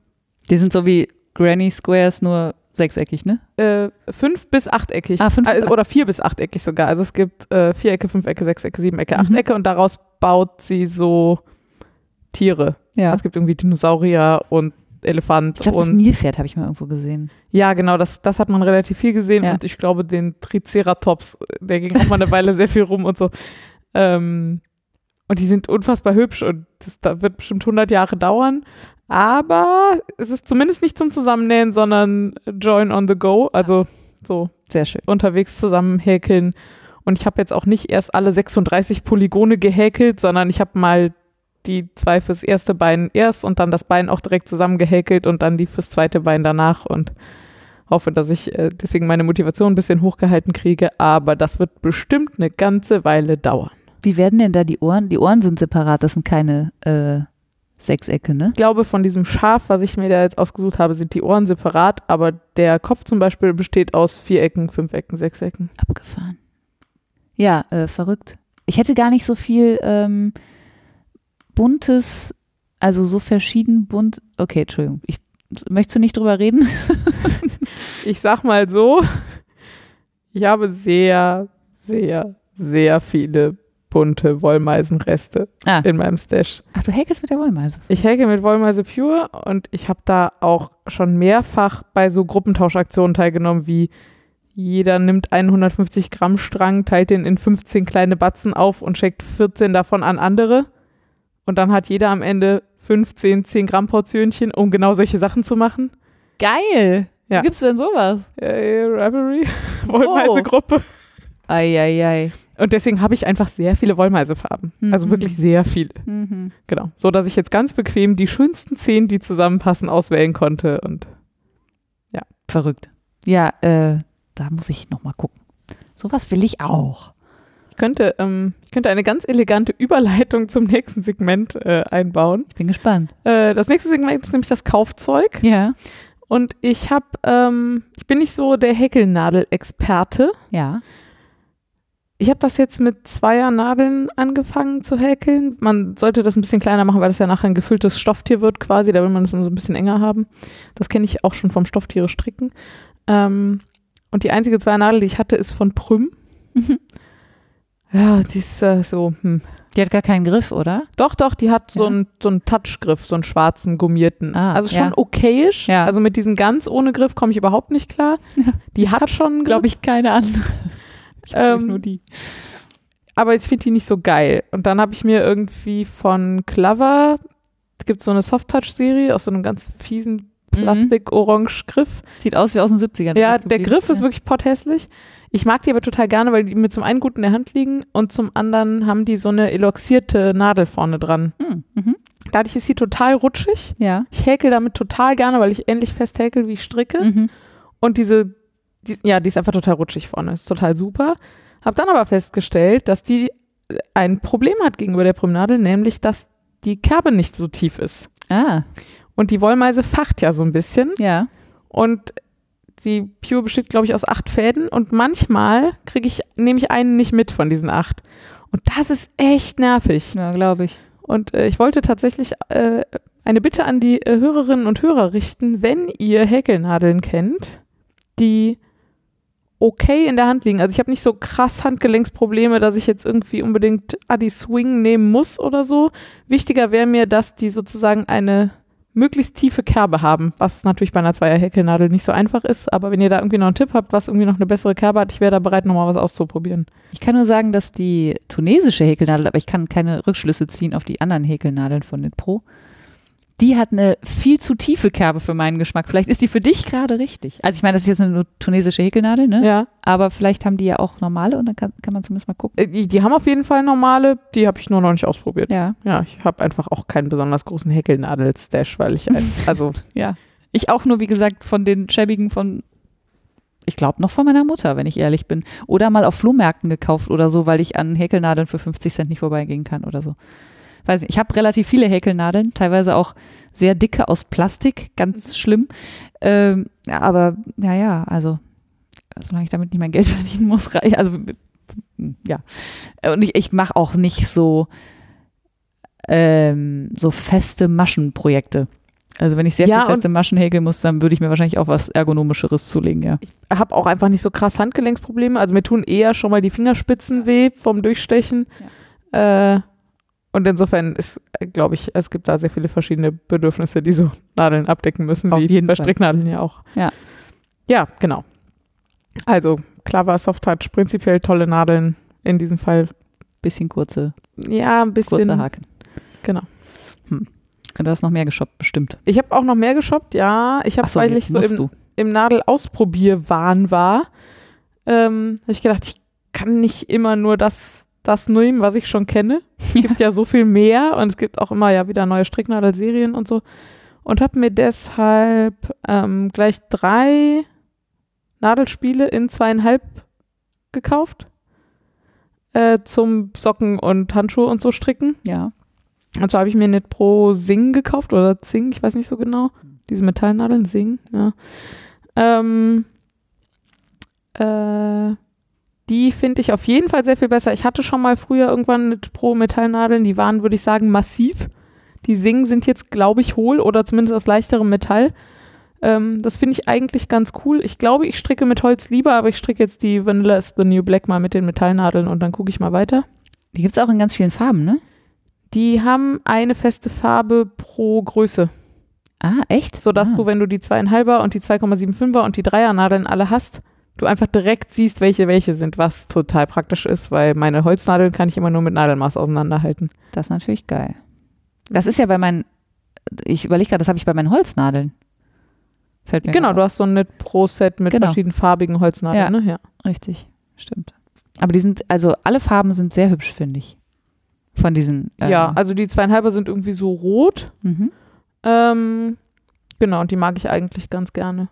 S2: Die sind so wie Granny Squares, nur sechseckig, ne?
S1: äh, fünf bis achteckig.
S2: Ah, fünf bis
S1: also, oder vier bis achteckig sogar. Also es gibt äh, Vierecke, Fünfecke, Sechsecke, Siebenecke,
S2: Mhm.
S1: Achtecke und daraus baut sie so Tiere.
S2: Ja.
S1: Es gibt irgendwie Dinosaurier und Elefant
S2: Ich glaube, das
S1: und
S2: Nilpferd habe ich mal irgendwo gesehen.
S1: ja, genau, das, das hat man relativ viel gesehen
S2: Ja.
S1: und ich glaube, den Triceratops, der ging auch mal eine Weile sehr viel rum und so. Ähm, und die sind unfassbar hübsch und das da wird bestimmt 100 Jahre dauern. Aber es ist zumindest nicht zum Zusammennähen, sondern Join on the Go, also so
S2: Sehr schön.
S1: unterwegs zusammen häkeln. Und ich habe jetzt auch nicht erst alle 36 Polygone gehäkelt, sondern ich habe mal die zwei fürs erste Bein erst und dann das Bein auch direkt zusammen gehäkelt und dann die fürs zweite Bein danach und hoffe, dass ich äh, deswegen meine Motivation ein bisschen hochgehalten kriege. Aber das wird bestimmt eine ganze Weile dauern.
S2: Wie werden denn da die Ohren? Die Ohren sind separat, das sind keine äh, Sechsecke, ne?
S1: Ich glaube, von diesem Schaf, was ich mir da jetzt ausgesucht habe, sind die Ohren separat, aber der Kopf zum Beispiel besteht aus Vierecken, Fünfecken, Sechsecken.
S2: Abgefahren. Ja, äh, verrückt. Ich hätte gar nicht so viel ähm, buntes, also so verschieden bunt. Okay, Entschuldigung. Ich, möchtest du nicht drüber reden? [LAUGHS]
S1: Ich sag mal so, ich habe sehr, sehr, sehr viele bunte Wollmeisenreste
S2: Ah.
S1: in meinem Stash.
S2: Ach, du häkelst mit der Wollmeise.
S1: Ich häke mit Wollmeise Pure und ich habe da auch schon mehrfach bei so Gruppentauschaktionen teilgenommen, wie jeder nimmt einen 150 Gramm Strang, teilt den in 15 kleine Batzen auf und schickt 14 davon an andere. Und dann hat jeder am Ende 15 10 Gramm Portionchen, um genau solche Sachen zu machen.
S2: Geil.
S1: Ja.
S2: Wie gibt's denn sowas?
S1: Äh, Ravelry, [LAUGHS] Wollmeise-Gruppe.
S2: Eieiei.
S1: Und deswegen habe ich einfach sehr viele Wollmeisefarben. Also
S2: Mhm.
S1: wirklich sehr viele.
S2: Mhm.
S1: Genau. So dass ich jetzt ganz bequem die schönsten zehn, die zusammenpassen, auswählen konnte. Und
S2: Verrückt. Ja, äh, da muss ich nochmal gucken. Sowas will ich auch.
S1: ich könnte, ähm, ich könnte eine ganz elegante Überleitung zum nächsten Segment äh, einbauen.
S2: Ich bin gespannt.
S1: Äh, das nächste Segment ist nämlich das Kaufzeug.
S2: Ja.
S1: Und ich habe, ähm, ich bin nicht so der Häkelnadel-Experte.
S2: Ja.
S1: Ich habe das jetzt mit Zweier-Nadeln angefangen zu häkeln. Man sollte das ein bisschen kleiner machen, weil das ja nachher ein gefülltes Stofftier wird quasi. Da will man es immer so ein bisschen enger haben. Das kenne ich auch schon vom Stofftiere stricken. Ähm, und die einzige Zweier-Nadel, die ich hatte, ist von Prüm.
S2: Mhm.
S1: Ja, die ist äh, so, hm.
S2: Die hat gar keinen Griff, oder?
S1: Doch, doch, die hat so
S2: Ja.
S1: einen so einen Touchgriff, so einen schwarzen, gummierten.
S2: Ah,
S1: also schon
S2: ja.
S1: okayisch.
S2: Ja.
S1: Also mit diesen ganz ohne Griff komme ich überhaupt nicht klar. Die hat schon,
S2: Glaube ich, keine andere. [LAUGHS] Ich
S1: Ähm,
S2: nur die.
S1: aber ich finde die nicht so geil. Und dann habe ich mir irgendwie von Clover, es gibt so eine Soft-Touch-Serie aus so einem ganz fiesen Plastik-Orange-Griff.
S2: Sieht aus wie aus den 70ern.
S1: Ja, der. Griff ist wirklich potthässlich. Ich mag die aber total gerne, weil die mir zum einen gut in der Hand liegen und zum anderen haben die so eine eloxierte Nadel vorne dran.
S2: Mhm. Mhm.
S1: Dadurch ist sie total rutschig.
S2: Ja.
S1: Ich häkel damit total gerne, weil ich ähnlich fest häkel, wie ich stricke.
S2: Mhm.
S1: Und diese, die, ja, die ist einfach total rutschig vorne. Ist total super. Hab dann aber festgestellt, dass die ein Problem hat gegenüber der Prümnadel, nämlich, dass die Kerbe nicht so tief ist.
S2: Ah,
S1: Und die Wollmeise facht ja so ein bisschen.
S2: ja.
S1: Und die Pure besteht, glaube ich, aus acht Fäden. Und manchmal kriege ich, nehme ich einen nicht mit von diesen acht. Und das ist echt nervig.
S2: Ja, glaube ich.
S1: Und äh, ich wollte tatsächlich äh, eine Bitte an die äh, Hörerinnen und Hörer richten, wenn ihr Häkelnadeln kennt, die okay in der Hand liegen. Also ich habe nicht so krass Handgelenksprobleme, dass ich jetzt irgendwie unbedingt Adi Swing nehmen muss oder so. Wichtiger wäre mir, dass die sozusagen eine möglichst tiefe Kerbe haben, was natürlich bei einer Zweier-Häkelnadel nicht so einfach ist. Aber wenn ihr da irgendwie noch einen Tipp habt, was irgendwie noch eine bessere Kerbe hat, ich wäre da bereit, nochmal was auszuprobieren.
S2: Ich kann nur sagen, dass die tunesische Häkelnadel, aber ich kann keine Rückschlüsse ziehen auf die anderen Häkelnadeln von Nitpro, die hat eine viel zu tiefe Kerbe für meinen Geschmack. Vielleicht ist die für dich gerade richtig. Also ich meine, das ist jetzt eine tunesische Häkelnadel, ne?
S1: Ja.
S2: Aber vielleicht haben die ja auch normale und dann kann, kann man zumindest mal gucken.
S1: Äh, Die die haben auf jeden Fall normale, die habe ich nur noch nicht ausprobiert.
S2: Ja.
S1: Ja, ich habe einfach auch keinen besonders großen Häkelnadel-Stash, weil ich ein, [LAUGHS] also
S2: Ja. Ich auch nur, wie gesagt, von den schäbigen von, ich glaube noch von meiner Mutter, wenn ich ehrlich bin. Oder mal auf Flohmärkten gekauft oder so, weil ich an Häkelnadeln für 50 Cent nicht vorbeigehen kann oder so. Weiß nicht, ich habe relativ viele Häkelnadeln, teilweise auch sehr dicke aus Plastik, ganz schlimm. Ähm, ja, aber ja, ja, also solange ich damit nicht mein Geld [LAUGHS] verdienen muss, reicht. Also ja. Und ich, ich mache auch nicht so, ähm, so feste Maschenprojekte. Also wenn ich sehr
S1: Ja,
S2: viel feste Maschen häkeln muss, dann würde ich mir wahrscheinlich auch was Ergonomischeres zulegen, ja.
S1: ich habe auch einfach nicht so krass Handgelenksprobleme. Also mir tun eher schon mal die Fingerspitzen weh vom Durchstechen. Äh, und insofern ist, glaube ich, es gibt da sehr viele verschiedene Bedürfnisse, die so Nadeln abdecken müssen,
S2: Auf
S1: wie
S2: jeden
S1: bei. Stricknadeln ja auch.
S2: Ja.
S1: Ja, genau. Also Clever Soft Touch, prinzipiell tolle Nadeln in diesem Fall.
S2: Bisschen kurze,
S1: Ja, ein bisschen.
S2: kurze Haken.
S1: Genau.
S2: Hm. Du hast noch mehr geshoppt, bestimmt.
S1: Ich habe auch noch mehr geshoppt, ja. Ich habe,
S2: so,
S1: weil ich
S2: jetzt
S1: so im,
S2: du.
S1: im Nadelausprobierwahn war, ähm, habe ich gedacht, ich kann nicht immer nur das, das nehmen, was ich schon kenne. Es gibt [LAUGHS] ja so viel mehr und es gibt auch immer ja wieder neue Stricknadelserien und so. Und habe mir deshalb ähm, gleich drei Nadelspiele in zweieinhalb gekauft. Äh, zum Socken und Handschuhe und so stricken.
S2: Ja.
S1: Und zwar habe ich mir Knit Pro Sing gekauft oder Zing, ich weiß nicht so genau. Diese Metallnadeln, Sing, ja. Ähm, äh, die finde ich auf jeden Fall sehr viel besser. Ich hatte schon mal früher irgendwann Knit Pro Metallnadeln, die waren, würde ich sagen, massiv. Die Sing sind jetzt, glaube ich, hohl oder zumindest aus leichterem Metall. Ähm, das finde ich eigentlich ganz cool. Ich glaube, ich stricke mit Holz lieber, aber ich stricke jetzt die Vanilla is the New Black mal mit den Metallnadeln und dann gucke ich mal weiter.
S2: Die gibt es auch in ganz vielen Farben, ne?
S1: Die haben eine feste Farbe pro Größe.
S2: Ah, echt?
S1: sodass
S2: ah.
S1: du, wenn du die 2,5er und die 2,75er und die 3er Nadeln alle hast, du einfach direkt siehst, welche welche sind, was total praktisch ist, weil meine Holznadeln kann ich immer nur mit Nadelmaß auseinanderhalten.
S2: Das ist natürlich geil. Das ist ja bei meinen, ich überlege gerade, das habe ich bei meinen Holznadeln. Fällt mir
S1: Genau,
S2: gerade
S1: du hast so ein Knit Pro Set mit
S2: Genau.
S1: verschiedenen farbigen Holznadeln,
S2: Ja.
S1: ne? Ja.
S2: Richtig, stimmt. Aber die sind, also alle Farben sind sehr hübsch, finde ich. Von diesen. äh,
S1: ja, also die 2,5er sind irgendwie so rot.
S2: mhm.
S1: Ähm, genau, und die mag ich eigentlich ganz gerne.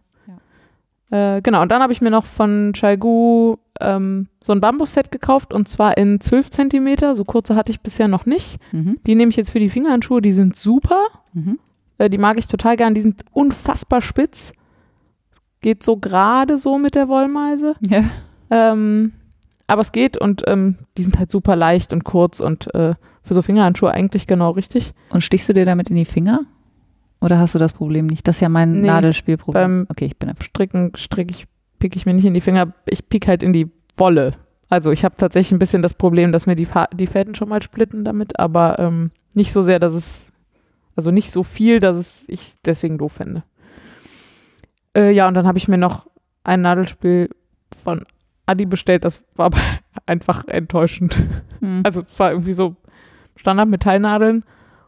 S1: Äh, genau, und dann habe ich mir noch von Chaigu ähm, so ein Bambus-Set gekauft und zwar in 12 Zentimeter. So kurze hatte ich bisher noch nicht.
S2: Mhm.
S1: Die nehme ich jetzt für die Fingerhandschuhe, die sind super.
S2: Mhm.
S1: Äh, die mag ich total gern. Die sind unfassbar spitz. Geht so gerade so mit der Wollmeise.
S2: Ja.
S1: Ähm, aber es geht und ähm, die sind halt super leicht und kurz und äh, für so Fingerhandschuhe eigentlich genau richtig.
S2: Und stichst du dir damit in die Finger? Oder hast du das Problem nicht? Das ist ja mein
S1: Nee,
S2: Nadelspielproblem. okay, ich bin einfach.
S1: Stricken, stricke ich, pick ich mir nicht in die Finger, ich pick halt in die Wolle. Also ich habe tatsächlich ein bisschen das Problem, dass mir die, Fa die Fäden schon mal splitten damit, aber ähm, nicht so sehr, dass es, also nicht so viel, dass es ich deswegen doof fände. Äh, ja, und dann habe ich mir noch ein Nadelspiel von Adi bestellt, das war aber [LAUGHS] einfach enttäuschend.
S2: Hm.
S1: Also es war irgendwie so Standard Metallnadeln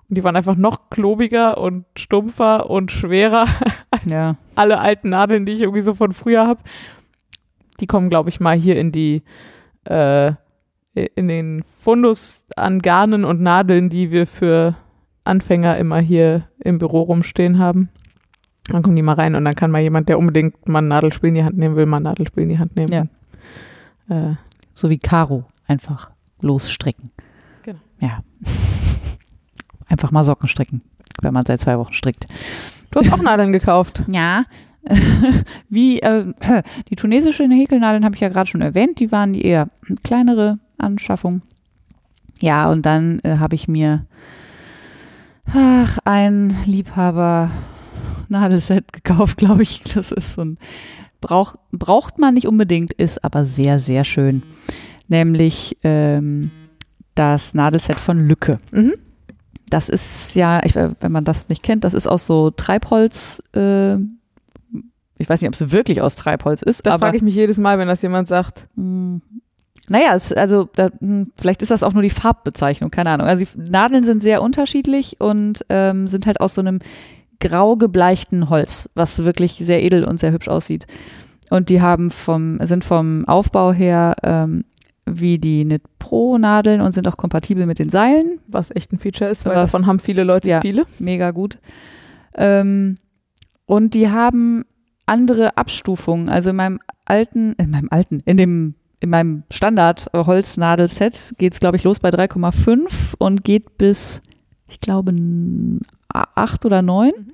S1: und die waren einfach noch klobiger und stumpfer und schwerer [LAUGHS]
S2: ja.
S1: alle alten Nadeln, die ich irgendwie so von früher habe. Die kommen, glaube ich, mal hier in die äh, in den Fundus an Garnen und Nadeln, die wir für Anfänger immer hier im Büro rumstehen haben. Dann kommen die mal rein und dann kann mal jemand, der unbedingt mal ein Nadelspiel in die Hand nehmen will, mal ein Nadelspiel in die Hand nehmen. Äh,
S2: So wie Karo. Einfach losstricken.
S1: Genau.
S2: Ja. [LAUGHS] Einfach mal Socken stricken, wenn man seit zwei Wochen strickt.
S1: du hast auch Nadeln gekauft. [LAUGHS]
S2: Ja. Wie, äh, die tunesischen Häkelnadeln habe ich ja gerade schon erwähnt, die waren die eher kleinere Anschaffung. Ja, und dann äh, habe ich mir ach, ein Liebhaber Nadelset gekauft, glaube ich. Das ist so ein, brauch, braucht man nicht unbedingt, ist aber sehr, sehr schön. Nämlich ähm, das Nadelset von Lücke.
S1: Mhm.
S2: Das ist ja, ich, äh, wenn man das nicht kennt, das ist aus so Treibholz. Äh, ich weiß nicht, ob es wirklich aus Treibholz ist,
S1: Da frage ich mich jedes Mal, wenn das jemand sagt.
S2: mh, naja, es, also da, hm, vielleicht ist das auch nur die Farbbezeichnung, keine Ahnung. Also die Nadeln sind sehr unterschiedlich und ähm, sind halt aus so einem grau gebleichten Holz, was wirklich sehr edel und sehr hübsch aussieht. Und die haben vom, sind vom Aufbau her ähm, wie die Knit Pro Nadeln und sind auch kompatibel mit den Seilen.
S1: Was echt ein Feature ist, weil
S2: Was-
S1: davon haben viele Leute
S2: Ja.
S1: viele.
S2: Mega gut. Ähm, und die haben andere Abstufungen. Also in meinem alten, in meinem alten, in dem in meinem Standard-Holznadelset geht es, glaube ich, los bei 3,5 und geht bis, ich glaube, 8 oder 9.
S1: Mhm.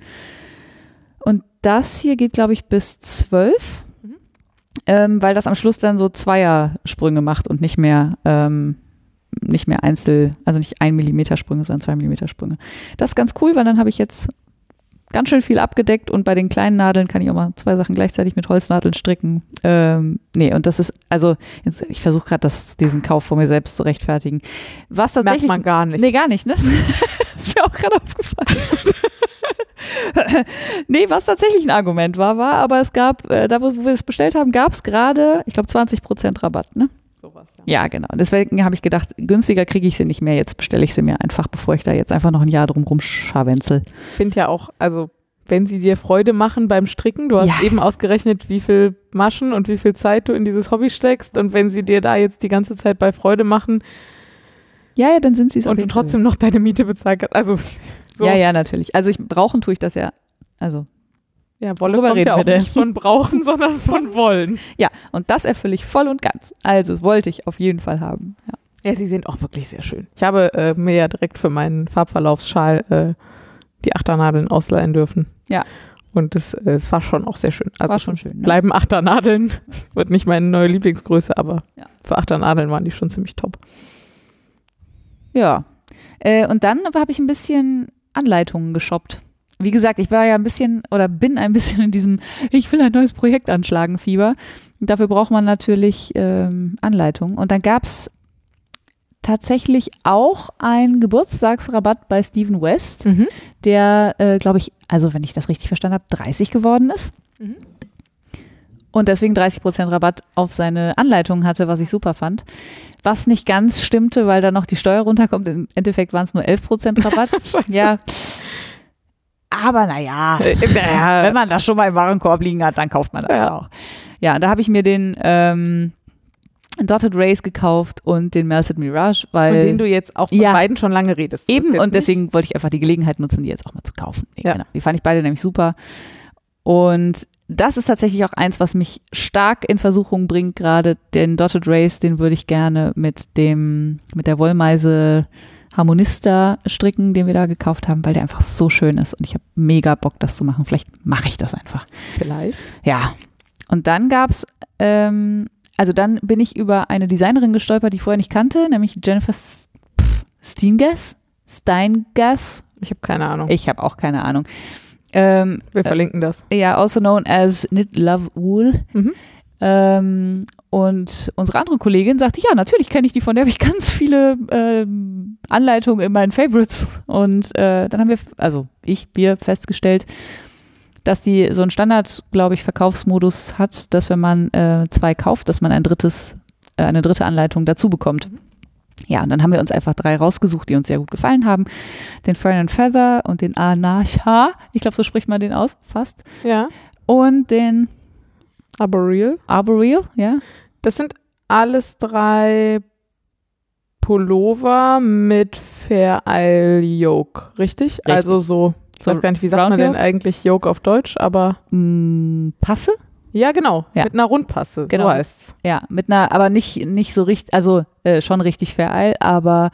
S2: Und das hier geht, glaube ich, bis 12,
S1: Mhm.
S2: Ähm, weil das am Schluss dann so Zweiersprünge macht und nicht mehr, ähm, nicht mehr Einzel, also nicht 1 Millimeter Sprünge, sondern 2 Millimeter Sprünge. Das ist ganz cool, weil dann habe ich jetzt ganz schön viel abgedeckt und bei den kleinen Nadeln kann ich auch mal zwei Sachen gleichzeitig mit Holznadeln stricken. Ähm, nee, und das ist, also jetzt, ich versuche gerade diesen Kauf vor mir selbst zu rechtfertigen. Was
S1: Merkt
S2: tatsächlich.
S1: man gar nicht.
S2: Nee, gar nicht, ne? [LAUGHS] ist mir auch gerade aufgefallen. [LAUGHS] [LAUGHS] nee, was tatsächlich ein Argument war, war, aber es gab, äh, da wo, wo wir es bestellt haben, gab es gerade, ich glaube, 20% Rabatt, ne?
S1: Sowas, ja.
S2: Ja, genau. Deswegen habe ich gedacht, günstiger kriege ich sie nicht mehr. Jetzt bestelle ich sie mir einfach, bevor ich da jetzt einfach noch ein Jahr drum rumscharwenzel.
S1: Ich finde ja auch, also wenn sie dir Freude machen beim Stricken, du hast
S2: Ja.
S1: eben ausgerechnet, wie viel Maschen und wie viel Zeit du in dieses Hobby steckst und wenn sie dir da jetzt die ganze Zeit bei Freude machen
S2: Ja, ja, dann sind sie es
S1: und du trotzdem noch deine Miete bezahlt hast, also so,
S2: Ja, ja, natürlich. Also ich brauchen tue ich das ja. Also
S1: ja Wolle kommt
S2: reden
S1: ja
S2: wir
S1: auch
S2: denn?
S1: nicht von brauchen, [LAUGHS] sondern von [LAUGHS] wollen.
S2: ja, und das erfülle ich voll und ganz. Also das wollte ich auf jeden Fall haben. Ja.
S1: Ja, sie sind auch wirklich sehr schön. Ich habe äh, mir ja direkt für meinen Farbverlaufsschal äh, die Achternadeln ausleihen dürfen.
S2: Ja.
S1: Und es, äh, es war schon auch sehr schön. Also
S2: War schon schön. Ne?
S1: bleiben Achternadeln. [LAUGHS] Wird nicht meine neue Lieblingsgröße, aber
S2: Ja.
S1: für Achternadeln waren die schon ziemlich top.
S2: Ja. Äh, und dann habe ich ein bisschen Anleitungen geshoppt. Wie gesagt, ich war ja ein bisschen oder bin ein bisschen in diesem Ich will ein neues Projekt anschlagen Fieber. Dafür braucht man natürlich ähm, Anleitungen. Und dann gab es tatsächlich auch einen Geburtstagsrabatt bei Steven West, der, äh, glaube ich, also wenn ich das richtig verstanden habe, 30 geworden ist.
S1: Mhm.
S2: Und deswegen 30% Rabatt auf seine Anleitung hatte, was ich super fand. Was nicht ganz stimmte, weil da noch die Steuer runterkommt. Im Endeffekt waren es nur 11% [LAUGHS] Rabatt. Ja. Aber naja,
S1: Äh, [LAUGHS] naja.
S2: wenn man das schon mal im Warenkorb liegen hat, dann kauft man das
S1: Ja.
S2: auch. Ja, da habe ich mir den ähm, Dotted Race gekauft und den Melted Mirage,
S1: Von
S2: weil
S1: denen du jetzt auch von
S2: Ja.
S1: beiden schon lange redest.
S2: Eben, und
S1: nicht-
S2: deswegen wollte ich einfach die Gelegenheit nutzen, die jetzt auch mal zu kaufen. Nee,
S1: Ja.
S2: genau. Die fand ich beide nämlich super. Und das ist tatsächlich auch eins, was mich stark in Versuchung bringt, gerade den Dotted Race, den würde ich gerne mit dem, mit der Wollmeise Harmonista stricken, den wir da gekauft haben, weil der einfach so schön ist und ich habe mega Bock, das zu machen. Vielleicht mache ich das einfach.
S1: Vielleicht.
S2: Ja. Und dann gab's, ähm, also dann bin ich über eine Designerin gestolpert, die ich vorher nicht kannte, nämlich Jennifer Steingas. Steingas.
S1: Ich habe keine Ahnung.
S2: Ich habe auch keine Ahnung. Ähm,
S1: Wir verlinken das.
S2: ja, also known as Knit Love Wool.
S1: Mhm.
S2: Ähm, und unsere andere Kollegin sagte, ja, natürlich kenne ich die, von der habe ich ganz viele ähm, Anleitungen in meinen Favorites. Und äh, dann haben wir, also ich, wir festgestellt, dass die so einen Standard, glaube ich, Verkaufsmodus hat, dass wenn man äh, zwei kauft, dass man ein drittes, äh, eine dritte Anleitung dazu bekommt. Ja, und dann haben wir uns einfach drei rausgesucht, die uns sehr gut gefallen haben. Den Fern and Feather und den Anasha. Ich glaube, so spricht man den aus, fast.
S1: Ja.
S2: Und den
S1: Arboreal.
S2: Arboreal, ja.
S1: Das sind alles drei Pullover mit Fair Isle Yoke, richtig?
S2: Richtig.
S1: Also so, ich
S2: So
S1: weiß gar nicht, wie sagt man denn eigentlich Yoke auf Deutsch, aber
S2: Mm, Passe?
S1: Ja, genau,
S2: Ja.
S1: mit einer Rundpasse,
S2: Genau.
S1: so heißt's.
S2: Ja, mit einer, aber nicht, nicht so richtig, also äh, schon richtig Isle, aber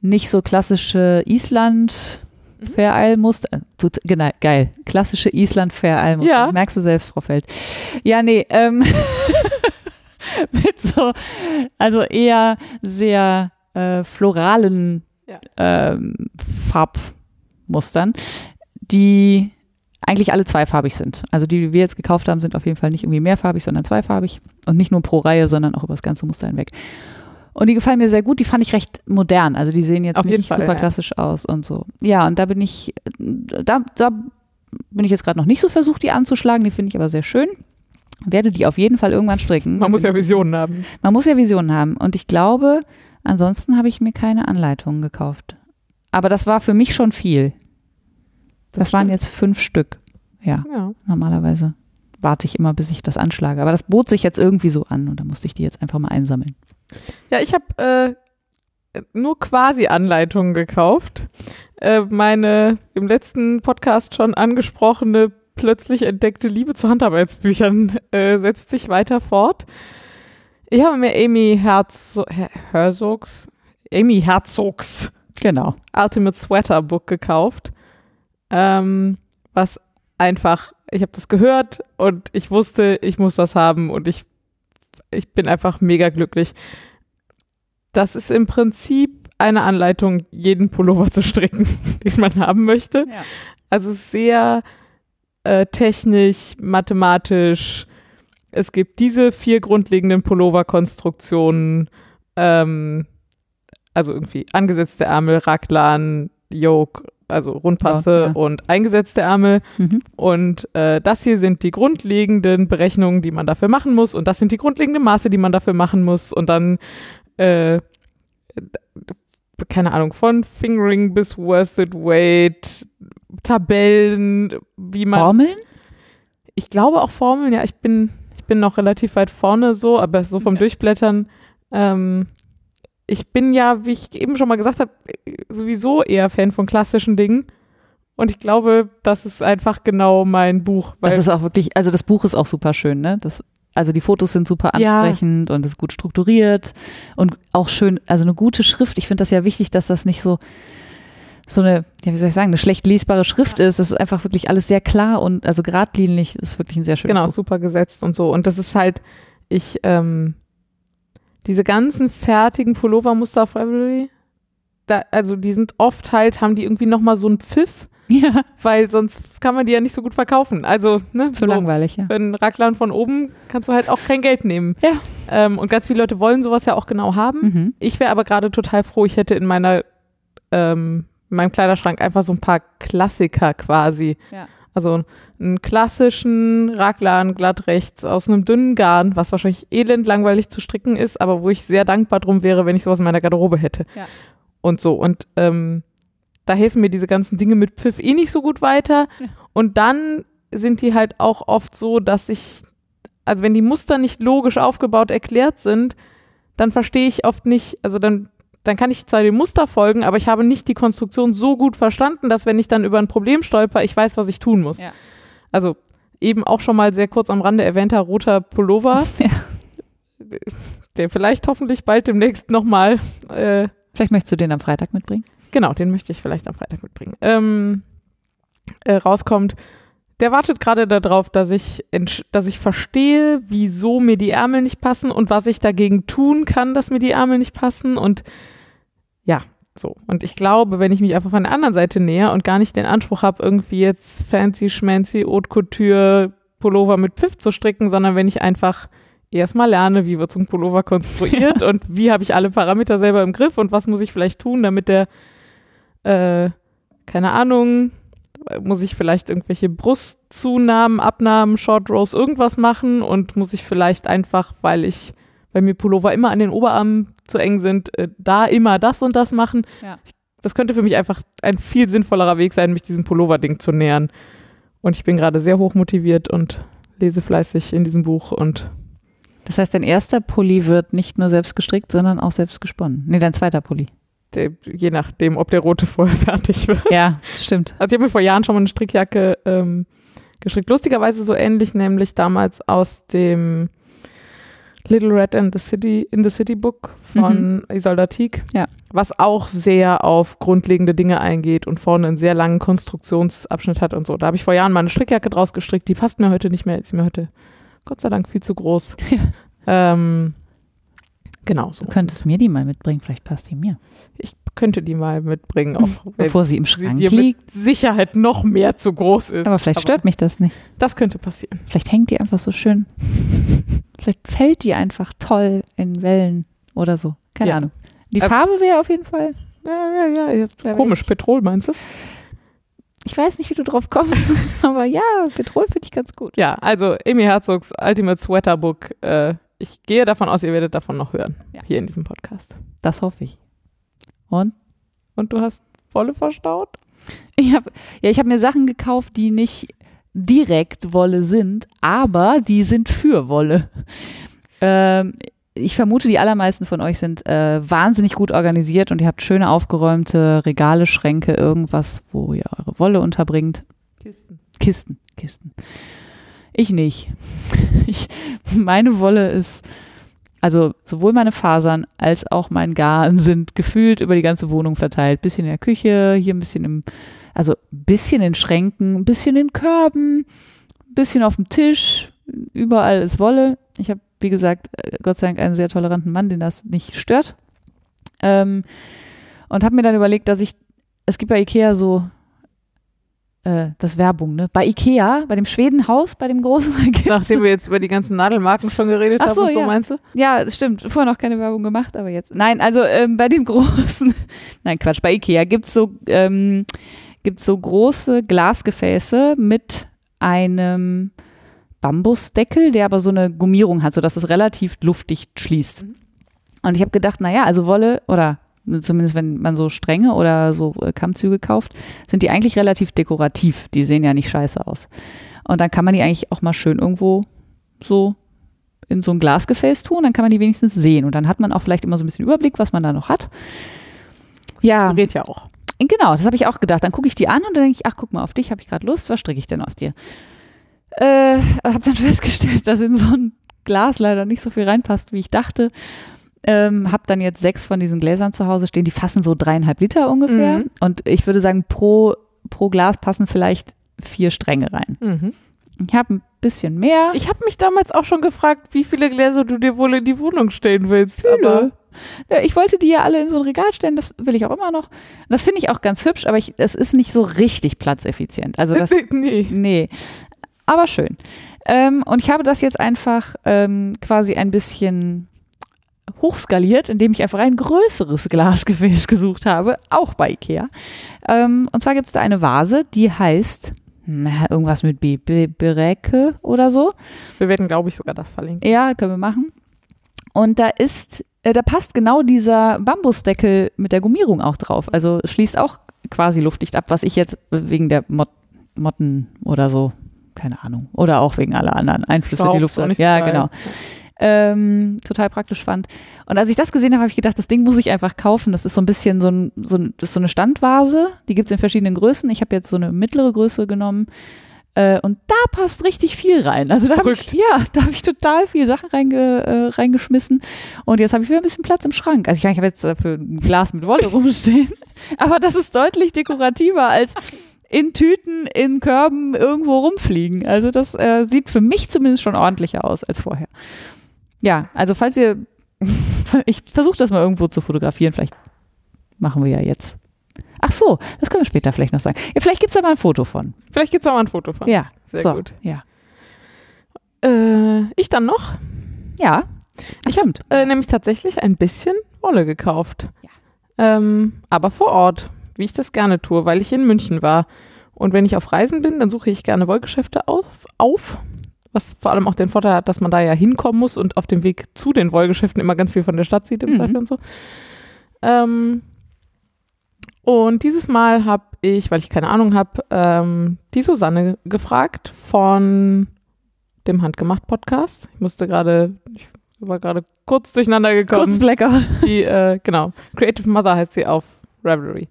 S2: nicht so klassische Island
S1: Mhm.
S2: Fair Isle Muster. Äh, Tut, genau, geil. Klassische Island Fair Isle Muster.
S1: Ja.
S2: Merkst du selbst, Frau Feld. Ja, nee, ähm, [LAUGHS] mit so, also eher sehr äh, floralen
S1: Ja.
S2: ähm, Farbmustern, die eigentlich alle zweifarbig sind. Also die, die wir jetzt gekauft haben, sind auf jeden Fall nicht irgendwie mehrfarbig, sondern zweifarbig. Und nicht nur pro Reihe, sondern auch über das ganze Muster hinweg. Und die gefallen mir sehr gut. Die fand ich recht modern. Also die sehen jetzt
S1: Auf jeden
S2: nicht
S1: Fall,
S2: super
S1: ja.
S2: klassisch aus und so. Ja, und da bin ich, da, da bin ich jetzt gerade noch nicht so versucht, die anzuschlagen. Die finde ich aber sehr schön. Werde die auf jeden Fall irgendwann stricken.
S1: Man muss ja Visionen haben.
S2: Man muss ja Visionen haben. Und ich glaube, ansonsten habe ich mir keine Anleitungen gekauft. Aber das war für mich schon viel. Das, waren
S1: stimmt.
S2: jetzt fünf Stück. Ja,
S1: Ja.
S2: normalerweise warte ich immer, bis ich das anschlage. Aber das bot sich jetzt irgendwie so an und da musste ich die jetzt einfach mal einsammeln.
S1: Ja, ich habe äh, nur quasi Anleitungen gekauft. Äh, meine im letzten Podcast schon angesprochene plötzlich entdeckte Liebe zu Handarbeitsbüchern äh, setzt sich weiter fort. Ich habe mir Amy Herz Her Herzogs, Amy Herzogs
S2: Genau.
S1: Ultimate Sweater Book gekauft, ähm, was einfach, ich habe das gehört und ich wusste, ich muss das haben und ich, ich bin einfach mega glücklich. Das ist im Prinzip eine Anleitung, jeden Pullover zu stricken, [LAUGHS] den man haben möchte.
S2: Ja.
S1: Also sehr äh, technisch, mathematisch. Es gibt diese vier grundlegenden Pullover-Konstruktionen, ähm, also irgendwie angesetzte Ärmel, Raglan, Yoke, also Rundpasse
S2: Ja, ja.
S1: und eingesetzte Ärmel.
S2: Mhm.
S1: Und äh, das hier sind die grundlegenden Berechnungen, die man dafür machen muss. Und das sind die grundlegenden Maße, die man dafür machen muss. Und dann, äh, keine Ahnung, von Fingering bis Worsted Weight, Tabellen, wie man.
S2: Formeln?
S1: Ich glaube auch Formeln, ja, ich bin, ich bin noch relativ weit vorne so, aber so vom
S2: Ja.
S1: Durchblättern. Ähm, ich bin ja, wie ich eben schon mal gesagt habe, sowieso eher Fan von klassischen Dingen. Und ich glaube, das ist einfach genau mein Buch.
S2: Das ist auch wirklich, also das Buch ist auch super schön, ne? Das, also die Fotos sind super
S1: Ja.
S2: ansprechend und ist gut strukturiert und auch schön, also eine gute Schrift. Ich finde das ja wichtig, dass das nicht so so eine, ja, wie soll ich sagen, eine schlecht lesbare Schrift ist. Das ist einfach wirklich alles sehr klar und also geradlinig. Ist wirklich ein sehr schönes
S1: genau,
S2: Buch.
S1: super gesetzt und so. Und das ist halt, ich, ähm, diese ganzen fertigen Pullovermuster auf Ravelry, da, also die sind oft halt, haben die irgendwie nochmal so einen Pfiff,
S2: Ja,
S1: weil sonst kann man die ja nicht so gut verkaufen. Also, ne,
S2: zu
S1: so,
S2: langweilig, ja.
S1: Für einen Raglan von oben kannst du halt auch kein Geld nehmen.
S2: Ja.
S1: Ähm, und ganz viele Leute wollen sowas ja auch genau haben.
S2: Mhm.
S1: Ich wäre aber gerade total froh, ich hätte in meiner ähm, in meinem Kleiderschrank einfach so ein paar Klassiker quasi.
S2: Ja.
S1: Also einen klassischen Raglan glatt rechts aus einem dünnen Garn, was wahrscheinlich elend langweilig zu stricken ist, aber wo ich sehr dankbar drum wäre, wenn ich sowas in meiner Garderobe hätte.
S2: Ja.
S1: Und so. Und ähm, da helfen mir diese ganzen Dinge mit Pfiff eh nicht so gut weiter.
S2: Ja.
S1: Und dann sind die halt auch oft so, dass ich, also wenn die Muster nicht logisch aufgebaut erklärt sind, dann verstehe ich oft nicht, also dann, dann kann ich zwar dem Muster folgen, aber ich habe nicht die Konstruktion so gut verstanden, dass wenn ich dann über ein Problem stolper, ich weiß, was ich tun muss.
S2: Ja.
S1: Also eben auch schon mal sehr kurz am Rande erwähnter roter Pullover, [LAUGHS]
S2: Ja.
S1: der vielleicht hoffentlich bald demnächst nochmal äh,
S2: Vielleicht möchtest du den am Freitag mitbringen?
S1: Genau, den möchte ich vielleicht am Freitag mitbringen. Ähm, äh, rauskommt. Der wartet gerade darauf, dass ich, dass ich verstehe, wieso mir die Ärmel nicht passen und was ich dagegen tun kann, dass mir die Ärmel nicht passen. Und ja, so. Und ich glaube, wenn ich mich einfach von der anderen Seite näher und gar nicht den Anspruch habe, irgendwie jetzt fancy, schmancy, Haute Couture Pullover mit Pfiff zu stricken, sondern wenn ich einfach erstmal lerne, wie wird so ein Pullover konstruiert [LAUGHS] und wie habe ich alle Parameter selber im Griff und was muss ich vielleicht tun, damit der, äh, keine Ahnung, muss ich vielleicht irgendwelche Brustzunahmen, Abnahmen, Short Rows, irgendwas machen und muss ich vielleicht einfach, weil ich, weil mir Pullover immer an den Oberarmen zu eng sind, äh, da immer das und das machen.
S2: Ja.
S1: Ich, das könnte für mich einfach ein viel sinnvollerer Weg sein, mich diesem Pullover-Ding zu nähern. Und ich bin gerade sehr hoch motiviert und lese fleißig in diesem Buch und
S2: Das heißt, dein erster Pulli wird nicht nur selbst gestrickt, sondern auch selbst gesponnen. Nee, dein zweiter Pulli.
S1: Der, je nachdem, ob der rote vorher [LAUGHS] fertig wird.
S2: Ja, stimmt.
S1: Also ich habe mir vor Jahren schon mal eine Strickjacke ähm, gestrickt. Lustigerweise so ähnlich, nämlich damals aus dem Little Red and the City in the City Book von Isolda Teague,
S2: Ja.
S1: was auch sehr auf grundlegende Dinge eingeht und vorne einen sehr langen Konstruktionsabschnitt hat und so. Da habe ich vor Jahren mal eine Strickjacke draus gestrickt, die passt mir heute nicht mehr, ist mir heute Gott sei Dank viel zu groß. [LAUGHS] ähm, genau so.
S2: Du könntest mir die mal mitbringen, vielleicht passt die mir.
S1: Ich könnte die mal mitbringen, auch [LAUGHS]
S2: Bevor sie im
S1: sie
S2: Schrank
S1: dir
S2: liegt.
S1: Sicherheit noch mehr zu groß ist.
S2: Aber vielleicht stört mich das nicht.
S1: Das könnte passieren.
S2: Vielleicht hängt die einfach so schön. [LAUGHS] Vielleicht fällt die einfach toll in Wellen oder so. Keine
S1: Ja.
S2: Ahnung. Die
S1: Äh,
S2: Farbe wäre auf jeden Fall.
S1: Ja, ja, ja.
S2: Da
S1: komisch,
S2: bin
S1: Petrol meinst du?
S2: Ich weiß nicht, wie du drauf kommst, [LAUGHS] aber ja, Petrol finde ich ganz gut.
S1: Ja, also Amy Herzogs Ultimate Sweater Book. Äh, ich gehe davon aus, ihr werdet davon noch hören.
S2: Ja.
S1: Hier in diesem Podcast.
S2: Das hoffe ich. Und
S1: Und du hast Wolle verstaut?
S2: ich habe ja, ich habe mir Sachen gekauft, die nicht direkt Wolle sind, aber die sind für Wolle. Ähm, ich vermute, die allermeisten von euch sind äh, wahnsinnig gut organisiert und ihr habt schöne aufgeräumte Regale, Schränke, irgendwas, wo ihr eure Wolle unterbringt.
S1: Kisten.
S2: Kisten, Kisten. Ich nicht. [LAUGHS] Ich, meine Wolle ist, also sowohl meine Fasern als auch mein Garn sind gefühlt über die ganze Wohnung verteilt. Bisschen in der Küche, hier ein bisschen im, also ein bisschen in Schränken, ein bisschen in Körben, ein bisschen auf dem Tisch. Überall ist Wolle. Ich habe, wie gesagt, äh, Gott sei Dank einen sehr toleranten Mann, den das nicht stört. Ähm, und habe mir dann überlegt, dass ich, es gibt bei Ikea so äh, das Werbung, ne? Bei Ikea, bei dem Schwedenhaus, bei dem großen.
S1: Nachdem wir jetzt über die ganzen Nadelmarken schon geredet
S2: Ach
S1: haben,
S2: so,
S1: und so
S2: ja.
S1: meinst du?
S2: ja, stimmt. Vorher noch keine Werbung gemacht, aber jetzt. Nein, also ähm, bei dem großen, [LAUGHS] nein, Quatsch, bei Ikea gibt es so, ähm, gibt's so große Glasgefäße mit einem Bambusdeckel, der aber so eine Gummierung hat, sodass es relativ luftdicht schließt.
S1: Mhm.
S2: Und ich habe gedacht, naja, also Wolle oder zumindest wenn man so Stränge oder so äh, Kammzüge kauft, sind die eigentlich relativ dekorativ. Die sehen ja nicht scheiße aus. Und dann kann man die eigentlich auch mal schön irgendwo so in so ein Glasgefäß tun, dann kann man die wenigstens sehen. Und dann hat man auch vielleicht immer so ein bisschen Überblick, was man da noch hat. Ja,
S1: Geht ja auch.
S2: Genau, das habe ich auch gedacht. Dann gucke ich die an und dann denke ich, ach, guck mal, auf dich habe ich gerade Lust, was stricke ich denn aus dir? Äh, habe dann [LAUGHS] festgestellt, dass in so ein Glas leider nicht so viel reinpasst, wie ich dachte. Ähm, habe dann jetzt sechs von diesen Gläsern zu Hause stehen, die fassen so dreieinhalb Liter ungefähr.
S1: Mhm.
S2: Und ich würde sagen, pro, pro Glas passen vielleicht vier Stränge rein.
S1: Mhm.
S2: Ich habe ein bisschen mehr.
S1: Ich habe mich damals auch schon gefragt, wie viele Gläser du dir wohl in die Wohnung stellen willst.
S2: Viele.
S1: Aber
S2: Ja, ich wollte die ja alle in so ein Regal stellen, das will ich auch immer noch. Das finde ich auch ganz hübsch, aber es ist nicht so richtig platzeffizient. Also das, [LAUGHS]
S1: nee.
S2: nee, aber schön. Ähm, und ich habe das jetzt einfach ähm, quasi ein bisschen hochskaliert, indem ich einfach ein größeres Glasgefäß gesucht habe, auch bei Ikea. Ähm, und zwar gibt es da eine Vase, die heißt na, irgendwas mit B, B Bereke oder so.
S1: Wir werden, glaube ich, sogar das verlinken.
S2: Ja, können wir machen. Und da ist, äh, da passt genau dieser Bambusdeckel mit der Gummierung auch drauf. Also schließt auch quasi luftdicht ab, was ich jetzt wegen der Mot Motten oder so, keine Ahnung, oder auch wegen aller anderen Einflüsse,
S1: Staub
S2: die Luft
S1: so
S2: Ja,
S1: geil.
S2: genau. Ähm, total praktisch fand. Und als ich das gesehen habe, habe ich gedacht, das Ding muss ich einfach kaufen. Das ist so ein bisschen so, ein, so, ein, das ist so eine Standvase. Die gibt es in verschiedenen Größen. Ich habe jetzt so eine mittlere Größe genommen. Äh, und da passt richtig viel rein. Also da habe ich, ja, da habe ich total viel Sachen reinge, äh, reingeschmissen. Und jetzt habe ich wieder ein bisschen Platz im Schrank. Also ich, ich habe jetzt dafür ein Glas mit Wolle rumstehen. [LAUGHS] Aber das ist deutlich dekorativer als in Tüten, in Körben irgendwo rumfliegen. Also das äh, sieht für mich zumindest schon ordentlicher aus als vorher. Ja, also falls ihr, [LAUGHS] ich versuche das mal irgendwo zu fotografieren, vielleicht machen wir ja jetzt. Ach so, das können wir später vielleicht noch sagen. Ja, vielleicht gibt es da mal ein Foto von.
S1: Vielleicht gibt es auch mal ein Foto von.
S2: Ja,
S1: Sehr
S2: so,
S1: gut.
S2: Ja,
S1: Äh, ich dann noch.
S2: ja
S1: Ich habe äh, nämlich tatsächlich ein bisschen Wolle gekauft. Ähm, aber vor Ort, wie ich das gerne tue, weil ich in München war. Und wenn ich auf Reisen bin, dann suche ich gerne Wollgeschäfte auf, auf. Was vor allem auch den Vorteil hat, dass man da ja hinkommen muss und auf dem Weg zu den Wollgeschäften immer ganz viel von der Stadt sieht im
S2: Mhm.
S1: Zweifel und so. Ähm, und dieses Mal habe ich, weil ich keine Ahnung habe, ähm, die Susanne gefragt von dem Handgemacht-Podcast. Ich musste gerade, ich war gerade kurz durcheinander gekommen.
S2: kurz Blackout.
S1: Die, äh, genau, Creative Mother heißt sie auf Ravelry.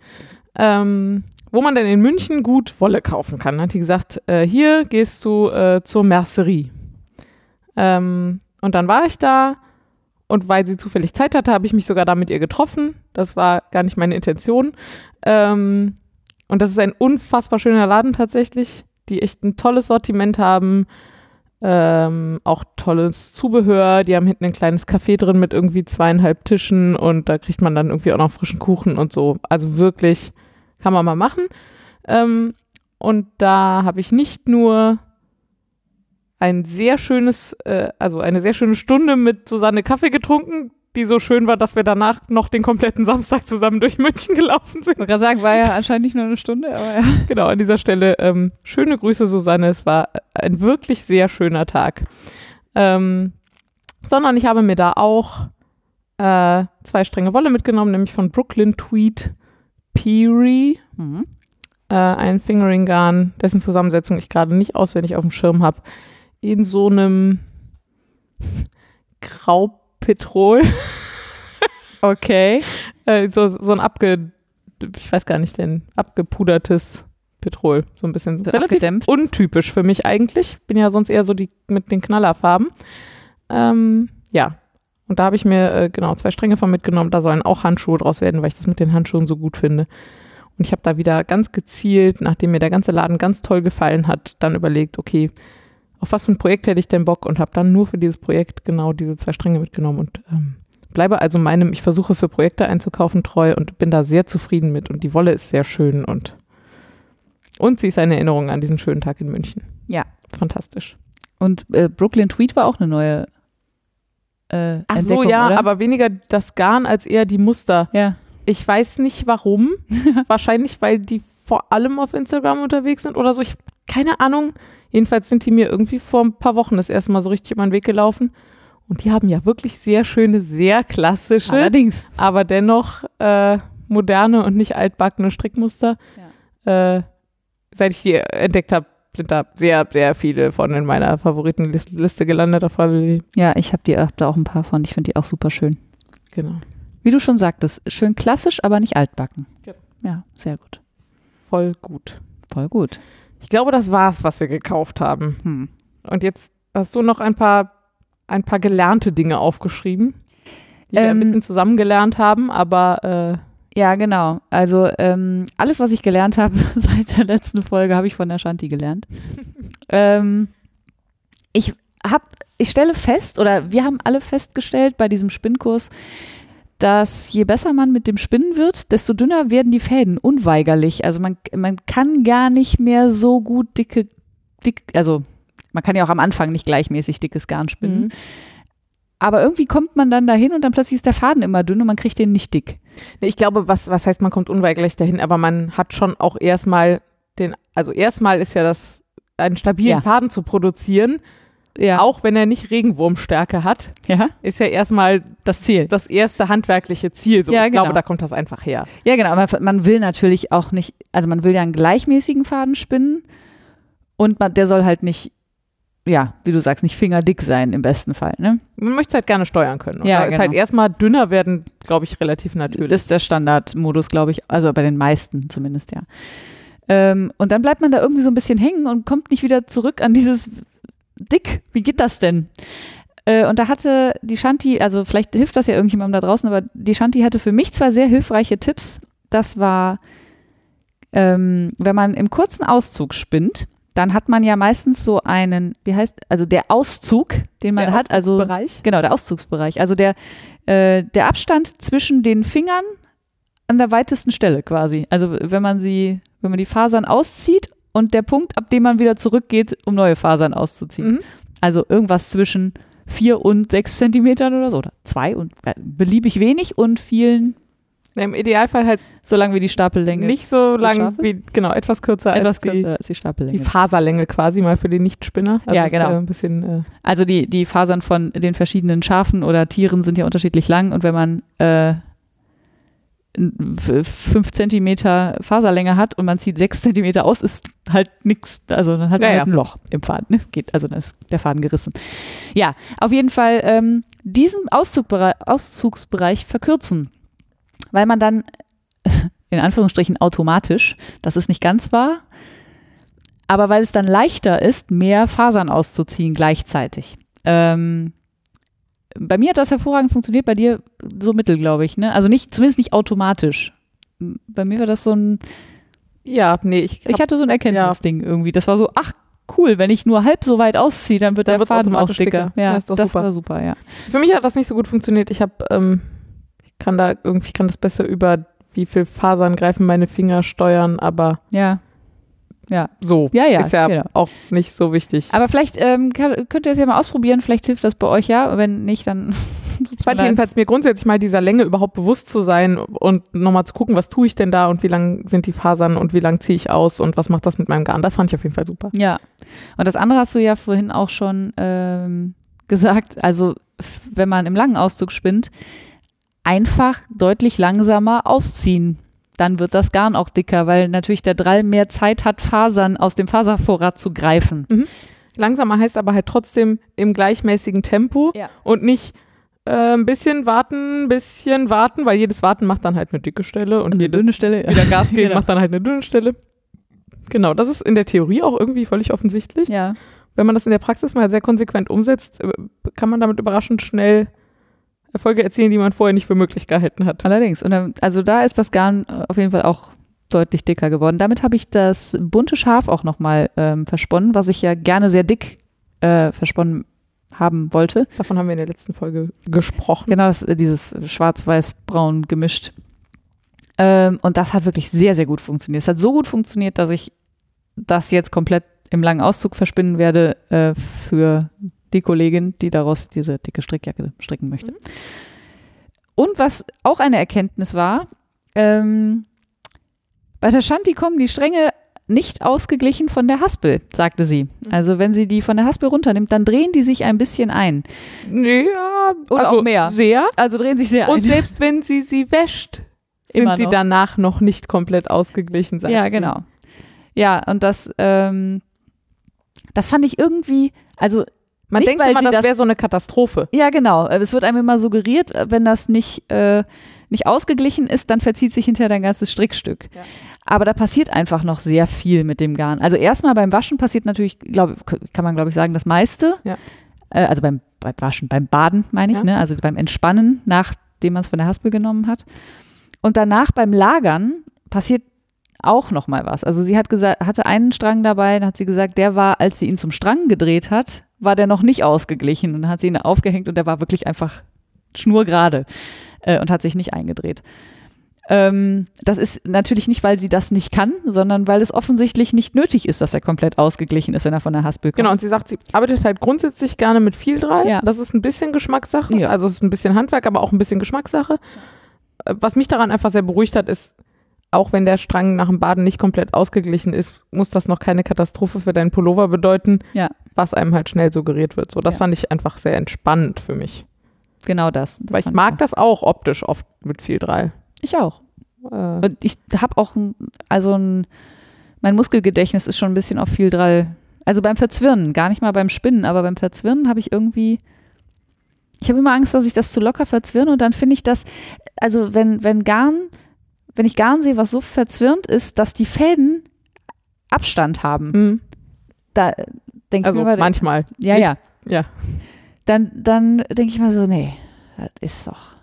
S1: Ähm, wo man denn in München gut Wolle kaufen kann. Hat die gesagt, äh, hier gehst du äh, zur Mercerie. Ähm, und dann war ich da und weil sie zufällig Zeit hatte, habe ich mich sogar da mit ihr getroffen. Das war gar nicht meine Intention. Ähm, und das ist ein unfassbar schöner Laden tatsächlich, die echt ein tolles Sortiment haben. Ähm, auch tolles Zubehör. Die haben hinten ein kleines Café drin mit irgendwie zweieinhalb Tischen und da kriegt man dann irgendwie auch noch frischen Kuchen und so. Also wirklich kann man mal machen. Ähm, und da habe ich nicht nur ein sehr schönes, äh, also eine sehr schöne Stunde mit Susanne Kaffee getrunken, die so schön war, dass wir danach noch den kompletten [LAUGHS] Samstag zusammen durch München gelaufen sind.
S2: Ich gerade sagen, war ja anscheinend nicht nur eine Stunde, aber ja. [LAUGHS]
S1: Genau, an dieser Stelle ähm, schöne Grüße, Susanne. Es war ein wirklich sehr schöner Tag. Ähm, sondern ich habe mir da auch äh, zwei Stränge Wolle mitgenommen, nämlich von Brooklyn Tweed Peary,
S2: Mhm.
S1: äh, ein Fingering Garn, dessen Zusammensetzung ich gerade nicht auswendig auf dem Schirm habe, in so einem Graupetrol, [LAUGHS]
S2: Okay.
S1: äh, so, so ein abge, ich weiß gar nicht, denn abgepudertes Petrol, so ein bisschen
S2: So
S1: relativ
S2: abgedämpft.
S1: untypisch für mich eigentlich. Bin ja sonst eher so die mit den Knallerfarben. Ähm, ja. Und da habe ich mir äh, genau zwei Stränge von mitgenommen. Da sollen auch Handschuhe draus werden, weil ich das mit den Handschuhen so gut finde. Und ich habe da wieder ganz gezielt, nachdem mir der ganze Laden ganz toll gefallen hat, dann überlegt, okay, auf was für ein Projekt hätte ich denn Bock und habe dann nur für dieses Projekt genau diese zwei Stränge mitgenommen und ähm, bleibe also meinem, ich versuche für Projekte einzukaufen treu und bin da sehr zufrieden mit und die Wolle ist sehr schön und und sie ist eine Erinnerung an diesen schönen Tag in München.
S2: Ja.
S1: Fantastisch.
S2: Und äh, Brooklyn Tweed war auch eine neue äh,
S1: Ach
S2: Entdeckung,
S1: so, ja,
S2: oder?
S1: aber weniger das Garn als eher die Muster.
S2: Ja.
S1: Ich weiß nicht warum. [LAUGHS] Wahrscheinlich, weil die vor allem auf Instagram unterwegs sind oder so. Ich keine Ahnung. Jedenfalls sind die mir irgendwie vor ein paar Wochen das erste Mal so richtig über den Weg gelaufen. Und die haben ja wirklich sehr schöne, sehr klassische,
S2: Allerdings.
S1: aber dennoch äh, moderne und nicht altbackene Strickmuster. Äh, seit ich die entdeckt habe, sind da sehr, sehr viele von in meiner Favoritenliste gelandet auf Ravelry.
S2: Ja, ich habe die hab da auch ein paar von. Ich finde die auch super schön.
S1: Genau.
S2: Wie du schon sagtest, schön klassisch, aber nicht altbacken.
S1: Ja.
S2: Ja, sehr gut.
S1: Voll gut.
S2: Voll gut.
S1: Ich glaube, das war's, was wir gekauft haben.
S2: Hm.
S1: Und jetzt hast du noch ein paar, ein paar gelernte Dinge aufgeschrieben, die wir ein
S2: Ähm,
S1: bisschen zusammen gelernt haben, aber
S2: Ja, genau. Also ähm, alles, was ich gelernt habe [LAUGHS] seit der letzten Folge, habe ich von der Shanti gelernt. [LAUGHS] ähm, ich hab, ich stelle fest, oder wir haben alle festgestellt bei diesem Spinnkurs, dass je besser man mit dem Spinnen wird, desto dünner werden die Fäden, unweigerlich. Also man, man kann gar nicht mehr so gut dicke, dick, also man kann ja auch am Anfang nicht gleichmäßig dickes Garn spinnen. Aber irgendwie kommt man dann dahin und dann plötzlich ist der Faden immer dünn und man kriegt den nicht dick.
S1: ich glaube, was, was heißt, man kommt unweigerlich dahin, aber man hat schon auch erstmal den, also erstmal ist ja das, einen stabilen
S2: Ja.
S1: Faden zu produzieren,
S2: Ja.
S1: auch wenn er nicht Regenwurmstärke hat,
S2: Ja,
S1: ist ja erstmal
S2: das Ziel.
S1: das erste handwerkliche Ziel. So,
S2: Ja,
S1: ich glaube,
S2: genau.
S1: da kommt das einfach her.
S2: Ja, genau. Aber man will natürlich auch nicht, also man will ja einen gleichmäßigen Faden spinnen und man, der soll halt nicht, ja, wie du sagst, nicht fingerdick sein im besten Fall. Ne?
S1: Man möchte halt gerne steuern können. Und
S2: Ja,
S1: ist
S2: genau.
S1: halt erstmal dünner werden, glaube ich, relativ natürlich.
S2: Das ist der Standardmodus, glaube ich, also bei den meisten zumindest, ja. Ähm, und dann bleibt man da irgendwie so ein bisschen hängen und kommt nicht wieder zurück an dieses Dick. Wie geht das denn? Äh, und da hatte die Shanti, also vielleicht hilft das ja irgendjemandem da draußen, aber die Shanti hatte für mich zwei sehr hilfreiche Tipps. Das war, ähm, wenn man im kurzen Auszug spinnt, dann hat man ja meistens so einen, wie heißt, also der Auszug, den man
S1: Der
S2: hat, also. Genau, der Auszugsbereich. Also der, äh, der Abstand zwischen den Fingern an der weitesten Stelle quasi. Also wenn man sie, wenn man die Fasern auszieht und der Punkt, ab dem man wieder zurückgeht, um neue Fasern auszuziehen.
S1: Mhm.
S2: Also irgendwas zwischen vier und sechs Zentimetern oder so. Oder zwei und äh, beliebig wenig und vielen,
S1: Im Idealfall halt
S2: so lang wie die Stapellänge.
S1: nicht so lang wie, genau, etwas kürzer
S2: etwas
S1: als die,
S2: kürzer als die
S1: die
S2: Stapellänge.
S1: Faserlänge quasi mal für den Nichtspinner. Also
S2: Ja, genau.
S1: Ein bisschen, äh,
S2: Also die, die Fasern von den verschiedenen Schafen oder Tieren sind ja unterschiedlich lang und wenn man äh, n- f- fünf Zentimeter Faserlänge hat und man zieht sechs Zentimeter aus, ist halt nichts. Also dann hat man
S1: Ja,
S2: halt
S1: ja.
S2: ein Loch im Faden. Ne? Geht, also dann ist der Faden gerissen. Ja, auf jeden Fall ähm, diesen Auszugbereich, Auszugsbereich verkürzen, weil man dann [LAUGHS] in Anführungsstrichen automatisch, das ist nicht ganz wahr, aber weil es dann leichter ist, mehr Fasern auszuziehen gleichzeitig. Ähm, bei mir hat das hervorragend funktioniert, bei dir so mittel, glaube ich. Ne? Also nicht, zumindest nicht automatisch. Bei mir war das so ein,
S1: ja, nee, ich,
S2: ich hatte so ein Erkenntnisding irgendwie. Das war so, ach cool, wenn ich nur halb so weit ausziehe, dann wird
S1: Dann
S2: der Faden auch dicker.
S1: dicker.
S2: Ja,
S1: Ja,
S2: das
S1: super.
S2: war super, ja.
S1: Für mich hat das nicht so gut funktioniert. Ich habe, ähm, kann da irgendwie, kann das besser über wie viel Fasern greifen meine Finger steuern, aber
S2: Ja,
S1: so
S2: ja, ja.
S1: ist ja
S2: genau.
S1: auch nicht so wichtig.
S2: Aber vielleicht ähm, kann, könnt ihr es ja mal ausprobieren, vielleicht hilft das bei euch ja. Wenn nicht, dann [LAUGHS]
S1: Ich fand jedenfalls mir grundsätzlich mal dieser Länge überhaupt bewusst zu sein und nochmal zu gucken, was tue ich denn da und wie lang sind die Fasern und wie lang ziehe ich aus und was macht das mit meinem Garn. Das fand ich auf jeden Fall super.
S2: Ja. Und das andere hast du ja vorhin auch schon ähm, gesagt. Also, wenn man im langen Auszug spinnt, einfach deutlich langsamer ausziehen. Dann wird das Garn auch dicker, weil natürlich der Drall mehr Zeit hat, Fasern aus dem Faservorrat zu greifen.
S1: Langsamer heißt aber halt trotzdem im gleichmäßigen Tempo
S2: Ja.
S1: und nicht äh, ein bisschen warten, ein bisschen warten, weil jedes Warten macht dann halt eine dicke Stelle und
S2: Eine
S1: jedes
S2: dünne Stelle.
S1: wieder Gas geben
S2: Genau.
S1: macht dann halt eine dünne Stelle. Genau, das ist in der Theorie auch irgendwie völlig offensichtlich.
S2: Ja.
S1: Wenn man das in der Praxis mal sehr konsequent umsetzt, äh, kann man damit überraschend schnell Erfolge erzielen, die man vorher nicht für möglich gehalten hat.
S2: Allerdings. Und dann, also da ist das Garn äh, auf jeden Fall auch deutlich dicker geworden. Damit habe ich das bunte Schaf auch nochmal ähm, versponnen, was ich ja gerne sehr dick äh, versponnen haben wollte.
S1: Davon haben wir in der letzten Folge gesprochen.
S2: Genau, das, äh, dieses schwarz-weiß-braun gemischt. Ähm, und das hat wirklich sehr, sehr gut funktioniert. Es hat so gut funktioniert, dass ich das jetzt komplett im langen Auszug verspinnen werde äh, für die Kollegin, die daraus diese dicke Strickjacke stricken möchte.
S1: Mhm.
S2: Und was auch eine Erkenntnis war, ähm, bei der Shanti kommen die Stränge nicht ausgeglichen von der Haspel, sagte sie. Also wenn sie die von der Haspel runternimmt, dann drehen die sich ein bisschen ein.
S1: Ja,
S2: Oder
S1: also
S2: auch mehr.
S1: Sehr.
S2: Also drehen sich sehr
S1: Und
S2: ein.
S1: selbst wenn sie sie wäscht, sind sie
S2: noch.
S1: danach noch nicht komplett ausgeglichen.
S2: Ja,
S1: sie.
S2: genau. Ja, und das, ähm, das fand ich irgendwie, also
S1: Man
S2: Nicht,
S1: denkt
S2: weil
S1: immer, das
S2: das-
S1: wäre so eine Katastrophe.
S2: ja, genau. Es wird einem immer suggeriert, wenn das nicht, äh, nicht ausgeglichen ist, dann verzieht sich hinterher dein ganzes Strickstück.
S1: Ja.
S2: Aber da passiert einfach noch sehr viel mit dem Garn. Also erstmal beim Waschen passiert natürlich, glaub, kann man glaube ich sagen, das meiste.
S1: Ja.
S2: Äh, also beim, beim Waschen, beim Baden meine ich,
S1: Ja.
S2: ne? also beim Entspannen, nachdem man es von der Haspel genommen hat. Und danach beim Lagern passiert auch noch mal was. Also sie hat gesagt, hatte einen Strang dabei, dann hat sie gesagt, der war, als sie ihn zum Strang gedreht hat, war der noch nicht ausgeglichen und dann hat sie ihn aufgehängt und der war wirklich einfach schnurgerade äh, und hat sich nicht eingedreht. Ähm, das ist natürlich nicht, weil sie das nicht kann, sondern weil es offensichtlich nicht nötig ist, dass er komplett ausgeglichen ist, wenn er von der Haspel kommt.
S1: Genau, und sie sagt, sie arbeitet halt grundsätzlich gerne mit viel Drall.
S2: Ja.
S1: Das ist ein bisschen Geschmackssache.
S2: Ja.
S1: Also es ist ein bisschen Handwerk, aber auch ein bisschen Geschmackssache. Äh, Was mich daran einfach sehr beruhigt hat, ist, auch wenn der Strang nach dem Baden nicht komplett ausgeglichen ist, muss das noch keine Katastrophe für deinen Pullover bedeuten,
S2: Ja.
S1: was einem halt schnell suggeriert wird. So, das
S2: Ja.
S1: fand ich einfach sehr entspannend für mich.
S2: Genau das. das
S1: Weil ich mag
S2: auch.
S1: das auch optisch oft mit viel Drall.
S2: Ich auch.
S1: Äh,
S2: Und ich habe auch, ein, also ein, mein Muskelgedächtnis ist schon ein bisschen auf viel Drall. Also beim Verzwirnen, gar nicht mal beim Spinnen, aber beim Verzwirnen habe ich irgendwie, ich habe immer Angst, dass ich das zu locker verzwirne und dann finde ich das, also wenn, wenn Garn, wenn ich Garn sehe, was so verzwirnt ist, dass die Fäden Abstand haben,
S1: mh.
S2: da denke
S1: also
S2: ich mir
S1: manchmal.
S2: ja, ja,
S1: Ja.
S2: dann, dann denke ich mal so, nee, das ist doch,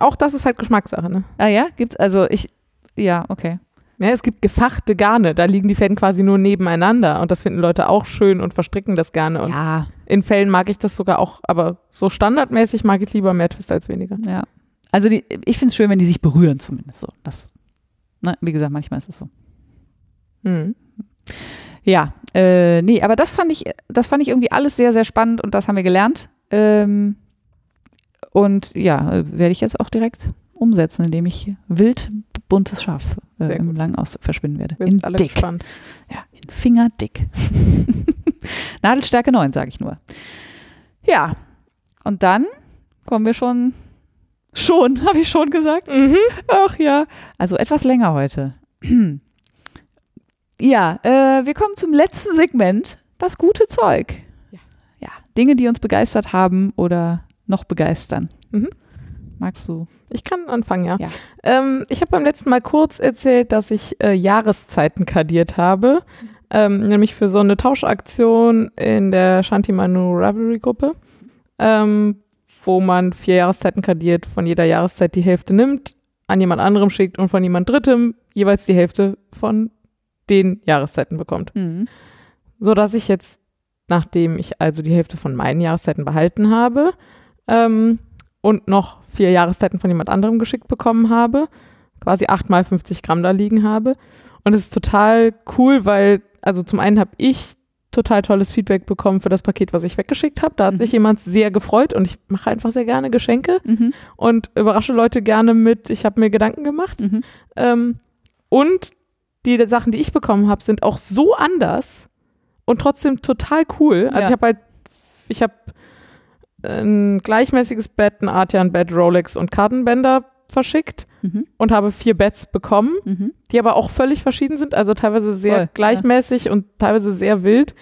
S1: auch das ist halt Geschmackssache, ne?
S2: ah ja, gibt's, also ich, ja, okay.
S1: Ja, es gibt gefachte Garne, da liegen die Fäden quasi nur nebeneinander und das finden Leute auch schön und verstricken das gerne. Und
S2: Ja,
S1: in Fällen mag ich das sogar auch, aber so standardmäßig mag ich lieber mehr Twist als weniger.
S2: Ja. Also die, ich finde es schön, wenn die sich berühren zumindest so. Das, ne, wie gesagt, manchmal ist es so.
S1: Mhm.
S2: Ja, äh, nee, aber das fand ich, das fand ich irgendwie alles sehr, sehr spannend und das haben wir gelernt. Ähm, und ja, werde ich jetzt auch direkt umsetzen, indem ich wild buntes Schaf äh, im Auszug verschwinden werde.
S1: Wir
S2: in
S1: alle
S2: dick.
S1: gespannt.
S2: Ja, in Fingerdick. [LAUGHS] Nadelstärke 9, sage ich nur. Ja, und dann kommen wir schon, schon, [LAUGHS] habe ich schon gesagt?
S1: Mhm.
S2: Ach ja, also etwas länger heute. [CLEARS THROAT] ja, äh, wir kommen zum letzten Segment, das gute Zeug.
S1: Ja.
S2: ja, Dinge, die uns begeistert haben oder noch begeistern.
S1: Mhm.
S2: Magst du?
S1: Ich kann anfangen, ja.
S2: Ja.
S1: Ähm, ich habe beim letzten Mal kurz erzählt, dass ich äh, Jahreszeiten kadiert habe, ähm, nämlich für so eine Tauschaktion in der Shanti Manu Ravelry Gruppe, ähm, wo man vier Jahreszeiten kadiert, von jeder Jahreszeit die Hälfte nimmt, an jemand anderem schickt und von jemand Drittem jeweils die Hälfte von den Jahreszeiten bekommt.
S2: Mhm.
S1: so dass ich jetzt, nachdem ich also die Hälfte von meinen Jahreszeiten behalten habe ähm, und noch vier Jahreszeiten von jemand anderem geschickt bekommen habe, quasi acht mal 50 Gramm da liegen habe. Und es ist total cool, weil, also zum einen habe ich total tolles Feedback bekommen für das Paket, was ich weggeschickt habe. Da hat
S2: Mhm.
S1: sich jemand sehr gefreut und ich mache einfach sehr gerne Geschenke
S2: Mhm.
S1: und überrasche Leute gerne mit, ich habe mir Gedanken gemacht.
S2: Mhm.
S1: Ähm, und die Sachen, die ich bekommen habe, sind auch so anders und trotzdem total cool. Also
S2: Ja.
S1: ich habe halt, ich habe ein gleichmäßiges Bett, ein Artian-Bett, Rolex und Kartenbänder verschickt
S2: Mhm.
S1: und habe vier Beds bekommen,
S2: Mhm.
S1: die aber auch völlig verschieden sind, also teilweise sehr
S2: Voll, ja.
S1: gleichmäßig und teilweise sehr wild.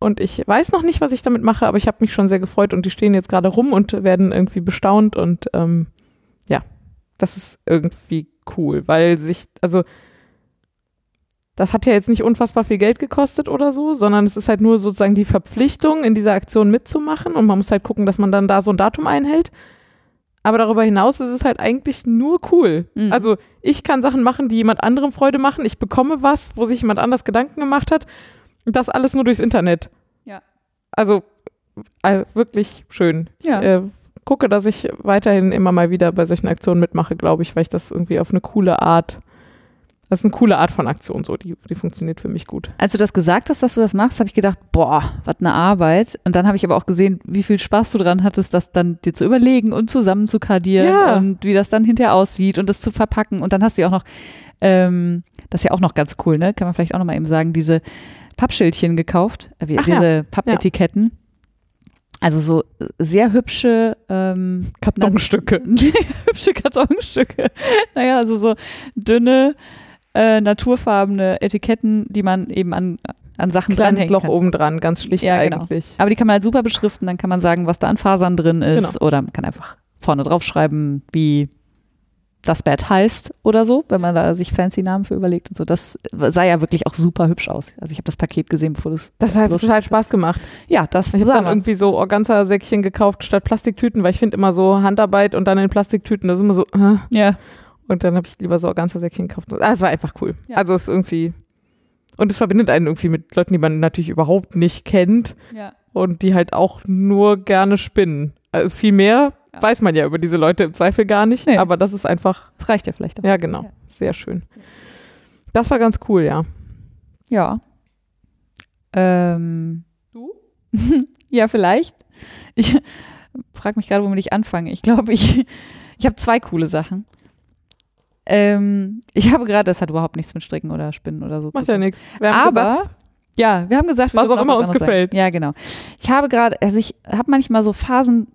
S1: Und ich weiß noch nicht, was ich damit mache, aber ich habe mich schon sehr gefreut und die stehen jetzt gerade rum und werden irgendwie bestaunt und ähm, ja, das ist irgendwie cool, weil sich, also das hat ja jetzt nicht unfassbar viel Geld gekostet oder so, sondern es ist halt nur sozusagen die Verpflichtung, in dieser Aktion mitzumachen und man muss halt gucken, dass man dann da so ein Datum einhält. Aber darüber hinaus ist es halt eigentlich nur cool.
S2: Mhm.
S1: Also ich kann Sachen machen, die jemand anderem Freude machen. Ich bekomme was, wo sich jemand anders Gedanken gemacht hat. Und das alles nur durchs Internet.
S2: Ja.
S1: Also äh, wirklich schön.
S2: Ja.
S1: Ich äh, gucke, dass ich weiterhin immer mal wieder bei solchen Aktionen mitmache, glaube ich, weil ich das irgendwie auf eine coole Art, das ist eine coole Art von Aktion so, die, die funktioniert für mich gut.
S2: Als du das gesagt hast, dass du das machst, habe ich gedacht, boah, was eine Arbeit. Und dann habe ich aber auch gesehen, wie viel Spaß du dran hattest, das dann dir zu überlegen und zusammen zu kardieren
S1: Ja.
S2: und wie das dann hinterher aussieht und das zu verpacken. Und dann hast du ja auch noch, ähm, das ist ja auch noch ganz cool, ne? Kann man vielleicht auch noch mal eben sagen, diese Pappschildchen gekauft, äh,
S1: Ach ja.
S2: diese Pappetiketten. Also so sehr hübsche ähm,
S1: Kartonstücke. [LAUGHS]
S2: hübsche Kartonstücke. [LAUGHS] Naja, also so dünne, äh, naturfarbene Etiketten, die man eben an, an Sachen
S1: Kleines
S2: dranhängen
S1: Loch
S2: kann.
S1: oben dran, ganz schlicht
S2: Ja, genau.
S1: eigentlich.
S2: Aber die kann man halt super beschriften, dann kann man sagen, was da an Fasern drin ist.
S1: Genau.
S2: Oder man kann einfach vorne drauf schreiben, wie das Bett heißt oder so, wenn man da sich fancy Namen für überlegt und so. Das sah ja wirklich auch super hübsch aus. Also ich habe das Paket gesehen, bevor das.
S1: Das hat total Spaß gemacht.
S2: Ja, das
S1: Ich habe dann irgendwie so Organza-Säckchen gekauft statt Plastiktüten, weil ich finde immer so Handarbeit und dann in Plastiktüten, das ist immer so. Äh.
S2: Ja.
S1: Und dann habe ich lieber so Organza-Säckchen gekauft. Ah, es war einfach cool.
S2: Ja.
S1: Also es ist irgendwie. Und es verbindet einen irgendwie mit Leuten, die man natürlich überhaupt nicht kennt
S2: ja.
S1: und die halt auch nur gerne spinnen. Also viel mehr
S2: Ja.
S1: weiß man ja über diese Leute im Zweifel gar nicht,
S2: Nee.
S1: aber das ist einfach,
S2: Das reicht ja vielleicht auch.
S1: ja genau,
S2: Ja.
S1: sehr schön. Das war ganz cool, ja.
S2: Ja. Ähm,
S1: Du? [LAUGHS]
S2: ja, vielleicht. Ich frage mich gerade, womit ich anfange. Ich glaube, ich, [LAUGHS] ich habe zwei coole Sachen. Ähm, ich habe gerade, das hat überhaupt nichts mit Stricken oder Spinnen oder so
S1: Macht
S2: zu
S1: ja
S2: tun.
S1: nichts. Wir haben
S2: Aber,
S1: gesagt,
S2: ja, wir haben gesagt, wir
S1: Was auch immer uns gefällt.
S2: Sagen. Ja, genau. Ich habe gerade, also ich habe manchmal so Phasen,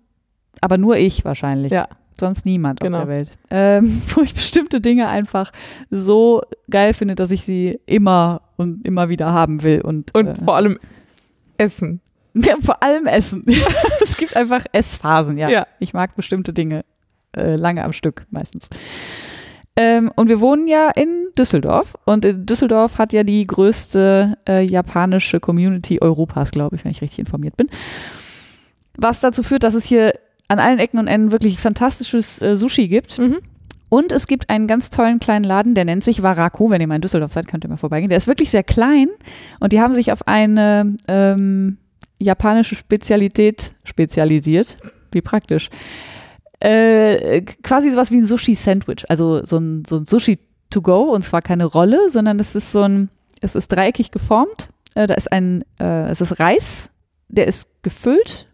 S2: aber nur ich wahrscheinlich.
S1: Ja.
S2: Sonst niemand
S1: Genau.
S2: auf der Welt. Ähm, [LAUGHS] wo ich bestimmte Dinge einfach so geil finde, dass ich sie immer und immer wieder haben will. Und,
S1: und
S2: äh,
S1: vor allem Essen. [LAUGHS]
S2: ja, vor allem Essen. [LAUGHS] es gibt einfach Essphasen, ja.
S1: Ja.
S2: Ich mag bestimmte Dinge äh, lange am Stück meistens. Ähm, und wir wohnen ja in Düsseldorf und in Düsseldorf hat ja die größte äh, japanische Community Europas, glaube ich, wenn ich richtig informiert bin. Was dazu führt, dass es hier an allen Ecken und Enden wirklich fantastisches äh, Sushi gibt.
S1: Mhm.
S2: Und es gibt einen ganz tollen kleinen Laden, der nennt sich Warako. Wenn ihr mal in Düsseldorf seid, könnt ihr mal vorbeigehen. Der ist wirklich sehr klein und die haben sich auf eine ähm, japanische Spezialität spezialisiert. Wie praktisch. Äh, quasi sowas wie ein Sushi-Sandwich. Also so ein, so ein Sushi to go und zwar keine Rolle, sondern es ist so ein, es ist dreieckig geformt. Äh, da ist ein, äh, es ist Reis, der ist gefüllt.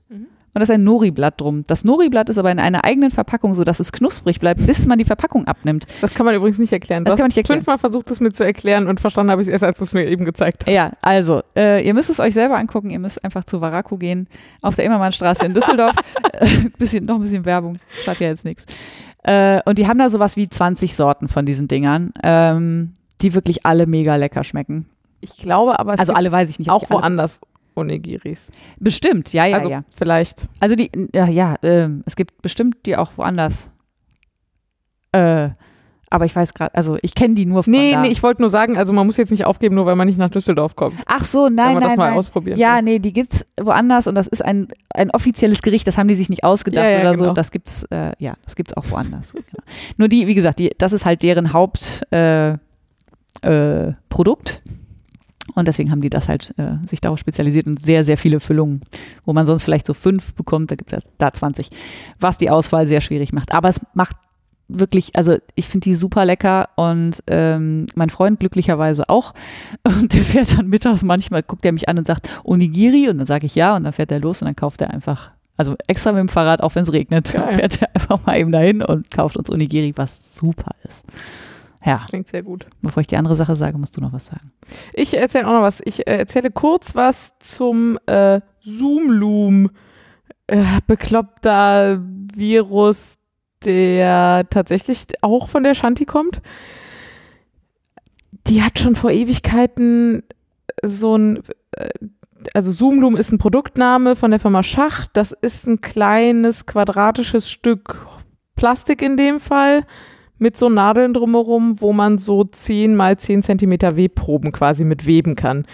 S2: Und da ist ein Nori-Blatt drum. Das Nori-Blatt ist aber in einer eigenen Verpackung, sodass es knusprig bleibt, bis man die Verpackung abnimmt.
S1: Das kann man übrigens nicht erklären.
S2: Das
S1: Du
S2: kann man nicht erklären.
S1: fünfmal versucht, es mir zu erklären und verstanden habe ich es erst, als du es mir eben gezeigt hast.
S2: Ja, also, äh, ihr müsst es euch selber angucken. Ihr müsst einfach zu Varako gehen, auf der Immermannstraße in Düsseldorf. [LAUGHS] äh, bisschen, noch ein bisschen Werbung, schadet ja jetzt nichts. Äh, und die haben da sowas wie 20 Sorten von diesen Dingern, ähm, die wirklich alle mega lecker schmecken.
S1: Ich glaube aber,
S2: Also alle weiß ich nicht.
S1: auch woanders Onigiris.
S2: Bestimmt, ja, ja,
S1: also
S2: ja.
S1: vielleicht.
S2: Also die, ja, ja, ähm, es gibt bestimmt die auch woanders. Äh, aber ich weiß gerade, also ich kenne die nur von
S1: Nee,
S2: da.
S1: nee, ich wollte nur sagen, also man muss jetzt nicht aufgeben, nur weil man nicht nach Düsseldorf kommt.
S2: Ach so, nein,
S1: man das
S2: nein,
S1: mal
S2: nein.
S1: ausprobieren
S2: Ja,
S1: will.
S2: nee, die gibt's woanders und das ist ein, ein offizielles Gericht, das haben die sich nicht ausgedacht
S1: Ja, ja,
S2: oder so.
S1: genau.
S2: Das gibt's, äh, ja, das gibt's auch woanders. [LAUGHS] genau. Nur die, wie gesagt, die, das ist halt deren Hauptprodukt. Äh, äh. Und deswegen haben die das halt äh, sich darauf spezialisiert und sehr, sehr viele Füllungen, wo man sonst vielleicht so fünf bekommt, da gibt es da 20, was die Auswahl sehr schwierig macht. Aber es macht wirklich, also ich finde die super lecker und ähm, mein Freund glücklicherweise auch. [LAUGHS] Und der fährt dann mittags manchmal, guckt er mich an und sagt, Onigiri und dann sage ich ja und dann fährt er los und dann kauft er einfach, also extra mit dem Fahrrad, auch wenn es regnet,
S1: Geil.
S2: fährt er [LAUGHS] einfach mal eben dahin und kauft uns Onigiri, was super ist. Ja,
S1: Das klingt sehr gut.
S2: bevor ich die andere Sache sage, musst du noch was sagen.
S1: Ich erzähle auch noch was. Ich äh, erzähle kurz was zum äh, Zoom-Loom. Äh, bekloppter Virus, der tatsächlich auch von der Shanti kommt. Die hat schon vor Ewigkeiten so ein, äh, also Zoomloom ist ein Produktname von der Firma Schach. Das ist ein kleines quadratisches Stück Plastik in dem Fall mit so Nadeln drumherum, wo man so 10 mal 10 Zentimeter Webproben quasi mit weben kann,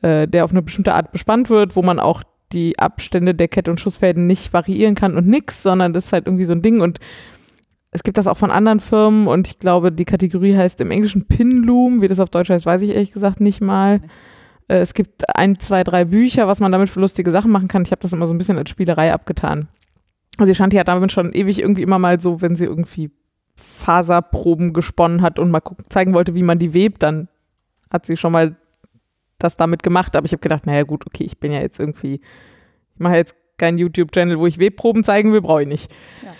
S1: äh, der auf eine bestimmte Art bespannt wird, wo man auch die Abstände der Kette und Schussfäden nicht variieren kann und nix, sondern das ist halt irgendwie so ein Ding und es gibt das auch von anderen Firmen und ich glaube, die Kategorie heißt im Englischen Pinloom, wie das auf Deutsch heißt, weiß ich ehrlich gesagt nicht mal. Äh, es gibt ein, zwei, drei Bücher, was man damit für lustige Sachen machen kann. Ich habe das immer so ein bisschen als Spielerei abgetan. Also Shanti hat damit schon ewig irgendwie immer mal so, wenn sie irgendwie Faserproben gesponnen hat und mal gucken, zeigen wollte, wie man die webt, dann hat sie schon mal das damit gemacht. Aber ich habe gedacht, naja gut, okay, ich bin ja jetzt irgendwie, ich mache jetzt keinen YouTube-Channel, wo ich Webproben zeigen will, brauche ich nicht.
S2: Ja.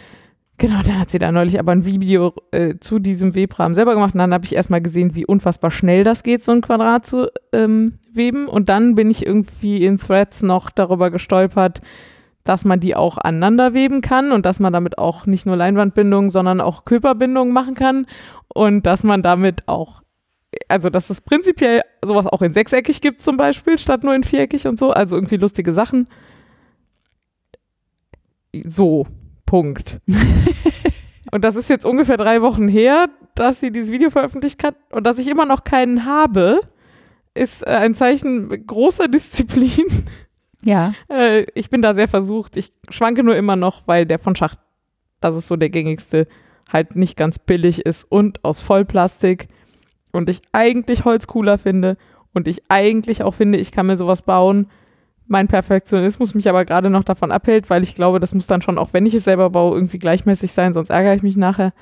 S1: Genau, dann hat sie da neulich aber ein Video äh, zu diesem Webrahmen selber gemacht und dann habe ich erstmal gesehen, wie unfassbar schnell das geht, so ein Quadrat zu ähm, weben und dann bin ich irgendwie in Threads noch darüber gestolpert, dass man die auch aneinander weben kann und dass man damit auch nicht nur Leinwandbindungen, sondern auch Körperbindungen machen kann und dass man damit auch, also dass es prinzipiell sowas auch in sechseckig gibt zum Beispiel, statt nur in viereckig und so, also irgendwie lustige Sachen. So, Punkt. [LAUGHS] und das ist jetzt ungefähr drei Wochen her, dass sie dieses Video veröffentlicht hat und dass ich immer noch keinen habe, ist äh, ein Zeichen großer [LAUGHS] Disziplin.
S2: Ja,
S1: Äh, ich bin da sehr versucht. Ich schwanke nur immer noch, weil der von Schacht, das ist so der gängigste, halt nicht ganz billig ist und aus Vollplastik. Und ich eigentlich Holz cooler finde und ich eigentlich auch finde, ich kann mir sowas bauen. Mein Perfektionismus mich aber gerade noch davon abhält, weil ich glaube, das muss dann schon, auch wenn ich es selber baue, irgendwie gleichmäßig sein, sonst ärgere ich mich nachher.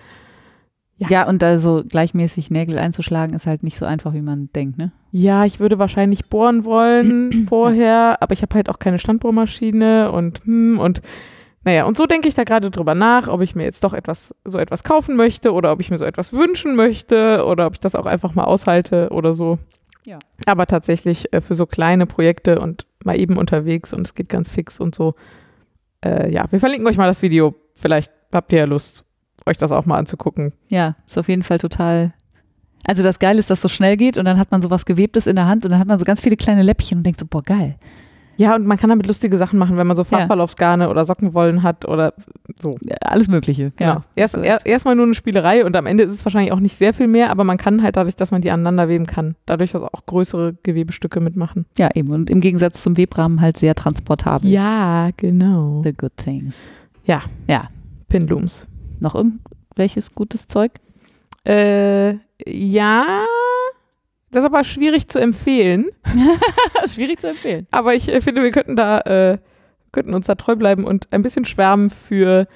S1: Ja.
S2: ja, und da so gleichmäßig Nägel einzuschlagen ist halt nicht so einfach, wie man denkt, ne?
S1: Ja, ich würde wahrscheinlich bohren wollen [CLEARS THROAT] vorher, aber ich habe halt auch keine Standbohrmaschine und hm, und naja, und so denke ich da gerade drüber nach, ob ich mir jetzt doch etwas, so etwas kaufen möchte oder ob ich mir so etwas wünschen möchte oder ob ich das auch einfach mal aushalte oder so.
S2: Ja.
S1: Aber tatsächlich äh, für so kleine Projekte und mal eben unterwegs und es geht ganz fix und so. Äh, ja, wir verlinken euch mal das Video. Vielleicht habt ihr ja Lust, euch das auch mal anzugucken.
S2: Ja, ist auf jeden Fall total. Also das Geile ist, dass es so schnell geht und dann hat man sowas Gewebtes in der Hand und dann hat man so ganz viele kleine Läppchen und denkt so, boah, geil.
S1: Ja, und man kann damit lustige Sachen machen, wenn man so
S2: Ja.
S1: Farbballaufsgarne oder Sockenwollen hat oder so.
S2: Ja, Alles Mögliche.
S1: Genau.
S2: Ja.
S1: Erst, er, erstmal nur eine Spielerei und am Ende ist es wahrscheinlich auch nicht sehr viel mehr, aber man kann halt dadurch, dass man die aneinander weben kann, dadurch also auch größere Gewebestücke mitmachen.
S2: ja, eben. Und im Gegensatz zum Webrahmen halt sehr transportabel.
S1: Ja, genau.
S2: The good things.
S1: Ja.
S2: Ja.
S1: Pinlooms.
S2: Noch irgendwelches gutes Zeug?
S1: Äh, ja, das ist aber schwierig zu empfehlen, [LAUGHS]
S2: Schwierig zu empfehlen.
S1: aber ich äh, finde, wir könnten da, äh, könnten uns da treu bleiben und ein bisschen schwärmen für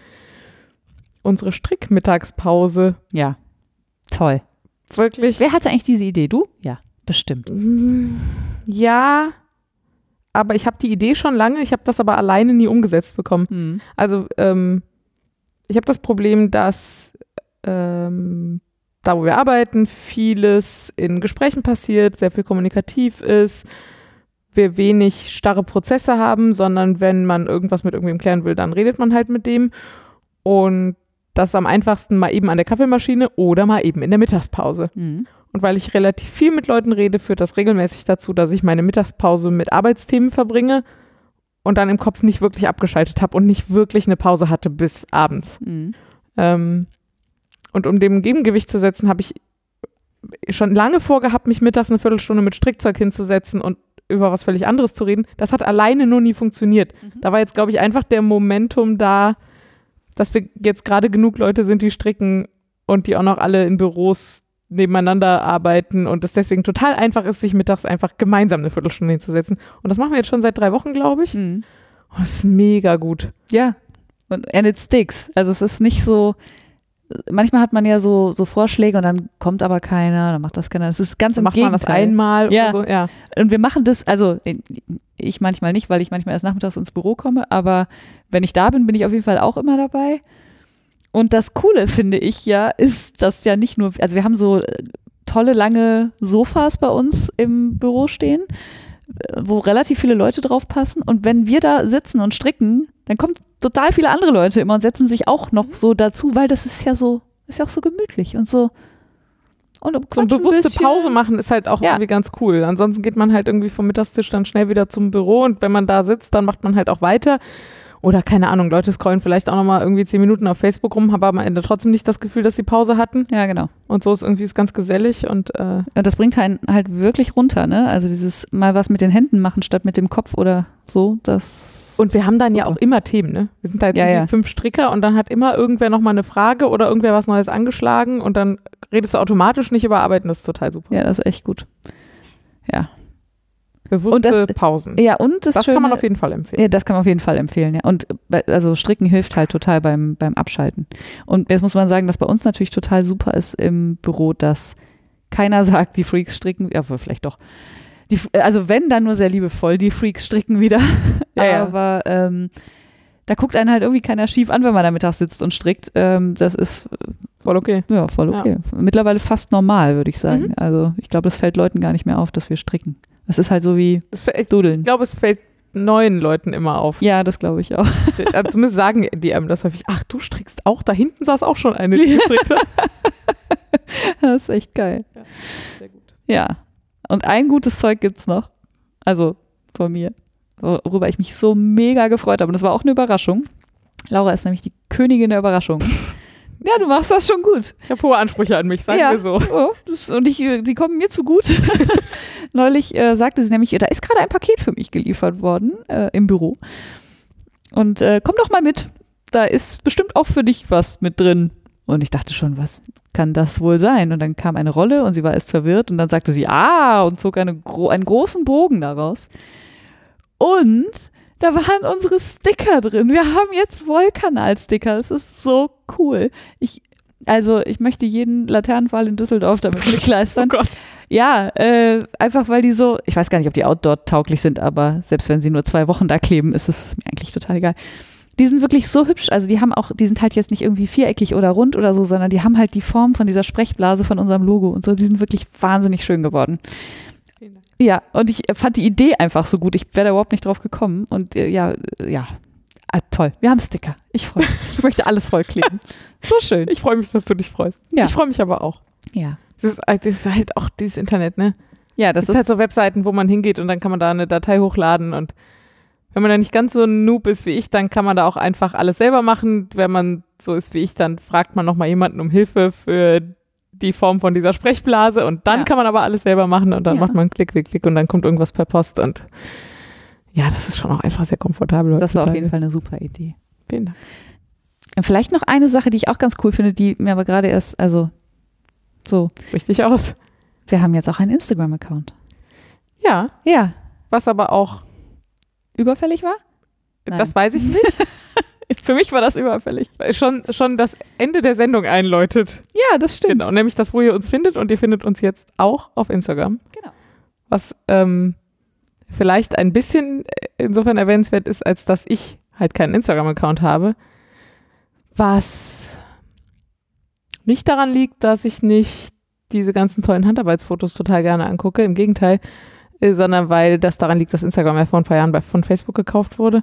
S1: unsere Strickmittagspause.
S2: Ja. Toll.
S1: Wirklich.
S2: Wer hatte eigentlich diese Idee? Du? Ja, bestimmt.
S1: Ja, aber ich habe die Idee schon lange, ich habe das aber alleine nie umgesetzt bekommen.
S2: Hm.
S1: Also ähm, ich habe das Problem, dass ähm, da, wo wir arbeiten, vieles in Gesprächen passiert, sehr viel kommunikativ ist, wir wenig starre Prozesse haben, sondern wenn man irgendwas mit irgendwem klären will, dann redet man halt mit dem. Und das am einfachsten mal eben an der Kaffeemaschine oder mal eben in der Mittagspause.
S2: Hm.
S1: Und weil ich relativ viel mit Leuten rede, führt das regelmäßig dazu, dass ich meine Mittagspause mit Arbeitsthemen verbringe und dann im Kopf nicht wirklich abgeschaltet habe und nicht wirklich eine Pause hatte bis abends.
S2: Hm.
S1: Ähm, und um dem Gegengewicht zu setzen, habe ich schon lange vorgehabt, mich mittags eine Viertelstunde mit Strickzeug hinzusetzen und über was völlig anderes zu reden. Das hat alleine nur nie funktioniert.
S2: Mhm.
S1: Da war jetzt, glaube ich, einfach der Momentum da, dass wir jetzt gerade genug Leute sind, die stricken und die auch noch alle in Büros nebeneinander arbeiten und es deswegen total einfach ist, sich mittags einfach gemeinsam eine Viertelstunde hinzusetzen. Und das machen wir jetzt schon seit drei Wochen, glaube ich.
S2: Hm.
S1: Oh, das ist mega gut.
S2: Ja. Und and it sticks. Also es ist nicht so, manchmal hat man ja so, so Vorschläge und dann kommt aber keiner, dann macht das keiner. Das ist ganz im
S1: Macht man
S2: Gegenteil.
S1: das einmal
S2: Ja.
S1: so? Ja.
S2: Und wir machen das, also ich manchmal nicht, weil ich manchmal erst nachmittags ins Büro komme, aber wenn ich da bin, bin ich auf jeden Fall auch immer dabei. Und das Coole finde ich ja, ist, dass ja nicht nur, also wir haben so äh, tolle lange Sofas bei uns im Büro stehen, äh, wo relativ viele Leute drauf passen. Und wenn wir da sitzen und stricken, dann kommen total viele andere Leute immer und setzen sich auch noch so dazu, weil das ist ja so, ist ja auch so gemütlich und so. Und
S1: So eine bewusste. Pause machen ist halt auch
S2: Ja.
S1: irgendwie ganz cool. Ansonsten geht man halt irgendwie vom Mittagstisch dann schnell wieder zum Büro und wenn man da sitzt, dann macht man halt auch weiter. Oder keine Ahnung, Leute scrollen vielleicht auch nochmal irgendwie zehn Minuten auf Facebook rum, haben aber am Ende trotzdem nicht das Gefühl, dass sie Pause hatten.
S2: Ja, genau.
S1: Und so ist irgendwie ist ganz gesellig und äh,
S2: Und das bringt einen halt wirklich runter, ne? Also dieses mal was mit den Händen machen statt mit dem Kopf oder so, das.
S1: Und wir haben dann ja
S2: Super.
S1: auch immer Themen, ne? Wir sind halt
S2: Ja, ja.
S1: fünf Stricker und dann hat immer irgendwer nochmal eine Frage oder irgendwer was Neues angeschlagen und dann redest du automatisch nicht über Arbeiten, das ist total super.
S2: ja, das ist echt gut. Ja.
S1: Bewusste
S2: Und das-
S1: Pausen.
S2: Ja, und das,
S1: das
S2: Schöne,
S1: kann man auf jeden Fall empfehlen.
S2: Ja, das kann man auf jeden Fall empfehlen, ja. Und bei- also Stricken hilft halt total beim, beim Abschalten. Und jetzt muss man sagen, dass bei uns natürlich total super ist im Büro, dass keiner [LAUGHS] sagt, die Freaks stricken, ja, vielleicht doch. Die, also wenn, dann nur sehr liebevoll, die Freaks stricken wieder.
S1: Ja, ja.
S2: Aber ähm, da guckt einen halt irgendwie keiner schief an, wenn man da mittags sitzt und strickt. Ähm, das ist
S1: Voll okay.
S2: ja voll
S1: Ja.
S2: okay. Mittlerweile fast normal, würde ich sagen.
S1: Mhm.
S2: Also ich glaube, das fällt Leuten gar nicht mehr auf, dass wir stricken. Das ist halt so wie
S1: Das fällt- ich
S2: Dudeln.
S1: glaube, es fällt neuen Leuten immer auf.
S2: Ja, das glaube ich auch. [LAUGHS]
S1: Zumindest sagen die einem das häufig. Ach, du strickst auch? Da hinten saß auch schon eine, die gestrickt hat. [LAUGHS]
S2: Das ist echt geil.
S1: Sehr gut.
S2: Ja. Und ein gutes Zeug gibt's noch. Also von mir. Worüber ich mich so mega gefreut habe. Und das war auch eine Überraschung. Laura ist nämlich die Königin der Überraschung. [LAUGHS] Ja, du machst das schon gut.
S1: Ich habe hohe Ansprüche an mich, sagen
S2: ja.
S1: wir so.
S2: Oh, das, und ich, äh, die kommen mir zu gut. [LAUGHS] Neulich äh, sagte sie nämlich, da ist gerade ein Paket für mich geliefert worden äh, im Büro. Und äh, komm doch mal mit. Da ist bestimmt auch für dich was mit drin. Und ich dachte schon, was kann das wohl sein? Und dann kam eine Rolle und sie war erst verwirrt und dann sagte sie, ah, und zog eine einen großen Bogen daraus. Und da waren unsere Sticker drin. Wir haben jetzt Wollkanal-Sticker. Das ist so cool. Ich, also, ich möchte jeden Laternenpfahl in Düsseldorf damit
S1: Oh
S2: bekleistern.
S1: Gott.
S2: Ja, äh, einfach weil die so, ich weiß gar nicht, ob die outdoor-tauglich sind, aber selbst wenn sie nur zwei Wochen da kleben, ist es mir eigentlich total egal. Die sind wirklich so hübsch, also die haben auch, die sind halt jetzt nicht irgendwie viereckig oder rund oder so, sondern die haben halt die Form von dieser Sprechblase von unserem Logo und so. Die sind wirklich wahnsinnig schön geworden. Ja, und ich fand die Idee einfach so gut. Ich wäre da überhaupt nicht drauf gekommen. Und äh, ja, äh, ja, ah, toll. Wir haben Sticker. Ich freue mich. Ich möchte alles vollkleben. [LAUGHS] So schön.
S1: Ich freue mich, dass du dich freust.
S2: Ja.
S1: Ich freue mich aber auch.
S2: Ja.
S1: Das ist, das ist halt auch dieses Internet, ne?
S2: Ja,
S1: Es
S2: das
S1: gibt
S2: ist
S1: halt so Webseiten, wo man hingeht und dann kann man da eine Datei hochladen und wenn man da nicht ganz so ein Noob ist wie ich, dann kann man da auch einfach alles selber machen. Wenn man so ist wie ich, dann fragt man nochmal jemanden um Hilfe für die Form von dieser Sprechblase und dann
S2: Ja.
S1: kann man aber alles selber machen und dann
S2: Ja.
S1: macht man Klick, Klick, Klick und dann kommt irgendwas per Post und ja, das ist schon auch einfach sehr komfortabel.
S2: das war auf
S1: heutzutage.
S2: jeden Fall eine super Idee.
S1: Vielen Dank.
S2: Und vielleicht noch eine Sache, die ich auch ganz cool finde, die mir aber gerade erst, also so,
S1: Richtig aus.
S2: wir haben jetzt auch einen Instagram-Account.
S1: Ja,
S2: Ja.
S1: was aber auch,
S2: Überfällig war? Nein.
S1: das weiß ich nicht, [LAUGHS]
S2: Für mich war das überfällig.
S1: schon, schon das Ende der Sendung einläutet.
S2: Ja, das stimmt.
S1: Genau, nämlich das, wo ihr uns findet und ihr findet uns jetzt auch auf Instagram.
S2: Genau.
S1: Was ähm, vielleicht ein bisschen äh, insofern erwähnenswert ist, als dass ich halt keinen Instagram-Account habe. Was nicht daran liegt, dass ich nicht diese ganzen tollen Handarbeitsfotos total gerne angucke, im Gegenteil, äh, sondern weil das daran liegt, dass Instagram ja vor ein paar Jahren bei, von Facebook gekauft wurde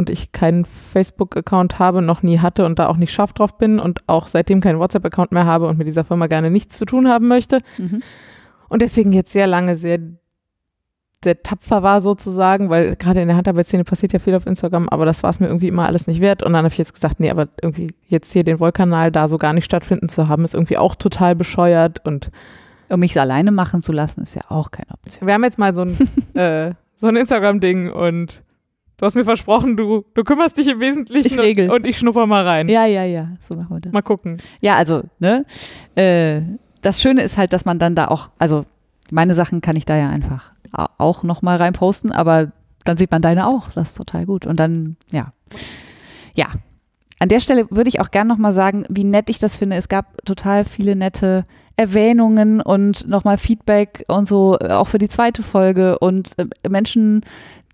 S1: und ich keinen Facebook-Account habe, noch nie hatte und da auch nicht scharf drauf bin und auch seitdem keinen WhatsApp-Account mehr habe und mit dieser Firma gerne nichts zu tun haben möchte.
S2: Mhm.
S1: Und deswegen jetzt sehr lange sehr, sehr tapfer war sozusagen, weil gerade in der Handarbeitsszene passiert ja viel auf Instagram, aber das war es mir irgendwie immer alles nicht wert. Und dann habe ich jetzt gesagt, nee, aber irgendwie jetzt hier den Wollkanal da so gar nicht stattfinden zu haben, ist irgendwie auch total bescheuert. Und
S2: Um mich alleine machen zu lassen, ist ja auch keine Option.
S1: wir haben jetzt mal so ein, [LAUGHS] äh, so ein Instagram-Ding und du hast mir versprochen, du, du kümmerst dich im Wesentlichen
S2: Ich regel.
S1: Und, ich schnupper mal rein.
S2: Ja, ja, ja, so machen wir das.
S1: Mal gucken.
S2: Ja, also, ne, äh, das Schöne ist halt, dass man dann da auch, also meine Sachen kann ich da ja einfach auch nochmal rein posten, aber dann sieht man deine auch. Das ist total gut. Und dann, ja. Ja. an der Stelle würde ich auch gern nochmal sagen, wie nett ich das finde. Es gab total viele nette Erwähnungen und nochmal Feedback und so, auch für die zweite Folge und äh, Menschen,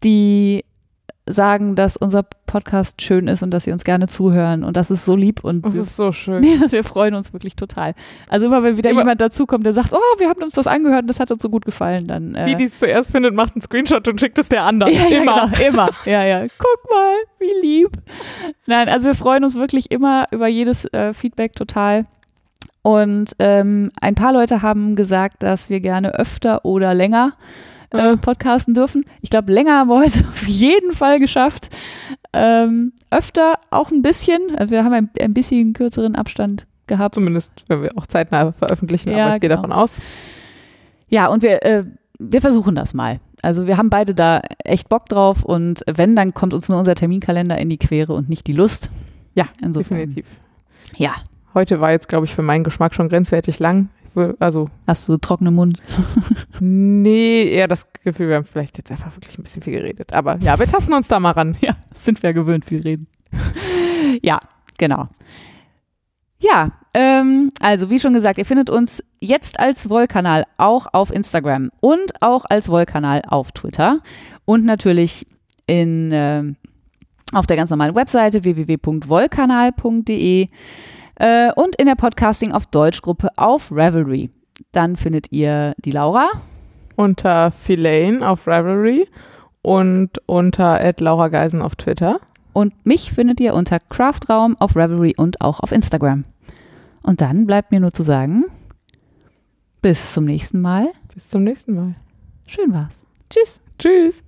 S2: die sagen, dass unser Podcast schön ist und dass sie uns gerne zuhören und das ist so lieb und
S1: Das ist so schön.
S2: ja, [LAUGHS] wir freuen uns wirklich total. Also immer wenn wieder
S1: Immer-
S2: jemand dazukommt, der sagt, oh, wir haben uns das angehört und das hat uns so gut gefallen, dann äh,
S1: Die, die es zuerst findet, macht einen Screenshot und schickt es der anderen. [LAUGHS]
S2: ja, ja,
S1: Immer.
S2: Genau, immer. Ja, ja. Guck mal, wie lieb. Nein, also wir freuen uns wirklich immer über jedes äh, Feedback total. Und ähm, ein paar Leute haben gesagt, dass wir gerne öfter oder länger äh,
S1: Ja.
S2: podcasten dürfen. Ich glaube, länger haben wir heute [LAUGHS] auf jeden Fall geschafft. Ähm, öfter auch ein bisschen. Also wir haben ein, ein bisschen kürzeren Abstand gehabt.
S1: Zumindest, wenn wir auch zeitnah veröffentlichen,
S2: Ja,
S1: aber ich gehe
S2: genau.
S1: davon aus.
S2: Ja, und wir, äh, wir versuchen das mal. Also wir haben beide da echt Bock drauf und wenn, dann kommt uns nur unser Terminkalender in die Quere und nicht die Lust.
S1: Ja,
S2: Insofern.
S1: Definitiv.
S2: Ja.
S1: Heute war jetzt, glaube ich, für meinen Geschmack schon grenzwertig lang. Also,
S2: Hast du trockenen Mund? [LAUGHS]
S1: nee, eher das Gefühl, wir haben vielleicht jetzt einfach wirklich ein bisschen viel geredet. Aber ja, wir tasten uns da mal ran.
S2: Ja, sind wir gewöhnt, viel reden. ja, genau. Ja, ähm, also wie schon gesagt, ihr findet uns jetzt als Wollkanal auch auf Instagram und auch als Wollkanal auf Twitter und natürlich in, ähm, auf der ganz normalen Webseite www.wollkanal.de äh, und in der Podcasting auf Deutschgruppe auf Revelry. Dann findet ihr die Laura
S1: Unter Filane auf Ravelry und unter Laura Geisen auf Twitter.
S2: Und mich findet ihr unter Craftraum auf Revelry und auch auf Instagram. Und dann bleibt mir nur zu sagen, bis zum nächsten Mal.
S1: Bis zum nächsten Mal.
S2: Schön war's. Tschüss.
S1: Tschüss.